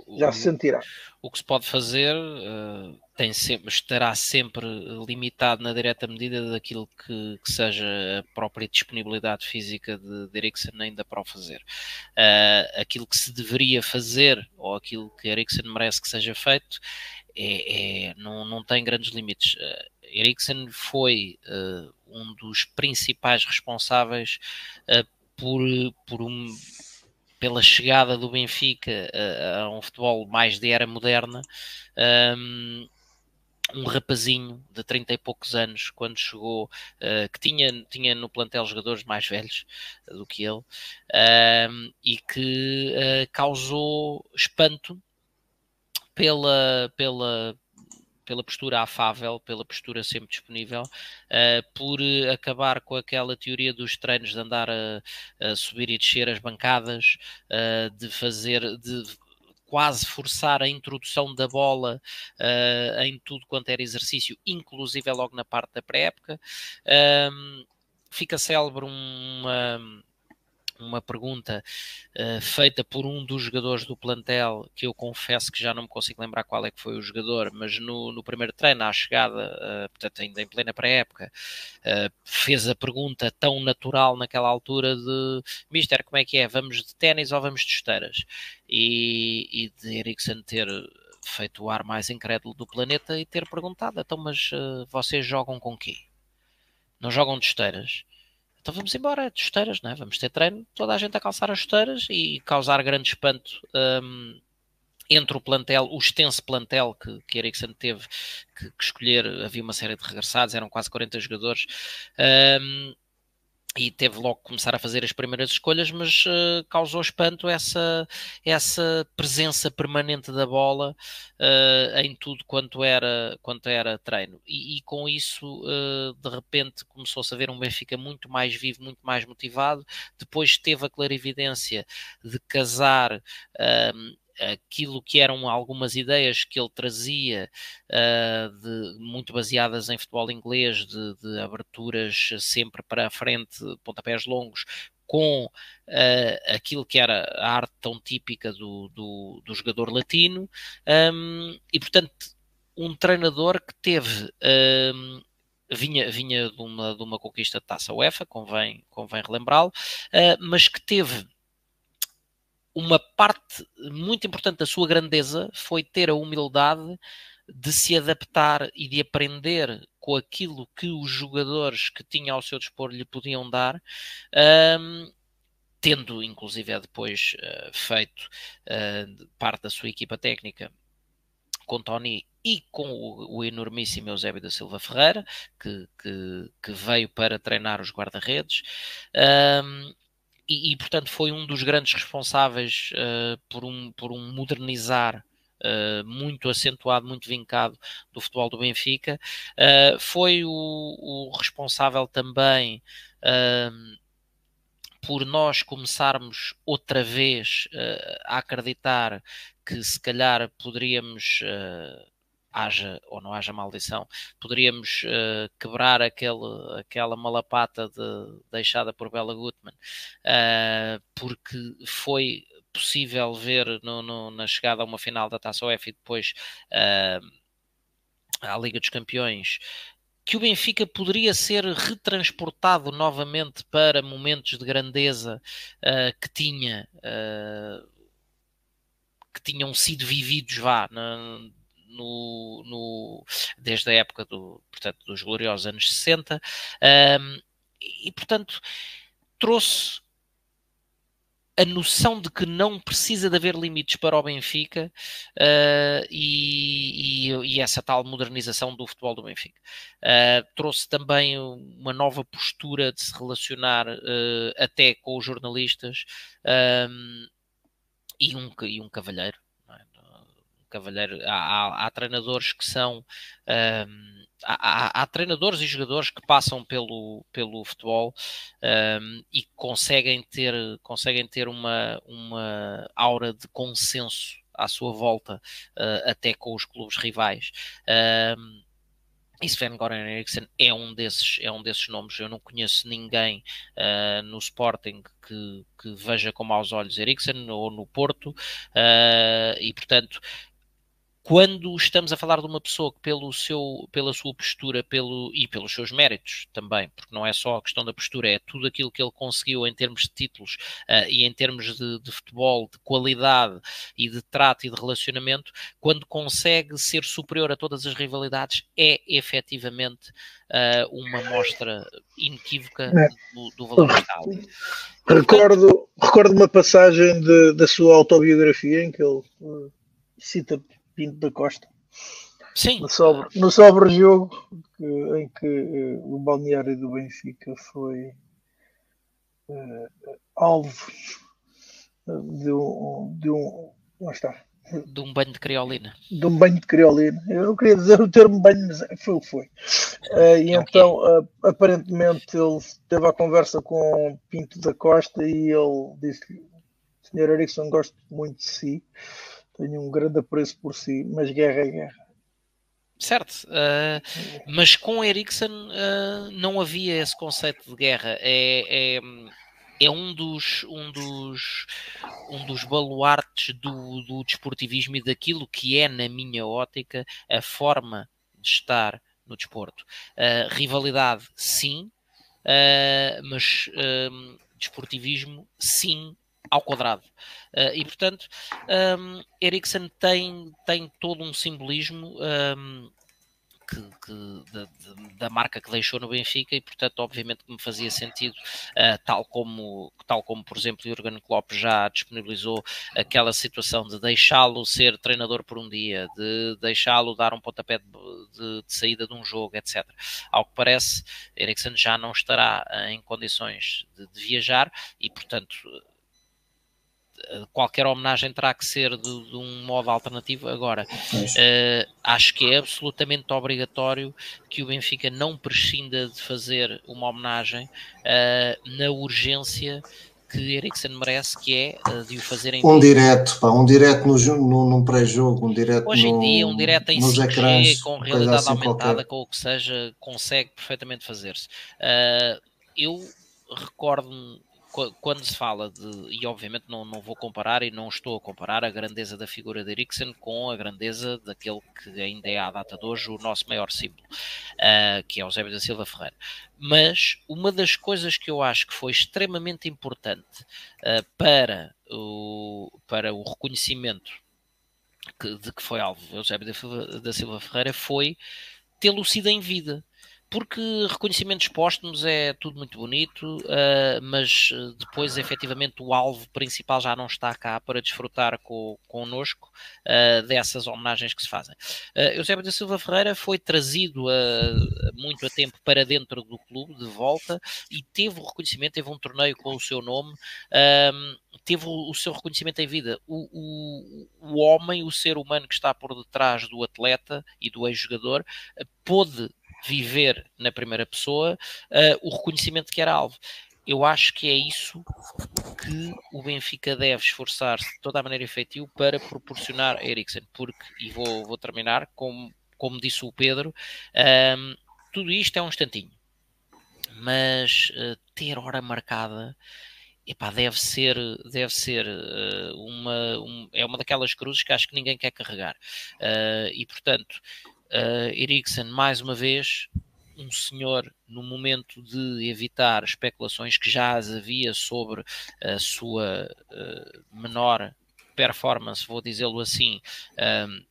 S1: o, já se sentirá.
S2: O que se pode fazer uh, tem sempre, estará sempre limitado na direta medida daquilo que, que seja a própria disponibilidade física de, de Eriksson ainda para o fazer. aquilo que se deveria fazer ou aquilo que Eriksson merece que seja feito é, é, não, não tem grandes limites. Uh, Eriksen foi uh, um dos principais responsáveis uh, por, por um, pela chegada do Benfica a um futebol mais de era moderna. Um, um rapazinho de 30 e poucos anos, quando chegou, uh, que tinha, tinha no plantel jogadores mais velhos do que ele, uh, e que uh, causou espanto pela, pela, pela postura afável, pela postura sempre disponível, uh, por acabar com aquela teoria dos treinos de andar a, a subir e descer as bancadas, uh, de fazer, de quase forçar a introdução da bola uh, em tudo quanto era exercício, inclusive logo na parte da pré-época. fica célebre uma uma pergunta uh, feita por um dos jogadores do plantel, que eu confesso que já não me consigo lembrar qual é que foi o jogador, mas no, no primeiro treino, à chegada, uh, portanto ainda em plena pré-época, uh, fez a pergunta tão natural naquela altura de Mister, como é que é? Vamos de ténis ou vamos de esteiras? E, e de Eriksen ter feito o ar mais incrédulo do planeta e ter perguntado, então mas vocês jogam com quê? Não jogam de esteiras? Então vamos embora, de chuteiras, né? vamos ter treino, toda a gente a calçar as chuteiras e causar grande espanto um, entre o plantel, o extenso plantel que, que Eriksen teve que, que, escolher, havia uma série de regressados, eram quase 40 jogadores. Um, e teve logo que começar a fazer as primeiras escolhas, mas uh, causou espanto essa, essa presença permanente da bola uh, em tudo quanto era, quanto era treino. E, e com isso, uh, de repente, começou-se a ver um Benfica muito mais vivo, muito mais motivado. Depois teve a clarividência de casar ehm, aquilo que eram algumas ideias que ele trazia, uh, de, muito baseadas em futebol inglês, de, de, aberturas sempre para a frente, pontapés longos, com uh, aquilo que era a arte tão típica do, do, do jogador latino, um, e portanto, um treinador que teve. Um, vinha, vinha de, uma, de uma conquista de taça UEFA, convém, convém relembrá-lo, uh, mas que teve uma parte muito importante da sua grandeza foi ter a humildade de se adaptar e de aprender com aquilo que os jogadores que tinha ao seu dispor lhe podiam dar, um, tendo inclusive depois uh, feito uh, parte da sua equipa técnica com Tony e com o, o enormíssimo Eusébio da Silva Ferreira, que, que, que veio para treinar os guarda-redes. Um, e, e, portanto foi um dos grandes responsáveis uh, por, um, por um modernizar Uh, muito acentuado, muito vincado do futebol do Benfica. Uh, foi o, o, responsável também uh, por nós começarmos outra vez a acreditar que se calhar poderíamos haja ou não haja maldição, poderíamos uh, quebrar aquele, aquela malapata de, deixada por Bela Gutmann, uh, porque foi possível ver no, no, na chegada a uma final da Taça UEFA e depois uh, à Liga dos Campeões que o Benfica poderia ser retransportado novamente para momentos de grandeza uh, que tinha uh, que tinham sido vividos vá na, no, no, desde a época do, portanto, dos gloriosos anos 60 um, e portanto trouxe a noção de que não precisa de haver limites para o Benfica uh, e, e, e, essa tal modernização do futebol do Benfica. Uh, trouxe também uma nova postura de se relacionar uh, até com os jornalistas um, e, um, e um cavalheiro. Cavalheiro há, há, há, treinadores que são. Um, há, há, treinadores e jogadores que passam pelo, pelo futebol um, e conseguem ter, conseguem ter uma, uma aura de consenso à sua volta, uh, até com os clubes rivais. Um, e Sven Goran Eriksson é um desses, é um desses nomes. Eu não conheço ninguém uh, no Sporting que, que, veja com maus olhos Eriksson ou no Porto, uh, e portanto quando estamos a falar de uma pessoa que pelo seu, pela sua postura pelo, e pelos seus méritos também, porque não é só a questão da postura, é tudo aquilo que ele conseguiu em termos de títulos uh, e em termos de, de, futebol, de qualidade e de trato e de relacionamento, quando consegue ser superior a todas as rivalidades, é efetivamente uh, uma mostra inequívoca é. do, do, valor que ali.
S1: Recordo, recordo uma passagem de, da sua autobiografia em que ele uh, cita Pinto da Costa.
S2: Sim.
S1: No sobre, no sobre jogo que, em que uh, o balneário do Benfica foi uh, alvo de um, de um. Onde está?
S2: De um banho de criolina.
S1: De um banho de criolina. Eu não queria dizer o termo banho, mas foi o que foi. Uh, e okay. então, aparentemente, ele teve a conversa com Pinto da Costa e ele disse-lhe: Senhor Erickson, gosto muito de si tenho um grande apreço por si, mas guerra é guerra.
S2: Certo, uh, mas com Ericsson uh, não havia esse conceito de guerra. É, é, é, um, dos, um, dos, um dos baluartes do, do desportivismo e daquilo que é, na minha ótica, a forma de estar no desporto. Uh, rivalidade, sim, mas desportivismo, sim, ao quadrado. Uh, e portanto, um, Ericsson tem, tem todo um simbolismo um, que, que, da, da, marca que deixou no Benfica e portanto obviamente que me fazia sentido uh, tal como tal como por exemplo Jurgen Klopp já disponibilizou aquela situação de deixá-lo ser treinador por um dia de deixá-lo dar um pontapé de, de, de, saída de um jogo etc ao que parece Ericsson já não estará em condições de, de viajar e portanto qualquer homenagem terá que ser de, de um modo alternativo. Agora, uh, acho que é absolutamente obrigatório que o Benfica não prescinda de fazer uma homenagem uh, na urgência que Eriksen merece, que é uh, de o fazer em
S3: um direto, pá, um direto no, no, num pré-jogo, um direto
S2: hoje
S3: em
S2: no, dia, um direto em 5G ecrãs, com realidade assim aumentada, qualquer. com o que seja, consegue perfeitamente fazer-se. Eu recordo-me quando se fala de, e obviamente não, não vou comparar e não estou a comparar a grandeza da figura de Eriksen com a grandeza daquele que ainda é à data de hoje o nosso maior símbolo, uh, que é o Zé da Silva Ferreira. Mas uma das coisas que eu acho que foi extremamente importante uh, para, o, para o reconhecimento que, de que foi alvo Eusébio da Silva Ferreira foi tê-lo sido em vida porque reconhecimentos póstumos é tudo muito bonito, uh, mas ah, depois efetivamente o alvo principal já não está cá para desfrutar com, connosco uh, dessas homenagens que se fazem. Uh, Eusébio da Silva Ferreira foi trazido uh, muito a tempo para dentro do clube, de volta, e teve o reconhecimento, teve um torneio com o seu nome, teve o, o, seu reconhecimento em vida. O, o, o homem, o ser humano que está por detrás do atleta e do ex-jogador, pôde viver na primeira pessoa uh, o reconhecimento que era alvo. Eu acho que é isso que o Benfica deve esforçar-se de toda a maneira efetiva para proporcionar a Eriksen, porque, e vou, vou terminar, como, como disse o Pedro, um, tudo isto é um instantinho, mas uh, ter hora marcada epá, deve ser, deve ser uh, uma, um, é uma daquelas cruzes que acho que ninguém quer carregar. Uh, e portanto, uh, Eriksen, mais uma vez, um senhor no momento de evitar especulações que já as havia sobre a sua uh, menor performance, vou dizê-lo assim, um,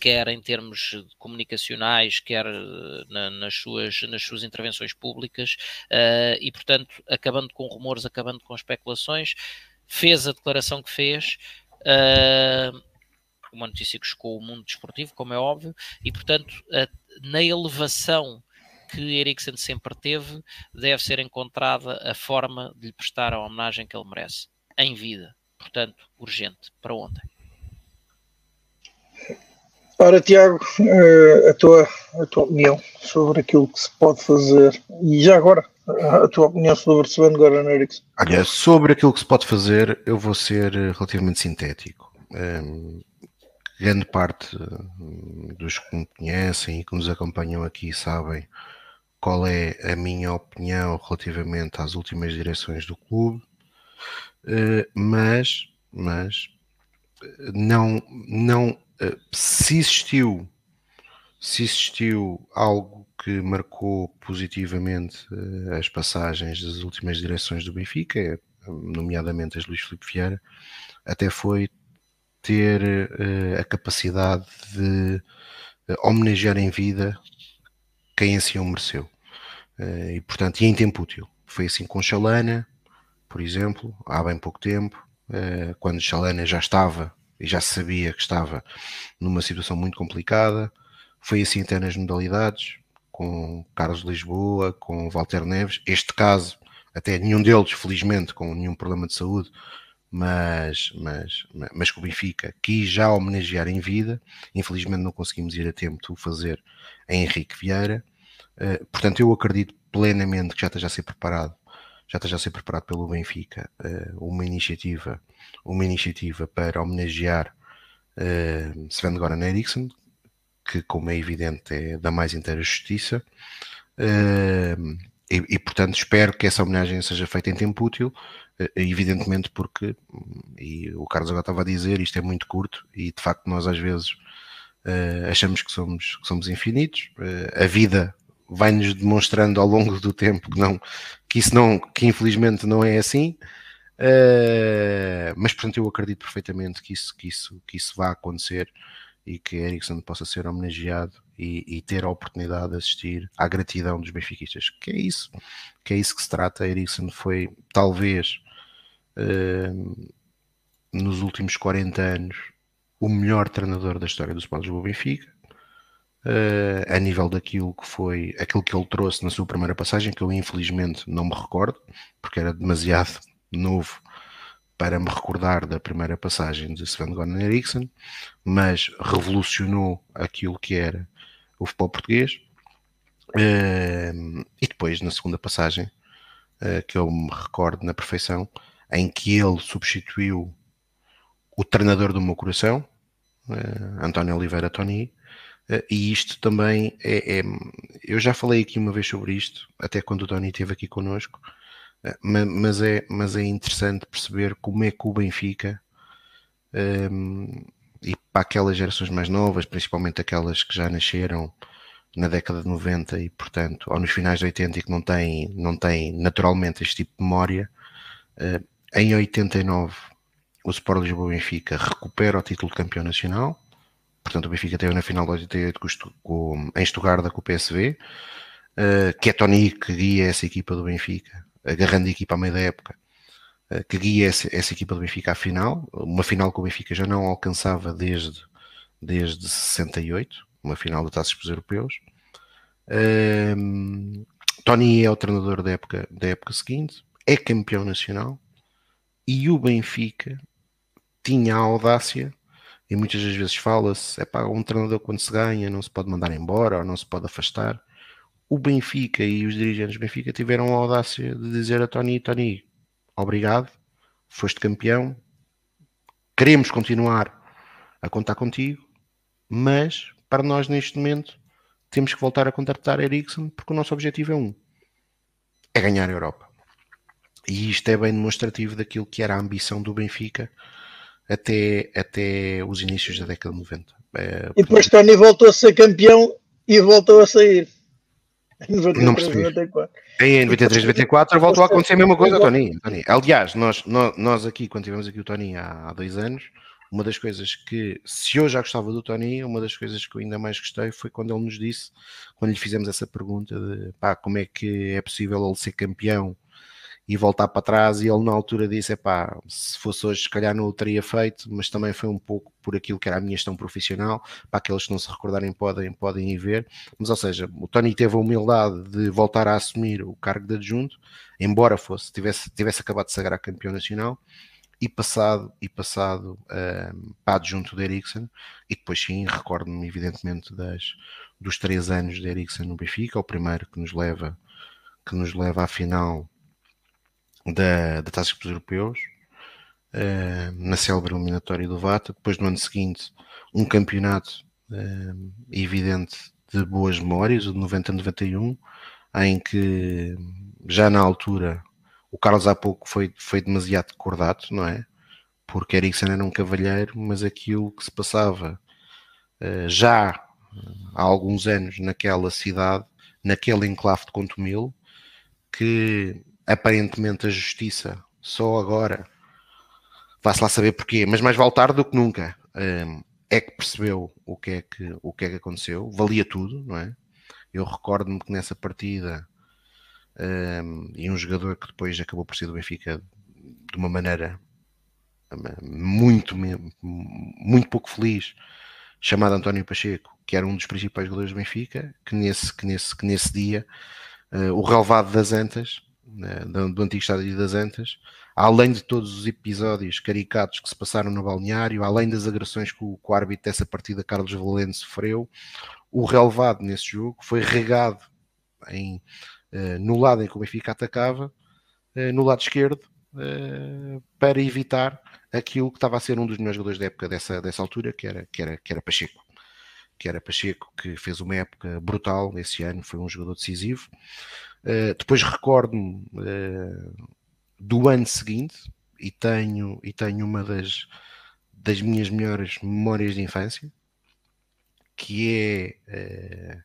S2: quer em termos comunicacionais, quer eh, na, nas, suas, nas suas intervenções públicas, uh, e portanto, acabando com rumores, acabando com especulações, fez a declaração que fez. Uh, uma notícia que chocou o mundo desportivo, como é óbvio, e portanto, na elevação que Eriksen sempre teve, deve ser encontrada a forma de lhe prestar a homenagem que ele merece, em vida. Portanto, urgente, para ontem.
S1: Ora, Tiago, eh, a tua, a tua opinião sobre aquilo que se pode fazer e já agora a tua opinião sobre Sven Goran Eriksson.
S4: Olha, sobre aquilo que se pode fazer, eu vou ser relativamente sintético. Um, ehm, grande parte hum, dos que me conhecem e que nos acompanham aqui sabem qual é a minha opinião relativamente às últimas direções do clube, uh, mas, mas não, não eh, se existiu, se existiu algo que marcou positivamente eh, as passagens das últimas direções do Benfica, nomeadamente as Luís Filipe Vieira, até foi ter uh, a capacidade de homenagear em vida quem assim o mereceu. Uh, e portanto, e em tempo útil. Foi assim com Chalana, por exemplo, há bem pouco tempo, uh, quando Chalana já estava e já sabia que estava numa situação muito complicada. Foi assim até nas modalidades, com Carlos Lisboa, com Walter Neves. Este caso, até nenhum deles, felizmente, com nenhum problema de saúde, mas, mas, mas que o Benfica quis já homenagear em vida. Infelizmente não conseguimos ir a tempo de o fazer em Henrique Vieira. Uh, portanto, eu acredito plenamente que já esteja a ser preparado, já esteja a ser preparado pelo Benfica uh, uma iniciativa uma iniciativa para homenagear uh, Sven Goran Eriksson, que, como é evidente, é da mais inteira justiça. Uh, e, e, portanto, espero que essa homenagem seja feita em tempo útil, uh, evidentemente, porque, e o Carlos agora estava a dizer, isto é muito curto e de facto nós às vezes uh, achamos que somos, que somos infinitos. a vida vai-nos demonstrando ao longo do tempo que não, que isso não, que infelizmente não é assim. Uh, mas portanto eu acredito perfeitamente que isso, que isso, que isso vá acontecer e que Ericsson possa ser homenageado e, e, ter a oportunidade de assistir à gratidão dos benfiquistas, que é isso, que é isso que se trata. Ericsson foi talvez uh, nos últimos 40 anos o melhor treinador da história do Sport Lisboa Benfica. Uh, a nível daquilo que foi aquilo que ele trouxe na sua primeira passagem, que eu infelizmente não me recordo, porque era demasiado novo para me recordar da primeira passagem de Sven Goran Eriksson, mas revolucionou aquilo que era o futebol português. E depois, na segunda passagem, uh, que eu me recordo na perfeição, em que ele substituiu o treinador do meu coração, uh, António Oliveira Tony, e isto também é, é, Eu já falei aqui uma vez sobre isto, até quando o Tony esteve aqui connosco, mas é, mas é interessante perceber como é que o Benfica um, e para aquelas gerações mais novas, principalmente aquelas que já nasceram na década de 90 e portanto, ou nos finais de 80 e que não têm, não têm naturalmente este tipo de memória, uh, em 89 o Sport Lisboa Benfica recupera o título de campeão nacional, portanto o Benfica teve na final de 88 com, com, em Estugarda com o PSV, uh, que é Tony que guia essa equipa do Benfica agarrando a equipa à meio da época, eh, que guia essa, essa, equipa do Benfica à final, uma final que o Benfica já não alcançava desde, desde 68, uma final de taças para os europeus. Um, Tony é o treinador da época, da época seguinte, é campeão nacional e o Benfica tinha a audácia, e muitas das vezes fala-se, é para um treinador quando se ganha não se pode mandar embora ou não se pode afastar o Benfica e os dirigentes do Benfica tiveram a audácia de dizer a Tony, Tony, obrigado, foste campeão, queremos continuar a contar contigo, mas para nós neste momento temos que voltar a contratar Ericsson porque o nosso objetivo é um, é ganhar a Europa. E isto é bem demonstrativo daquilo que era a ambição do Benfica até, até os inícios da década de 90.
S1: É, e depois Tony voltou a ser campeão e voltou a sair. Em 93, 94.
S4: Em 93, 94 voltou a acontecer a mesma coisa, Tony. Tony. Aliás, nós, nós, aqui, quando tivemos aqui o Tony há, há dois anos, uma das coisas que, se eu já gostava do Tony, uma das coisas que eu ainda mais gostei foi quando ele nos disse, quando lhe fizemos essa pergunta de pá, como é que é possível ele ser campeão e voltar para trás, e ele na altura disse: pá, se fosse hoje, se calhar não o teria feito, mas também foi um pouco por aquilo que era a minha gestão profissional. Para aqueles que não se recordarem, podem, podem ir ver. Mas, ou seja, o Tony teve a humildade de voltar a assumir o cargo de adjunto, embora fosse, tivesse, tivesse acabado de sagrar campeão nacional. E passado, e passado um, para adjunto de Eriksen, e depois sim, recordo-me evidentemente das, dos três anos de Eriksen no Benfica, o primeiro que nos leva, que nos leva à final da, da Taça dos Europeus, uh, na célebre eliminatória do Vata. Depois, no ano seguinte, um campeonato uh, evidente de boas memórias, o de 90-91, em que já na altura o Carlos há pouco foi, foi demasiado cordato, não é? Porque Eriksen era um cavalheiro, mas aquilo que se passava uh, já há alguns anos naquela cidade, naquele enclave de Contumil, que aparentemente a justiça só agora vá-se lá saber porquê, mas mais vale tarde do que nunca. Um, é que percebeu o que é que, o que é que aconteceu, valia tudo, não é? Eu recordo-me que nessa partida um, e um jogador que depois acabou por ser do Benfica de uma maneira muito, muito pouco feliz, chamado António Pacheco, que era um dos principais jogadores do Benfica, que nesse, que nesse, que nesse dia uh, o relevado das Antas né, do, do antigo estádio das Antas, além de todos os episódios caricatos que se passaram no balneário, além das agressões que o, que o árbitro dessa partida, Carlos Valente, sofreu, o relevado nesse jogo foi regado em, uh, no lado em que o Benfica atacava, uh, no lado esquerdo, uh, para evitar aquilo que estava a ser um dos melhores jogadores da época dessa, dessa altura, que era, que, era, que era Pacheco. Que era Pacheco, que fez uma época brutal esse ano, foi um jogador decisivo. Uh, depois recordo-me uh, do ano seguinte e tenho, e tenho uma das, das minhas melhores memórias de infância, que é uh,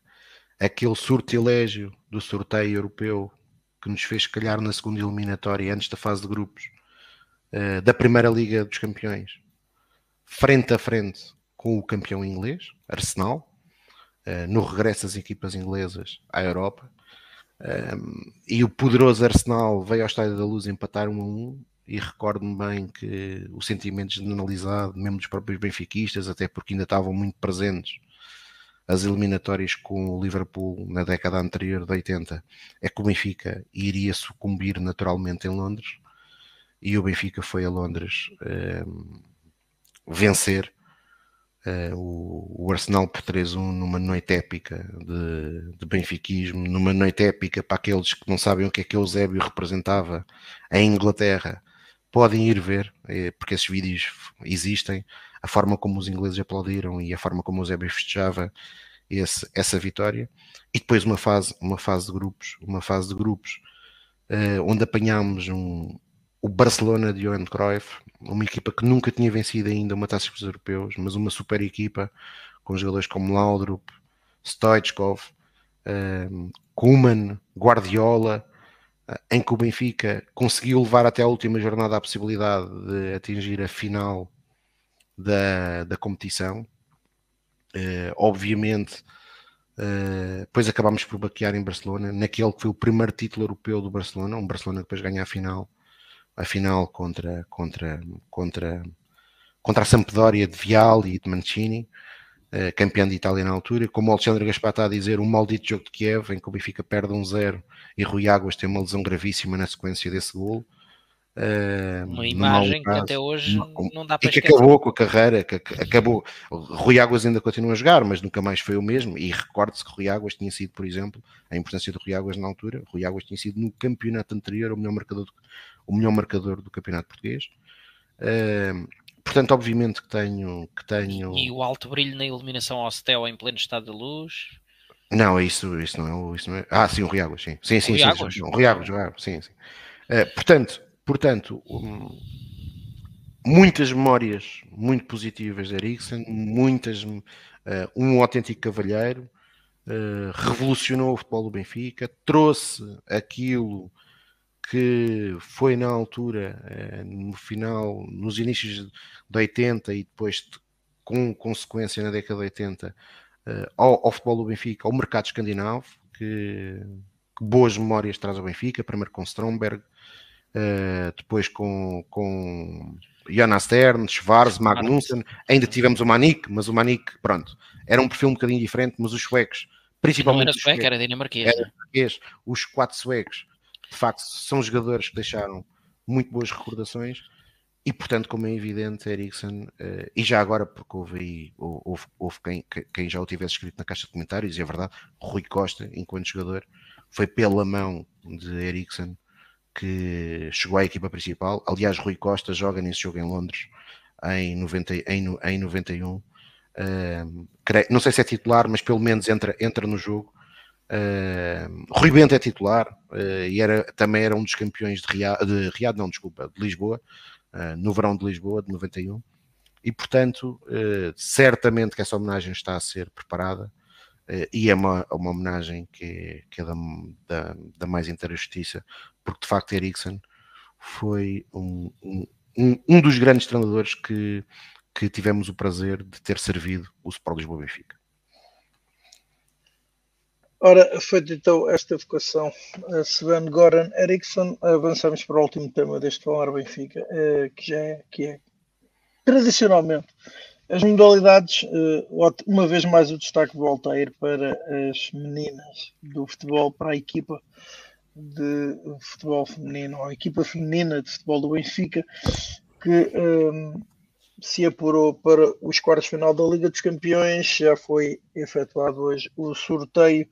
S4: aquele sortilégio do sorteio europeu que nos fez calhar na segunda eliminatória antes da fase de grupos da Primeira Liga dos Campeões, frente a frente com o campeão inglês, Arsenal, no regresso das equipas inglesas à Europa um, e o poderoso Arsenal veio ao Estádio da Luz empatar 1 a 1 e recordo-me bem que o sentimento generalizado, mesmo dos próprios benfiquistas, até porque ainda estavam muito presentes as eliminatórias com o Liverpool na década anterior de 80, é que o Benfica iria sucumbir naturalmente em Londres e o Benfica foi a Londres um, vencer Uh, o, o, Arsenal por 3-1 numa noite épica de, de benfiquismo, numa noite épica para aqueles que não sabem o que é que Eusébio representava em Inglaterra, podem ir ver, é, porque esses vídeos existem, a forma como os ingleses aplaudiram e a forma como Eusébio festejava esse, essa vitória, e depois uma fase, uma fase de grupos, uma fase de grupos uh, onde apanhámos um, o Barcelona de Johan Cruyff, uma equipa que nunca tinha vencido ainda uma taça dos europeus, mas uma super equipa com jogadores como Laudrup, Stoichkov, um, ehm, Kuman, Guardiola, eh, em que o Benfica conseguiu levar até a última jornada a possibilidade de atingir a final da, da competição. Uh, obviamente, uh, depois acabámos por baquear em Barcelona, naquele que foi o primeiro título europeu do Barcelona, um Barcelona que depois ganha a final a final contra, contra, contra, contra a Sampdoria de Vial e de Mancini, uh, campeão de Itália na altura, como o Alexandre Gaspar está a dizer, um maldito jogo de Kiev, em que o Benfica perde um zero e Rui Águas tem uma lesão gravíssima na sequência desse golo.
S2: Uh, uma imagem que até hoje não dá para
S4: e que acabou com a carreira, que acabou. Rui Águas ainda continua a jogar, mas nunca mais foi o mesmo. E recorde-se que Rui Águas tinha sido, por exemplo, a importância de Rui Águas na altura. Rui Águas tinha sido no campeonato anterior o melhor marcador, o melhor marcador do campeonato português. Uh, portanto, obviamente que tenho, que tenho.
S2: E o alto brilho na iluminação ao Stel em pleno estado de luz.
S4: Não, isso, isso não é. Isso não é... Ah, sim, o Rui Águas, sim. Sim, sim, sim. Águas? sim, sim. O Rui Águas, sim, sim. Uh, portanto, Portanto, um, muitas memórias muito positivas de Eriksen, muitas, uh, um autêntico cavalheiro, uh, revolucionou o futebol do Benfica, trouxe aquilo que foi na altura, uh, no final, nos inícios de 80 e depois com consequência na década de 80, uh, ao, ao, futebol do Benfica, ao mercado escandinavo, que, que boas memórias traz ao Benfica, primeiro com Stromberg, depois com, com Jonas Stern, Schwarz, Magnussen, ainda tivemos o Manik, mas o Manik, pronto, era um perfil um bocadinho diferente, mas os suecos, principalmente.
S2: Não era sueco, era dinamarquês. Era
S4: dinamarquês. Os quatro suecos, de facto, são jogadores que deixaram muito boas recordações e, portanto, como é evidente, Eriksen, uh, e já agora, porque houve aí, houve, houve quem, quem, já o tivesse escrito na caixa de comentários, e é verdade, Rui Costa, enquanto jogador, foi pela mão de Eriksen que chegou à equipa principal. Aliás, Rui Costa joga nesse jogo em Londres em, 90, em, em 91. Uh, não sei se é titular, mas pelo menos entra, entra no jogo. Uh, Rui Bento é titular uh, e era, também era um dos campeões de Riad, de Riad não, desculpa, de Lisboa, uh, no verão de Lisboa, de 91. E portanto, certamente que essa homenagem está a ser preparada e é uma, uma homenagem que, que é da, da, da mais inteira justiça, porque de facto Eriksen foi um, um, um dos grandes treinadores que, que tivemos o prazer de ter servido o Sport Lisboa Benfica.
S1: Ora, feita então esta vocação, Sven Goran Eriksson, avançamos para o último tema deste Falar Benfica, eh, que já é, que é tradicionalmente as modalidades, eh, uma vez mais o destaque volta a ir para as meninas do futebol, para a equipa de futebol feminino, a equipa feminina de futebol do Benfica, que se apurou para os quartos final da Liga dos Campeões. Já foi efetuado hoje o sorteio.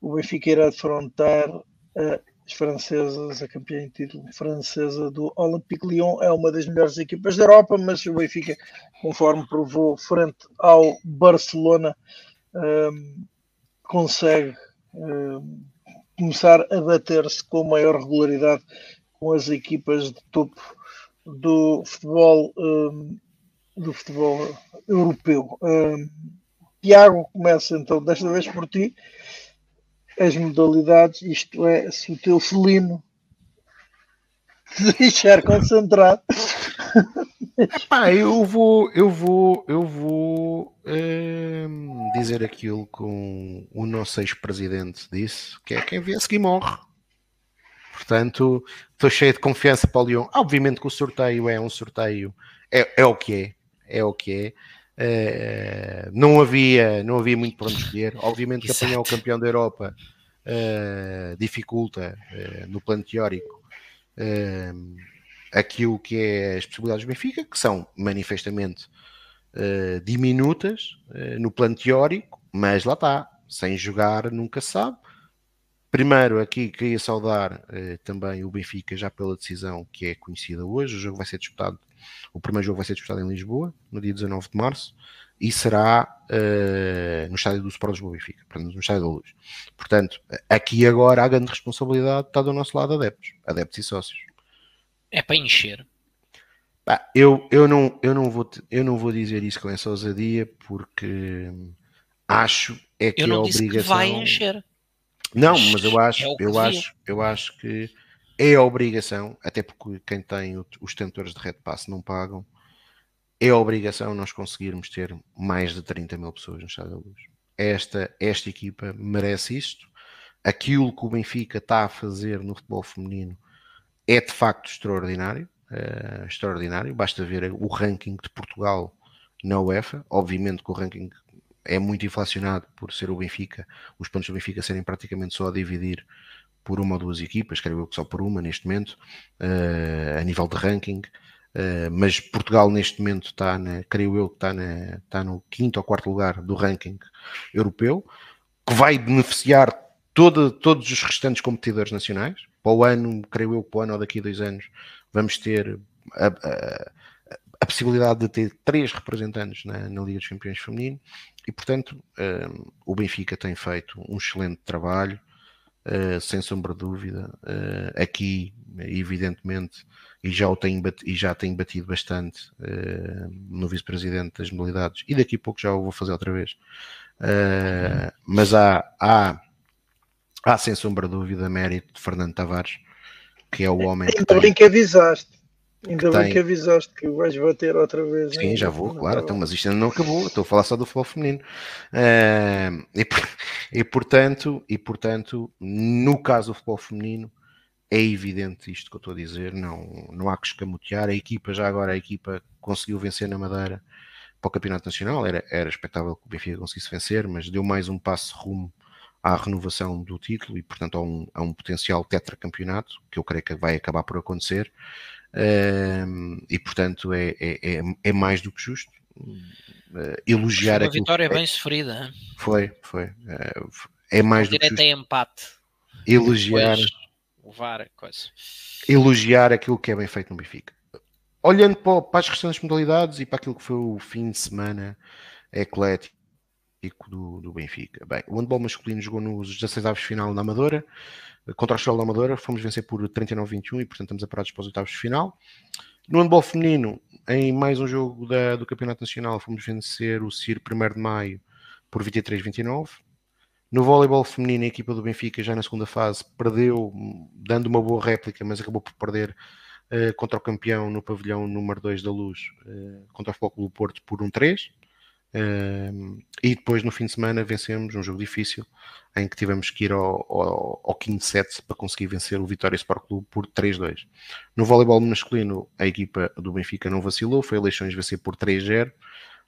S1: O Benfica irá defrontar as francesas, a campeã em título francesa do Olympique Lyon. É uma das melhores equipas da Europa, mas o Benfica, conforme provou frente ao Barcelona, um, consegue um, começar a bater-se com maior regularidade com as equipas de topo do futebol um, do futebol europeu. Tiago, começa então desta vez por ti as modalidades, isto é, se o teu felino deixar concentrado.
S4: Epá, eu vou, eu vou, eu vou dizer aquilo com o nosso ex-presidente disse, que é quem vê seguir morre. Portanto, estou cheio de confiança para o Lyon. Obviamente que o sorteio é um sorteio, é, é o que é, é o que é. Uh, não havia não havia muito para onde escolher. Obviamente que apanhar o campeão da Europa uh, dificulta uh, no plano teórico aquilo que é as possibilidades do Benfica, que são manifestamente diminutas no plano teórico, mas lá está, sem jogar nunca se sabe. Primeiro, aqui queria saudar também o Benfica já pela decisão que é conhecida hoje. O jogo vai ser disputado o primeiro jogo vai ser disputado em Lisboa, no dia 19 de março, e será uh, no estádio do Sport Lisboa Benfica, no estádio da Luz. Portanto, aqui agora a grande responsabilidade está do nosso lado adeptos, adeptos e sócios.
S2: É para encher.
S4: Eu, eu, não, eu, não vou, eu não vou dizer isso com essa ousadia porque acho é que
S2: eu não
S4: a
S2: disse
S4: obrigação.
S2: Que vai encher.
S4: Não, mas eu acho, é eu acho, eu acho que é a obrigação, até porque quem tem os tentores de Red Pass não pagam, é a obrigação nós conseguirmos ter mais de 30 mil pessoas no Estado da Luz. Esta, esta equipa merece isto. Aquilo que o Benfica está a fazer no futebol feminino é de facto extraordinário. Uh, extraordinário. Basta ver o ranking de Portugal na UEFA. Obviamente que o ranking é muito inflacionado por ser o Benfica, os pontos do Benfica serem praticamente só a dividir por uma ou duas equipas, creio eu que só por uma neste momento, uh, a nível de ranking. Uh, mas Portugal neste momento está, na, creio eu que está, na, está no quinto ou quarto lugar do ranking europeu, que vai beneficiar todo, todos os restantes competidores nacionais. Para o ano, creio eu para o ano ou daqui a dois anos, vamos ter a, a, a possibilidade de ter três representantes na, na, Liga dos Campeões Feminino e, portanto, uh, o Benfica tem feito um excelente trabalho. Uh, sem sombra de dúvida. Uh, aqui, evidentemente, e já, o tenho, e já tenho batido bastante uh, no vice-presidente das modalidades, e daqui a pouco já o vou fazer outra vez. Mas há, há, há, sem sombra de dúvida, mérito de Fernando Tavares, que é o homem
S1: que. Bem que avisaste. Ainda
S4: bem
S1: tem... que avisaste que vais bater outra vez.
S4: Sim, já vou, claro, então, mas isto ainda não acabou. Estou a falar só do futebol feminino. Uh, e, e, portanto, e portanto, no caso do futebol feminino, é evidente isto que eu estou a dizer. Não, não há que escamotear. A equipa, já agora, a equipa conseguiu vencer na Madeira para o Campeonato Nacional. Era, era expectável que o Benfica conseguisse vencer, mas deu mais um passo rumo à renovação do título e, portanto, a um, a um potencial tetracampeonato, que eu creio que vai acabar por acontecer e portanto é, é, é, é, mais do que justo uh, elogiar
S2: uma vitória bem sofrida
S4: foi, foi. Uh, é mais do que justo
S2: é empate.
S4: elogiar
S2: levar coisa.
S4: elogiar aquilo que é bem feito no Benfica. Olhando para, para as restantes modalidades e para aquilo que foi o fim de semana eclético do, do Benfica. Bem, o handball masculino jogou nos 16 aves final na Amadora, contra a Estrela da Amadora, fomos vencer por 39-21 e, portanto, estamos aparados para os oitavos de final. No handball feminino, em mais um jogo da, do Campeonato Nacional, fomos vencer o CIR 1 de Maio por 23-29. No voleibol feminino, a equipa do Benfica, já na segunda fase, perdeu, dando uma boa réplica, mas acabou por perder uh, contra o campeão no pavilhão número 2 da Luz, uh, contra o Futebol do Porto, por 1-3. Uh, e depois, no fim de semana, vencemos um jogo difícil em que tivemos que ir ao, ao, ao quinto set para conseguir vencer o Vitória Sport Clube por 3-2. No voleibol masculino, a equipa do Benfica não vacilou, foi a Leixões vencer por 3-0.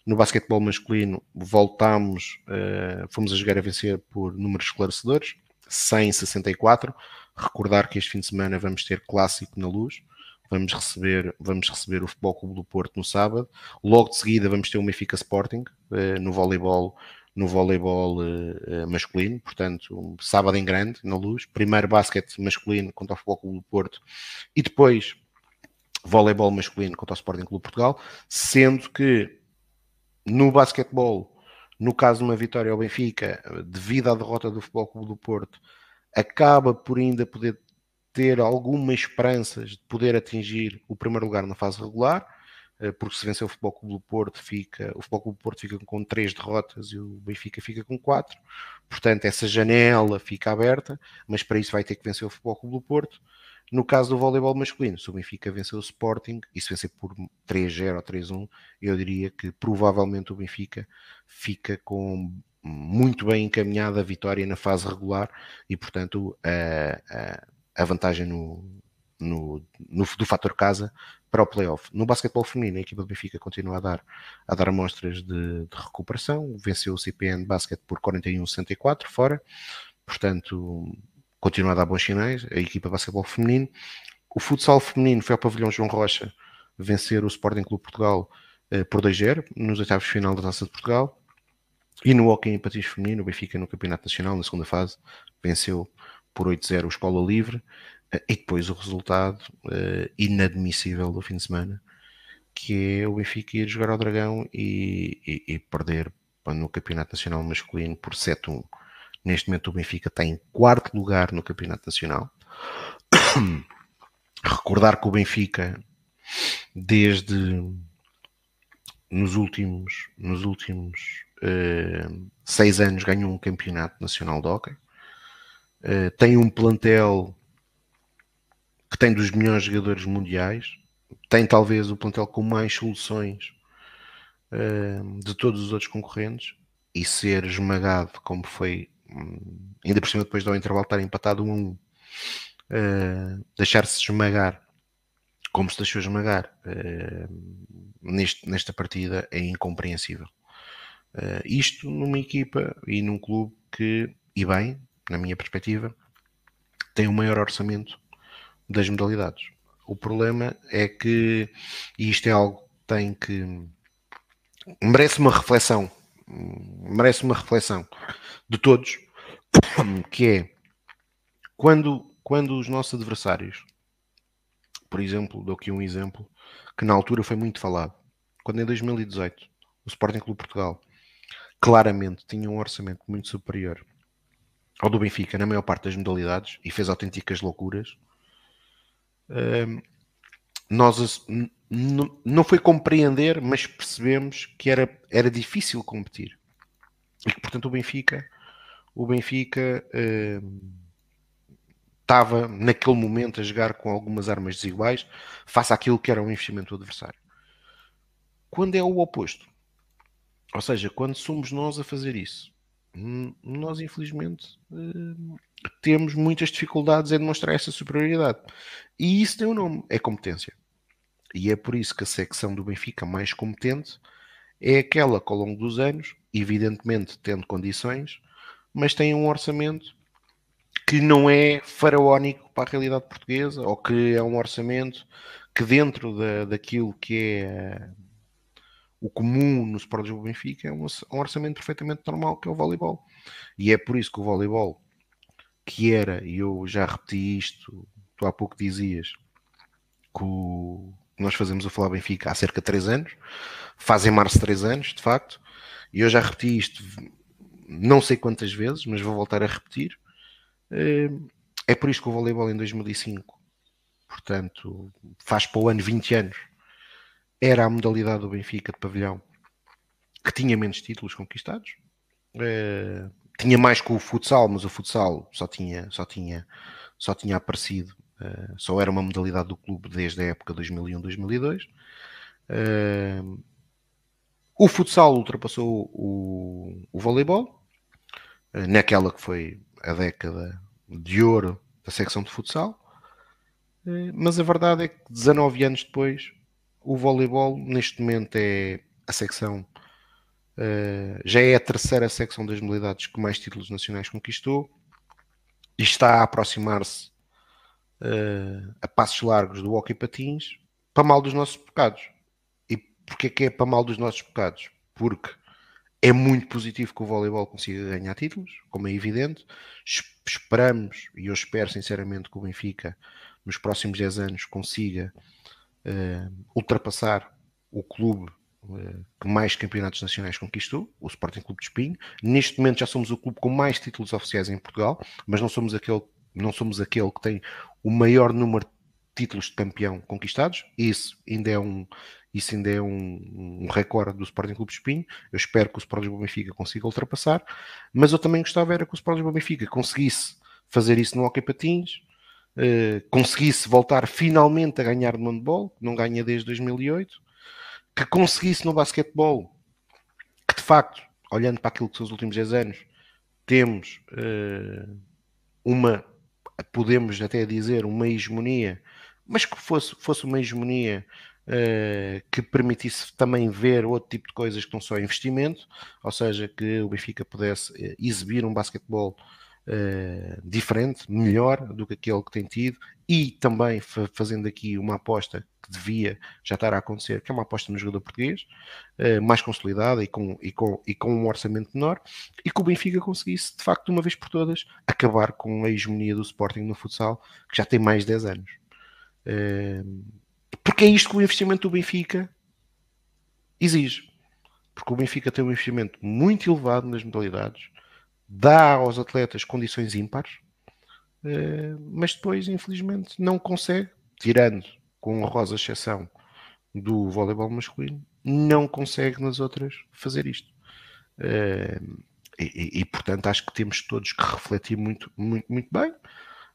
S4: No basquetebol masculino, voltámos, uh, fomos a jogar a vencer por números esclarecedores, 164. Recordar que este fim de semana vamos ter clássico na luz, vamos receber, vamos receber o Futebol Clube do Porto no sábado. Logo de seguida vamos ter o Benfica Sporting uh, no voleibol no voleibol uh, masculino, portanto, um sábado em grande, na luz, primeiro basquete masculino contra o Futebol Clube do Porto e depois voleibol masculino contra o Sporting Clube Portugal, sendo que no basquetebol, no caso de uma vitória ao Benfica, devido à derrota do Futebol Clube do Porto, acaba por ainda poder ter algumas esperanças de poder atingir o primeiro lugar na fase regular, eh, porque se vencer o Futebol Clube do Porto, fica, o Futebol Clube do Porto fica com três derrotas e o Benfica fica com quatro. Portanto, essa janela fica aberta, mas para isso vai ter que vencer o Futebol Clube do Porto. No caso do voleibol masculino, se o Benfica vencer o Sporting, e se vencer por 3-0 ou 3-1, eu diria que provavelmente o Benfica fica com muito bem encaminhada a vitória na fase regular e, portanto, a, a, a vantagem no, no, no, do fator casa para o playoff. No basquetebol feminino, a equipa do Benfica continua a dar, a dar amostras de, de recuperação, venceu o CPN Basket por 41-64 fora, portanto, continua a dar bons sinais, a equipa de basquetebol feminino. O futsal feminino foi ao pavilhão João Rocha vencer o Sporting Clube Portugal eh, por 2-0 nos oitavos de final da Taça de Portugal. E no hockey em patins feminino, o Benfica no Campeonato Nacional, na segunda fase, venceu por 8-0 o Escola Livre. E depois o resultado uh, inadmissível do fim de semana, que é o Benfica ir jogar ao Dragão e, e, e perder no Campeonato Nacional Masculino por 7-1. Neste momento o Benfica está em quarto lugar no Campeonato Nacional. Recordar que o Benfica, desde nos últimos, nos últimos uh, seis anos, ganhou um Campeonato Nacional de Hockey. Uh, tem um plantel que tem dos melhores jogadores mundiais, tem talvez o plantel com mais soluções uh, de todos os outros concorrentes e ser esmagado como foi, um, ainda por cima depois do intervalo estar empatado um a um, uh, deixar-se esmagar como se deixou esmagar uh, neste, nesta partida é incompreensível. isto numa equipa e num clube que, e bem, na minha perspectiva, tem o maior orçamento das modalidades. O problema é que, e isto é algo que tem que. merece uma reflexão, merece uma reflexão de todos, que é quando, quando os nossos adversários, por exemplo, dou aqui um exemplo que na altura foi muito falado, quando em 2018 o Sporting Clube Portugal claramente tinha um orçamento muito superior ao do Benfica na maior parte das modalidades e fez autênticas loucuras nós não foi compreender, mas percebemos que era, era difícil competir. e que, portanto, o Benfica, o Benfica estava naquele momento a jogar com algumas armas desiguais face àquilo que era um investimento do adversário. Quando é o oposto, ou seja, quando somos nós a fazer isso, nós infelizmente eh, temos muitas dificuldades em demonstrar essa superioridade. E isso tem um nome, é competência. E é por isso que a secção do Benfica mais competente é aquela que ao longo dos anos, evidentemente tendo condições, mas tem um orçamento que não é faraónico para a realidade portuguesa, ou que é um orçamento que dentro da, daquilo que é o comum no Sport Lisboa Benfica é um, um orçamento perfeitamente normal que é o voleibol. E é por isso que o voleibol, que era, e eu já repeti isto, tu há pouco dizias, que o, nós fazemos o Falar Benfica há cerca de 3 anos, fazem março 3 anos, de facto, e eu já repeti isto não sei quantas vezes, mas vou voltar a repetir. Eh, é por isso que o voleibol em 2005, portanto, faz para o ano 20 anos, era a modalidade do Benfica de pavilhão que tinha menos títulos conquistados. Uh, tinha mais com o futsal, mas o futsal só tinha, só tinha, só tinha aparecido, uh, só era uma modalidade do clube desde a época 2001-2002. Uh, o futsal ultrapassou o, o voleibol, naquela que foi a década de ouro da secção de futsal, mas a verdade é que 19 anos depois o voleibol neste momento é a secção uh, já é a terceira secção das modalidades que mais títulos nacionais conquistou e está a aproximar-se uh, a passos largos do hockey patins para mal dos nossos pecados. E porquê que é para mal dos nossos pecados? Porque é muito positivo que o voleibol consiga ganhar títulos, como é evidente. Esperamos, e eu espero sinceramente que o Benfica nos próximos 10 anos consiga ultrapassar o clube uh, que mais campeonatos nacionais conquistou, o Sporting Clube de Espinho. Neste momento já somos o clube com mais títulos oficiais em Portugal, mas não somos aquele, não somos aquele que tem o maior número de títulos de campeão conquistados. Isso ainda é um, isso ainda é um, um recorde do Sporting Clube de Espinho. Eu espero que o Sporting Benfica consiga ultrapassar, mas eu também gostava era que o Sporting Benfica conseguisse fazer isso no Hockey Patins, eh, conseguisse voltar finalmente a ganhar no handball, que não ganha desde 2008, que conseguisse no basquetebol, que de facto, olhando para aquilo que são os últimos 10 anos, temos uh, uma, podemos até dizer, uma hegemonia, mas que fosse, fosse uma hegemonia uh, que permitisse também ver outro tipo de coisas que não só investimento, ou seja, que o Benfica pudesse exibir um basquetebol uh, diferente, melhor do que aquele que tem tido e também fazendo aqui uma aposta que devia já estar a acontecer, que é uma aposta no jogador português, uh, mais consolidada e com, e, com, e com um orçamento menor, e que o Benfica conseguisse, de facto, de uma vez por todas, acabar com a hegemonia do Sporting no futsal, que já tem mais de 10 anos. Uh, porque é isto que o investimento do Benfica exige. Porque o Benfica tem um investimento muito elevado nas modalidades, dá aos atletas condições ímpares, eh, mas depois, infelizmente, não consegue, tirando com a rosa exceção do voleibol masculino, não consegue nas outras fazer isto. Eh, e, e, portanto, acho que temos todos que refletir muito, muito, muito bem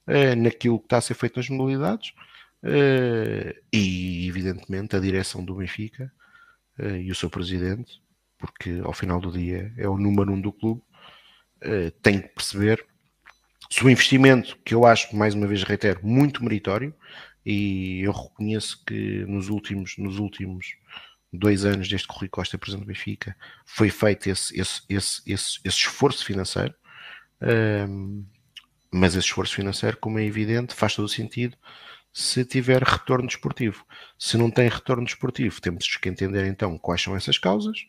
S4: eh, naquilo que está a ser feito nas modalidades e, evidentemente, a direção do Benfica e o seu presidente, porque ao final do dia é o número um do clube, tem que perceber se o investimento, que eu acho, mais uma vez reitero, muito meritório, e eu reconheço que nos últimos, nos últimos dois anos desde que o Rui Costa é presidente do Benfica, foi feito esse, esse, esse, esse, esse esforço financeiro, um, mas esse esforço financeiro, como é evidente, faz todo o sentido se tiver retorno desportivo. Se não tem retorno desportivo, temos que entender então quais são essas causas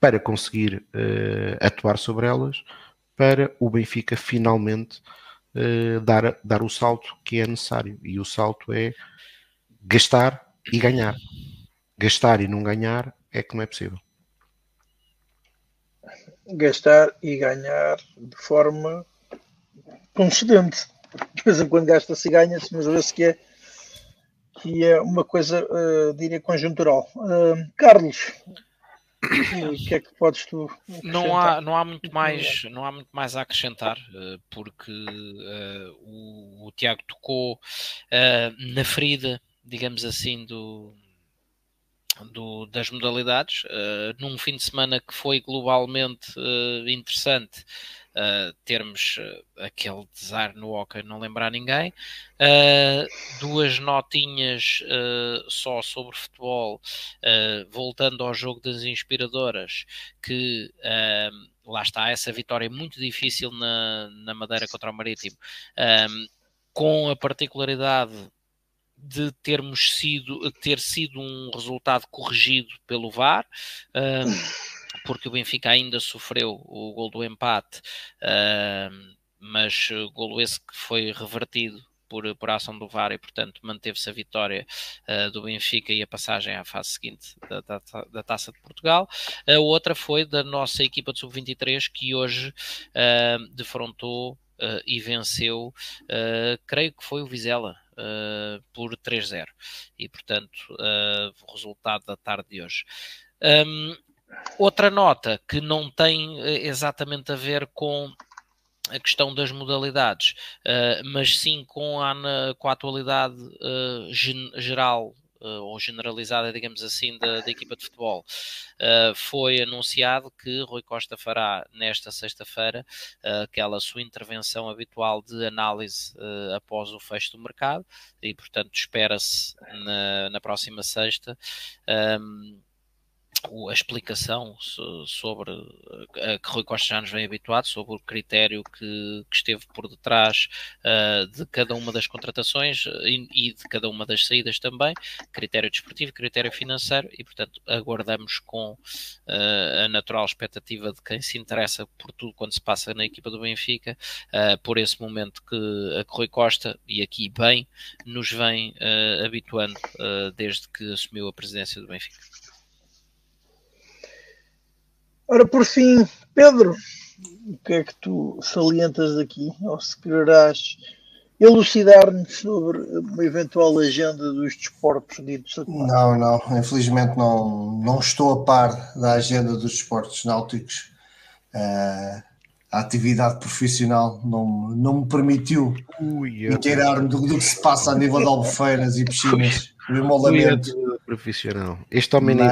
S4: para conseguir uh, atuar sobre elas para o Benfica finalmente uh, dar, dar o salto que é necessário. E o salto é gastar e ganhar. Gastar e não ganhar é que não é possível.
S1: Gastar e ganhar de forma concedente. De vez em quando gasta-se e ganha-se, mas vê-se que é, que é uma coisa, uh, diria, conjuntural. Uh, Carlos, O que é que podes tu?
S2: Não há, não há muito mais, não há muito mais a acrescentar, eh, porque uh, o, o, Tiago tocou uh, na ferida, digamos assim, do, do das modalidades, uh, num fim de semana que foi globalmente interessante uh, termos uh, aquele desar no hockey, não lembrar ninguém. Uh, duas notinhas só sobre futebol, voltando ao jogo das inspiradoras, que lá está, essa vitória muito difícil na, na Madeira contra o Marítimo, com a particularidade de termos sido ter sido um resultado corrigido pelo VAR. Porque o Benfica ainda sofreu o gol do empate, uh, mas o gol esse que foi revertido por, por ação do VAR e, portanto, manteve-se a vitória uh, do Benfica e a passagem à fase seguinte da, da, da, Taça de Portugal. A outra foi da nossa equipa de sub-23 que hoje uh, defrontou uh, e venceu, creio que foi o Vizela. por 3-0 e portanto o resultado da tarde de hoje um, Outra nota que não tem eh, exatamente a ver com a questão das modalidades, uh, mas sim com a, com a atualidade uh, gen, geral uh, ou generalizada, digamos assim, da, da equipa de futebol. foi anunciado que Rui Costa fará nesta sexta-feira aquela sua intervenção habitual de análise após o fecho do mercado e, portanto, espera-se na, na próxima sexta. Um, a explicação sobre a que Rui Costa já nos vem habituado, sobre o critério que, que esteve por detrás uh, de cada uma das contratações e, e, de cada uma das saídas também, critério desportivo, critério financeiro, e portanto aguardamos com uh, a natural expectativa de quem se interessa por tudo quando se passa na equipa do Benfica, uh, por esse momento que a que Rui Costa, e aqui bem, nos vem habituando desde que assumiu a presidência do Benfica.
S1: Ora, por fim, Pedro, o que é que tu salientas aqui? Ou se quererás elucidar-nos sobre uma eventual agenda dos desportos ditos
S3: Não, não, infelizmente não, não estou a par da agenda dos desportos náuticos. Uh, a atividade profissional não, não me permitiu inteirar-me do, do, que se passa a nível de albufeiras e piscinas. O lamento
S4: profissional. Este homem nem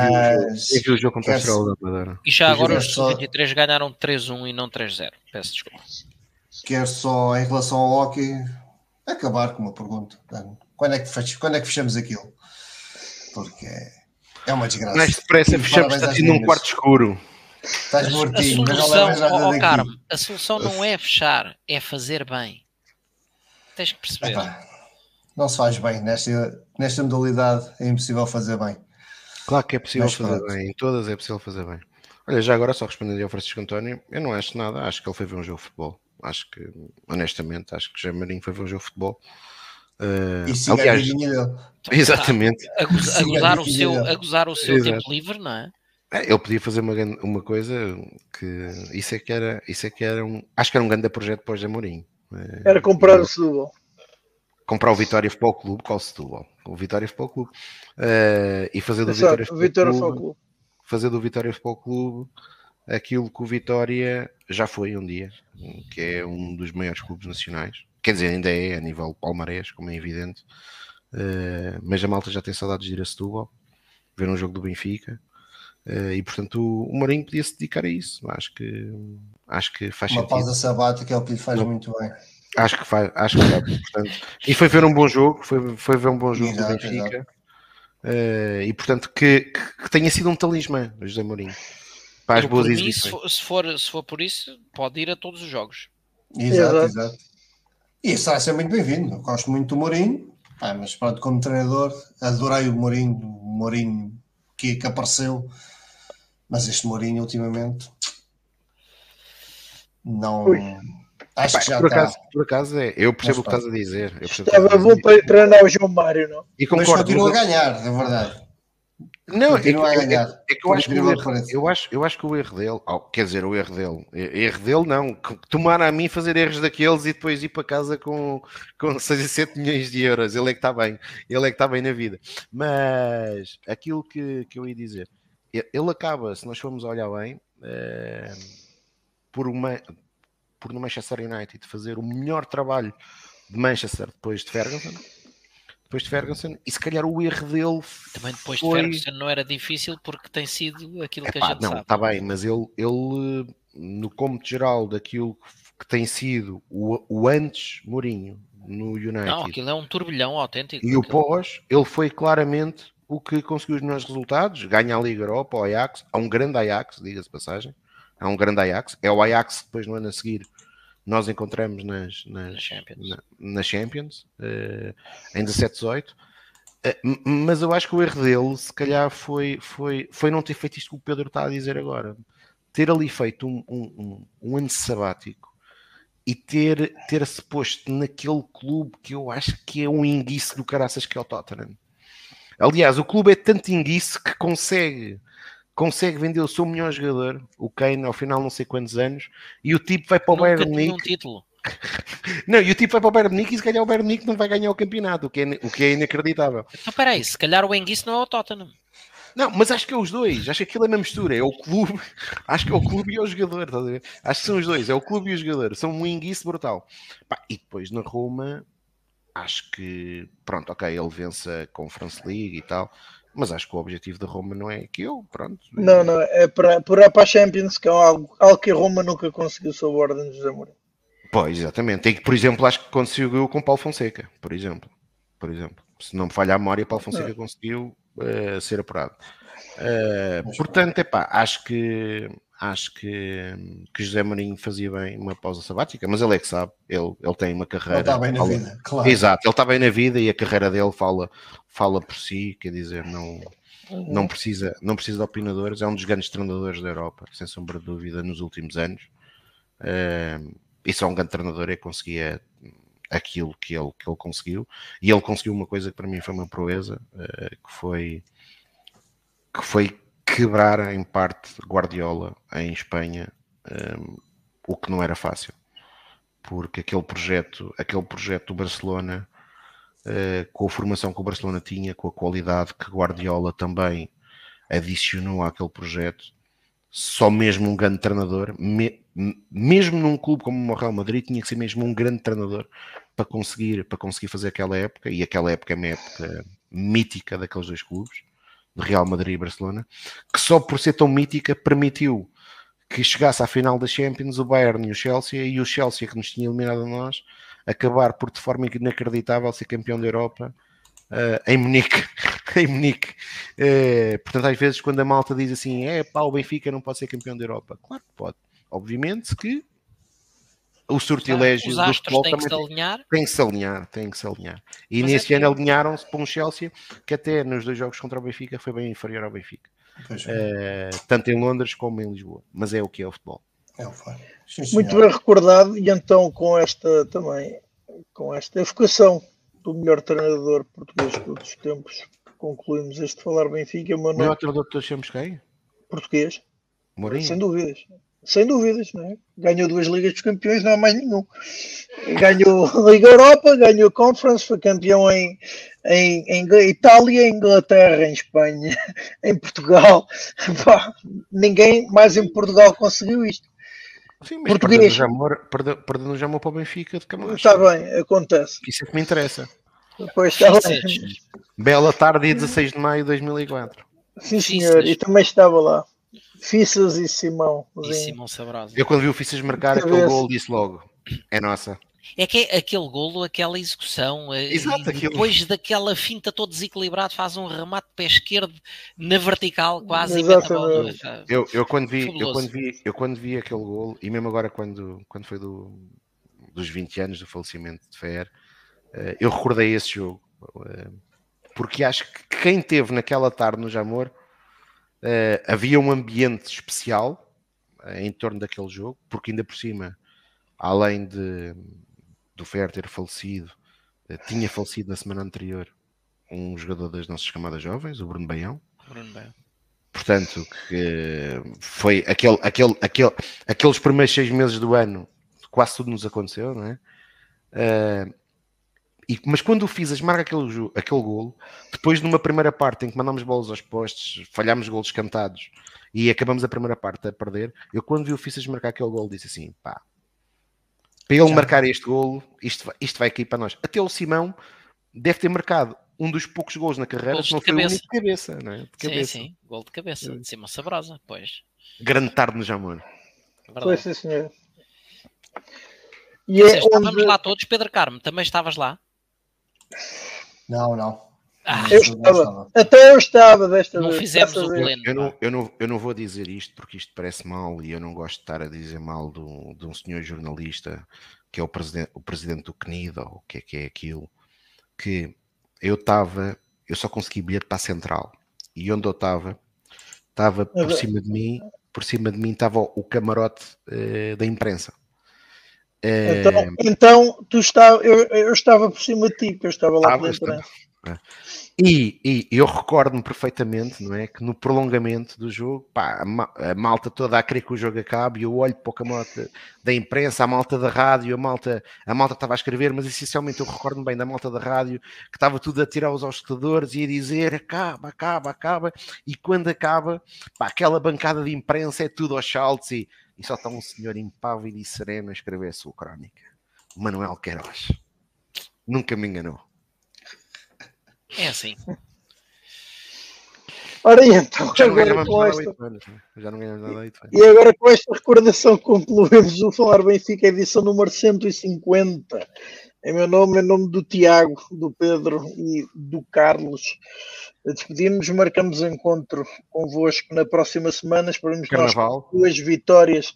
S4: viu, o jogo contra a Estrela da Madeira.
S2: E já agora os só... 23 ganharam 3-1 e não 3-0. Peço desculpa.
S3: Quero só, em relação ao hockey, acabar com uma pergunta. Quando é que, fech... Quando é que fechamos aquilo? Porque é uma desgraça.
S4: Mais depressa fechamos, está assim num quarto escuro.
S3: Estás mortinho,
S2: a solução, oh, Carmo, a solução não é fechar, é fazer bem. Tens que perceber. Epá
S3: não se faz bem. Nesta, nesta modalidade é impossível fazer bem.
S4: Claro que é possível Mas, fazer pronto. bem. Em todas é possível fazer bem. Olha, já agora só respondendo ao Francisco António, eu não acho nada. Acho que ele foi ver um jogo de futebol. Acho que, honestamente, acho que José Marinho foi ver um jogo de futebol.
S3: Uh, e aliás, dele.
S4: Exatamente.
S2: A, a, gozar o seu, a gozar o seu tempo livre, não é?
S4: é? Ele podia fazer uma, uma coisa que isso é que era, isso é que era um, acho que era um grande projeto para o José Mourinho.
S1: Era comprar o Setúbal
S4: comprar o Vitória Futebol Clube, qual Setúbal? O Vitória Futebol Clube. Uh, e fazer do Exato, Vitória, Futebol, Vitória Clube, Futebol Clube, fazer do Vitória Futebol Clube aquilo que o Vitória já foi um dia, que é um dos maiores clubes nacionais. Quer dizer, ainda é a nível palmarés, como é evidente. Uh, mas a malta já tem saudades de ir a Setúbal, ver um jogo do Benfica. Uh, e portanto o, o Marinho podia se dedicar a isso. Acho que, acho que faz
S3: Uma
S4: sentido.
S3: pausa sabática é o que lhe faz Não. muito bem.
S4: Acho que faz, acho que faz, portanto. E foi ver um bom jogo, foi, foi ver um bom jogo exato, do Benfica. Uh, e portanto que, que, que, tenha sido um talismã, José Mourinho. Para as boas exibições.
S2: Se for, se for por isso, pode ir a todos os jogos.
S3: Exato, exato. exato. E isso vai ser muito bem-vindo. Gosto muito do Mourinho, ah, mas pronto, como treinador, adorei o Mourinho, o Mourinho que, que apareceu, mas este Mourinho ultimamente não. Ui Acho que já
S4: por, acaso, por acaso é, eu percebo o que estás a dizer. Eu
S1: Estava bom para treinar o João Mário, não?
S3: E concordo, mas continua a ganhar, é verdade.
S4: Não, é que. É, é que eu, acho que o erro, eu, acho, eu acho que o erro dele, oh, quer dizer, o erro dele, erro dele não, tomar a mim fazer erros daqueles e depois ir para casa com, com 6 a 7 milhões de euros, ele é que está bem, ele é que está bem na vida. Mas aquilo que, que eu ia dizer, ele acaba, se nós formos olhar bem, uh, por, uma, por no Manchester United fazer o melhor trabalho de Manchester depois de Ferguson. Depois de Ferguson, e se calhar o erro dele.
S2: Também depois foi... de Ferguson não era difícil porque tem sido aquilo Epá, que a gente
S4: não,
S2: sabe.
S4: Está bem, mas ele, ele no cômputo geral daquilo que tem sido o, o antes Mourinho no United.
S2: Não, aquilo é um turbilhão autêntico.
S4: E o pós, ele foi claramente o que conseguiu os melhores resultados, ganha a Liga Europa, o Ajax, há um grande Ajax, diga-se passagem, há um grande Ajax, é o Ajax que depois no ano a seguir nós encontramos nas, nas, na Champions, na, na Champions uh, em 17-18, uh, eh, mas eu acho que o erro dele, se calhar, foi, foi, foi não ter feito isto que o Pedro está a dizer agora, ter ali feito um, um, um, um ano sabático e ter, ter-se posto naquele clube que eu acho que é um enguice do caraças que é o Tottenham. Aliás, o clube é tanto inguice que consegue consegue vender o seu melhor jogador, o Kane, ao final não sei quantos anos, e o tipo vai para o Nunca Bayern Munique. Um
S2: título.
S4: não, e o tipo vai para o Bayern Munique e se calhar o Bayern Munique não vai ganhar o campeonato, o que é, o que é inacreditável.
S2: Então peraí, se calhar o Enguice não é o Tottenham.
S4: Não, mas acho que é os dois, acho que aquilo é uma mistura, é o clube, acho que é o clube e o jogador, estás a ver? Acho que são os dois, é o clube e o jogador, são um enguice brutal. Pá, e depois na Roma, acho que, pronto, ok, ele vence a Conference League e tal, mas acho que o objetivo da Roma não é aquilo, pronto.
S1: Não, não, é para, para, para a Champions, que é algo, algo que a Roma nunca conseguiu sob a ordem de José Mourinho.
S4: Pois, exatamente. E que, por exemplo, acho que conseguiu com Paulo Fonseca, por exemplo. Por exemplo. Se não me falha a memória, Paulo Fonseca não. conseguiu uh, ser apurado. Uh, portanto, epá, acho que acho que, que José Mourinho fazia bem uma pausa sabática, mas ele é que sabe, ele, ele tem uma carreira. Ele
S3: está bem na
S4: fala,
S3: vida, claro.
S4: Exato, ele está bem na vida e a carreira dele fala, fala por si, quer dizer, não, uhum. não, precisa, não precisa de opinadores, é um dos grandes treinadores da Europa, sem sombra de dúvida, nos últimos anos. Uh, e só um grande treinador é que conseguia aquilo que ele, que ele conseguiu, e ele conseguiu uma coisa que para mim foi uma proeza, uh, que foi que foi quebrar em parte Guardiola em Espanha, um, o que não era fácil, porque aquele projeto, aquele projeto do Barcelona, uh, com a formação que o Barcelona tinha, com a qualidade que Guardiola também adicionou àquele projeto, só mesmo um grande treinador, me, mesmo num clube como o Real Madrid, tinha que ser mesmo um grande treinador para conseguir, para conseguir fazer aquela época, e aquela época é uma época mítica daqueles dois clubes de Real Madrid e Barcelona, que só por ser tão mítica permitiu que chegasse à final da Champions o Bayern e o Chelsea, e o Chelsea que nos tinha eliminado a nós, acabar por de forma inacreditável ser campeão da Europa uh, em Munique. em Munique. Uh, portanto, às vezes, quando a malta diz assim, é pá, o Benfica não pode ser campeão da Europa, claro que pode. Obviamente que o sortilégio
S2: do futebol têm que se alinhar.
S4: Tem que se alinhar, tem que se alinhar. E Mas nesse é ano que... alinharam-se para um Chelsea que até nos dois jogos contra o Benfica foi bem inferior ao Benfica. Uh, tanto em Londres como em Lisboa. Mas é o que é o futebol.
S3: É o
S1: Muito bem recordado, e então com esta também, com esta evocação do melhor treinador português de todos os tempos, concluímos este Falar Benfica.
S4: O melhor treinador de todos os tempos quem?
S1: Português.
S4: Mourinho?
S1: Sem dúvidas. Sem dúvidas, não é? Ganhou duas Ligas dos Campeões, não há mais nenhum. Ganhou a Liga Europa, ganhou a Conference, foi campeão em, em, em Itália, em Inglaterra, em Espanha, em Portugal. Pá, ninguém mais em Portugal conseguiu isto.
S4: Sim, mas Português. Perdendo, perdendo já amor para o Benfica de Camacho.
S1: Está bem, acontece.
S4: Isso é que me interessa.
S1: Depois está bem.
S4: Bela tarde, dia 16 de maio de 2004.
S1: Sim, senhor, e também estava lá. Fissas e Simão.
S2: E Simão Sabrosa.
S4: Eu quando vi o Fissas marcar aquele gol disse logo, é nossa.
S2: É que é aquele golo, aquela execução, eh,
S4: Exato,
S2: depois daquela finta todo desequilibrado, faz um remate de pé esquerdo na vertical, quase Exatamente.
S4: Eu, eu, quando vi, eu, quando vi, eu quando vi aquele golo, e mesmo agora quando, quando foi do, dos 20 anos do falecimento de Fer, eh, eu recordei esse jogo, eh, porque acho que quem teve naquela tarde no Jamor Uh, havia um ambiente especial uh, em torno daquele jogo, porque ainda por cima, além de do Fer ter falecido, uh, tinha falecido na semana anterior um jogador das nossas camadas jovens, o Bruno Baião.
S2: Bruno Baião.
S4: Portanto, que foi aquele, aquele, aquele, aqueles primeiros seis meses do ano, quase tudo nos aconteceu, não é? E, mas quando o Fisas marca aquele, aquele golo, depois de uma primeira parte em que mandamos bolas aos postes, falhámos golos cantados e acabamos a primeira parte a perder, eu quando vi o Fisas marcar aquele golo disse assim, pá, para ele Já. marcar este golo, isto vai, isto vai cair para nós. Até o Simão deve ter marcado um dos poucos gols na carreira, se não foi cabeça. de cabeça, não é? De
S2: cabeça. Sim, sim, gol de cabeça, de cima sabrosa, pois.
S4: Grande tarde no Jamor.
S1: Pois sim, senhor.
S2: E é estávamos onde... lá todos, Pedro Carmo, também estavas lá?
S3: Não, não.
S1: Ah, eu estava. Até eu estava desta
S2: não
S1: vez.
S2: Fizemos o pleno,
S4: eu, não, eu, não, eu não vou dizer isto porque isto parece mal e eu não gosto de estar a dizer mal do, de um senhor jornalista que é o presidente, o presidente do CNID ou o que é que é aquilo, que eu estava, eu só consegui bilhete para a central e onde eu estava, estava por cima de mim, por cima de mim estava o camarote uh, da imprensa.
S1: Então, é... então tu estava, eu, eu, estava por cima de ti, porque eu estava lá dentro.
S4: É. E, e, eu recordo-me perfeitamente, não é? Que no prolongamento do jogo, pá, a, malta toda a querer que o jogo acabe, e eu olho para o camote da imprensa, a malta da rádio, a malta, a malta estava a escrever, mas essencialmente eu recordo-me bem da malta da rádio que estava tudo a tirar os escutadores e a dizer acaba, acaba, acaba, e quando acaba, pá, aquela bancada de imprensa é tudo aos saltos e e só está um senhor impávido e sereno a escrever a sua crónica. Manuel Queiroz. Nunca me enganou.
S2: É assim.
S1: Ora então, já agora com esta... Anos, já não ganhamos nada E agora com esta recordação concluímos o Falar Benfica, edição número 150. Em meu nome, em nome do Tiago, do Pedro e do Carlos. Despedimos, marcamos encontro convosco na próxima semana. Esperamos
S4: Carnaval.
S1: duas vitórias.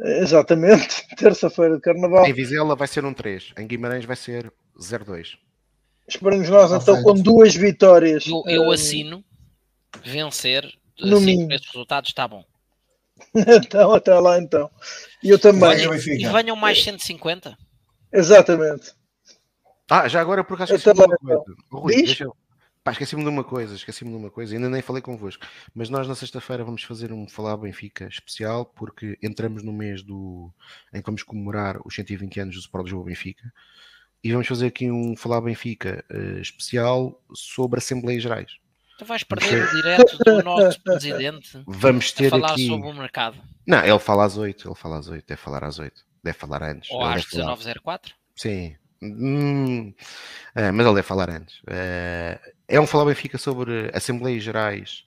S1: Exatamente, terça-feira de Carnaval.
S4: Em Vizela vai ser um 3, em Guimarães vai ser 0-2.
S1: Esperamos nós então com duas vitórias.
S2: Eu, eu assino vencer no assim, mínimo. esses resultados está bom.
S1: então, até lá então. E eu também.
S2: Venham, e venham mais 150.
S1: Exatamente.
S4: Ah, já agora por acaso esqueci-me de uma coisa. Rui, deixa eu... Pá, esqueci-me de uma coisa, esqueci-me de uma coisa, ainda nem falei convosco, mas nós na sexta-feira vamos fazer um Falar Benfica especial, porque entramos no mês do em que vamos comemorar os 120 anos do Sport Lisboa Benfica, e vamos fazer aqui um Falar Benfica uh, especial sobre Assembleias Gerais.
S2: Tu vais perder o direto do nosso presidente
S4: vamos ter
S2: a falar
S4: aqui...
S2: sobre o mercado.
S4: Não, ele fala às 8, ele fala às 8, deve falar às 8, deve falar antes.
S2: Ou às 19h04?
S4: Sim, Hum, é, mas ele deve falar antes. É, é um falar Benfica sobre Assembleias Gerais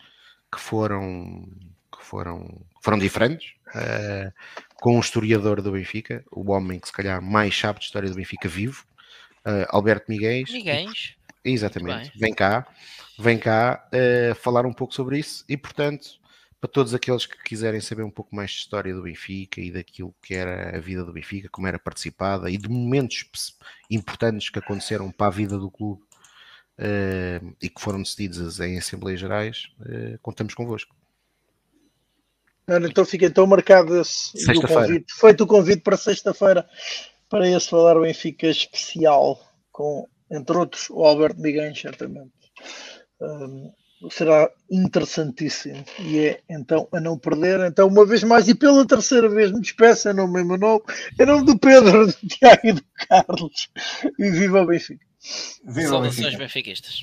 S4: que foram, que foram, foram diferentes, é, com um historiador do Benfica, o homem que se calhar mais sabe de história do Benfica vivo, Alberto Miguel.
S2: Miguel.
S4: Exatamente. Vem cá, vem cá falar um pouco sobre isso e, portanto, para todos aqueles que quiserem saber um pouco mais de história do Benfica e daquilo que era a vida do Benfica, como era participada e de momentos importantes que aconteceram para a vida do clube uh, e que foram decididos em Assembleias Gerais, uh, contamos convosco.
S1: Então fica então marcado esse o convite. Feito o convite para sexta-feira para esse falar Benfica especial com, entre outros, o Alberto Miguel, certamente. Um, será interessantíssimo e é então a não perder. Então, uma vez mais e pela terceira vez, me despeço em nome meu nome, em nome do Pedro, do Tiago e do Carlos. E viva o Benfica!
S2: Viva o Benfica! benfiquistas!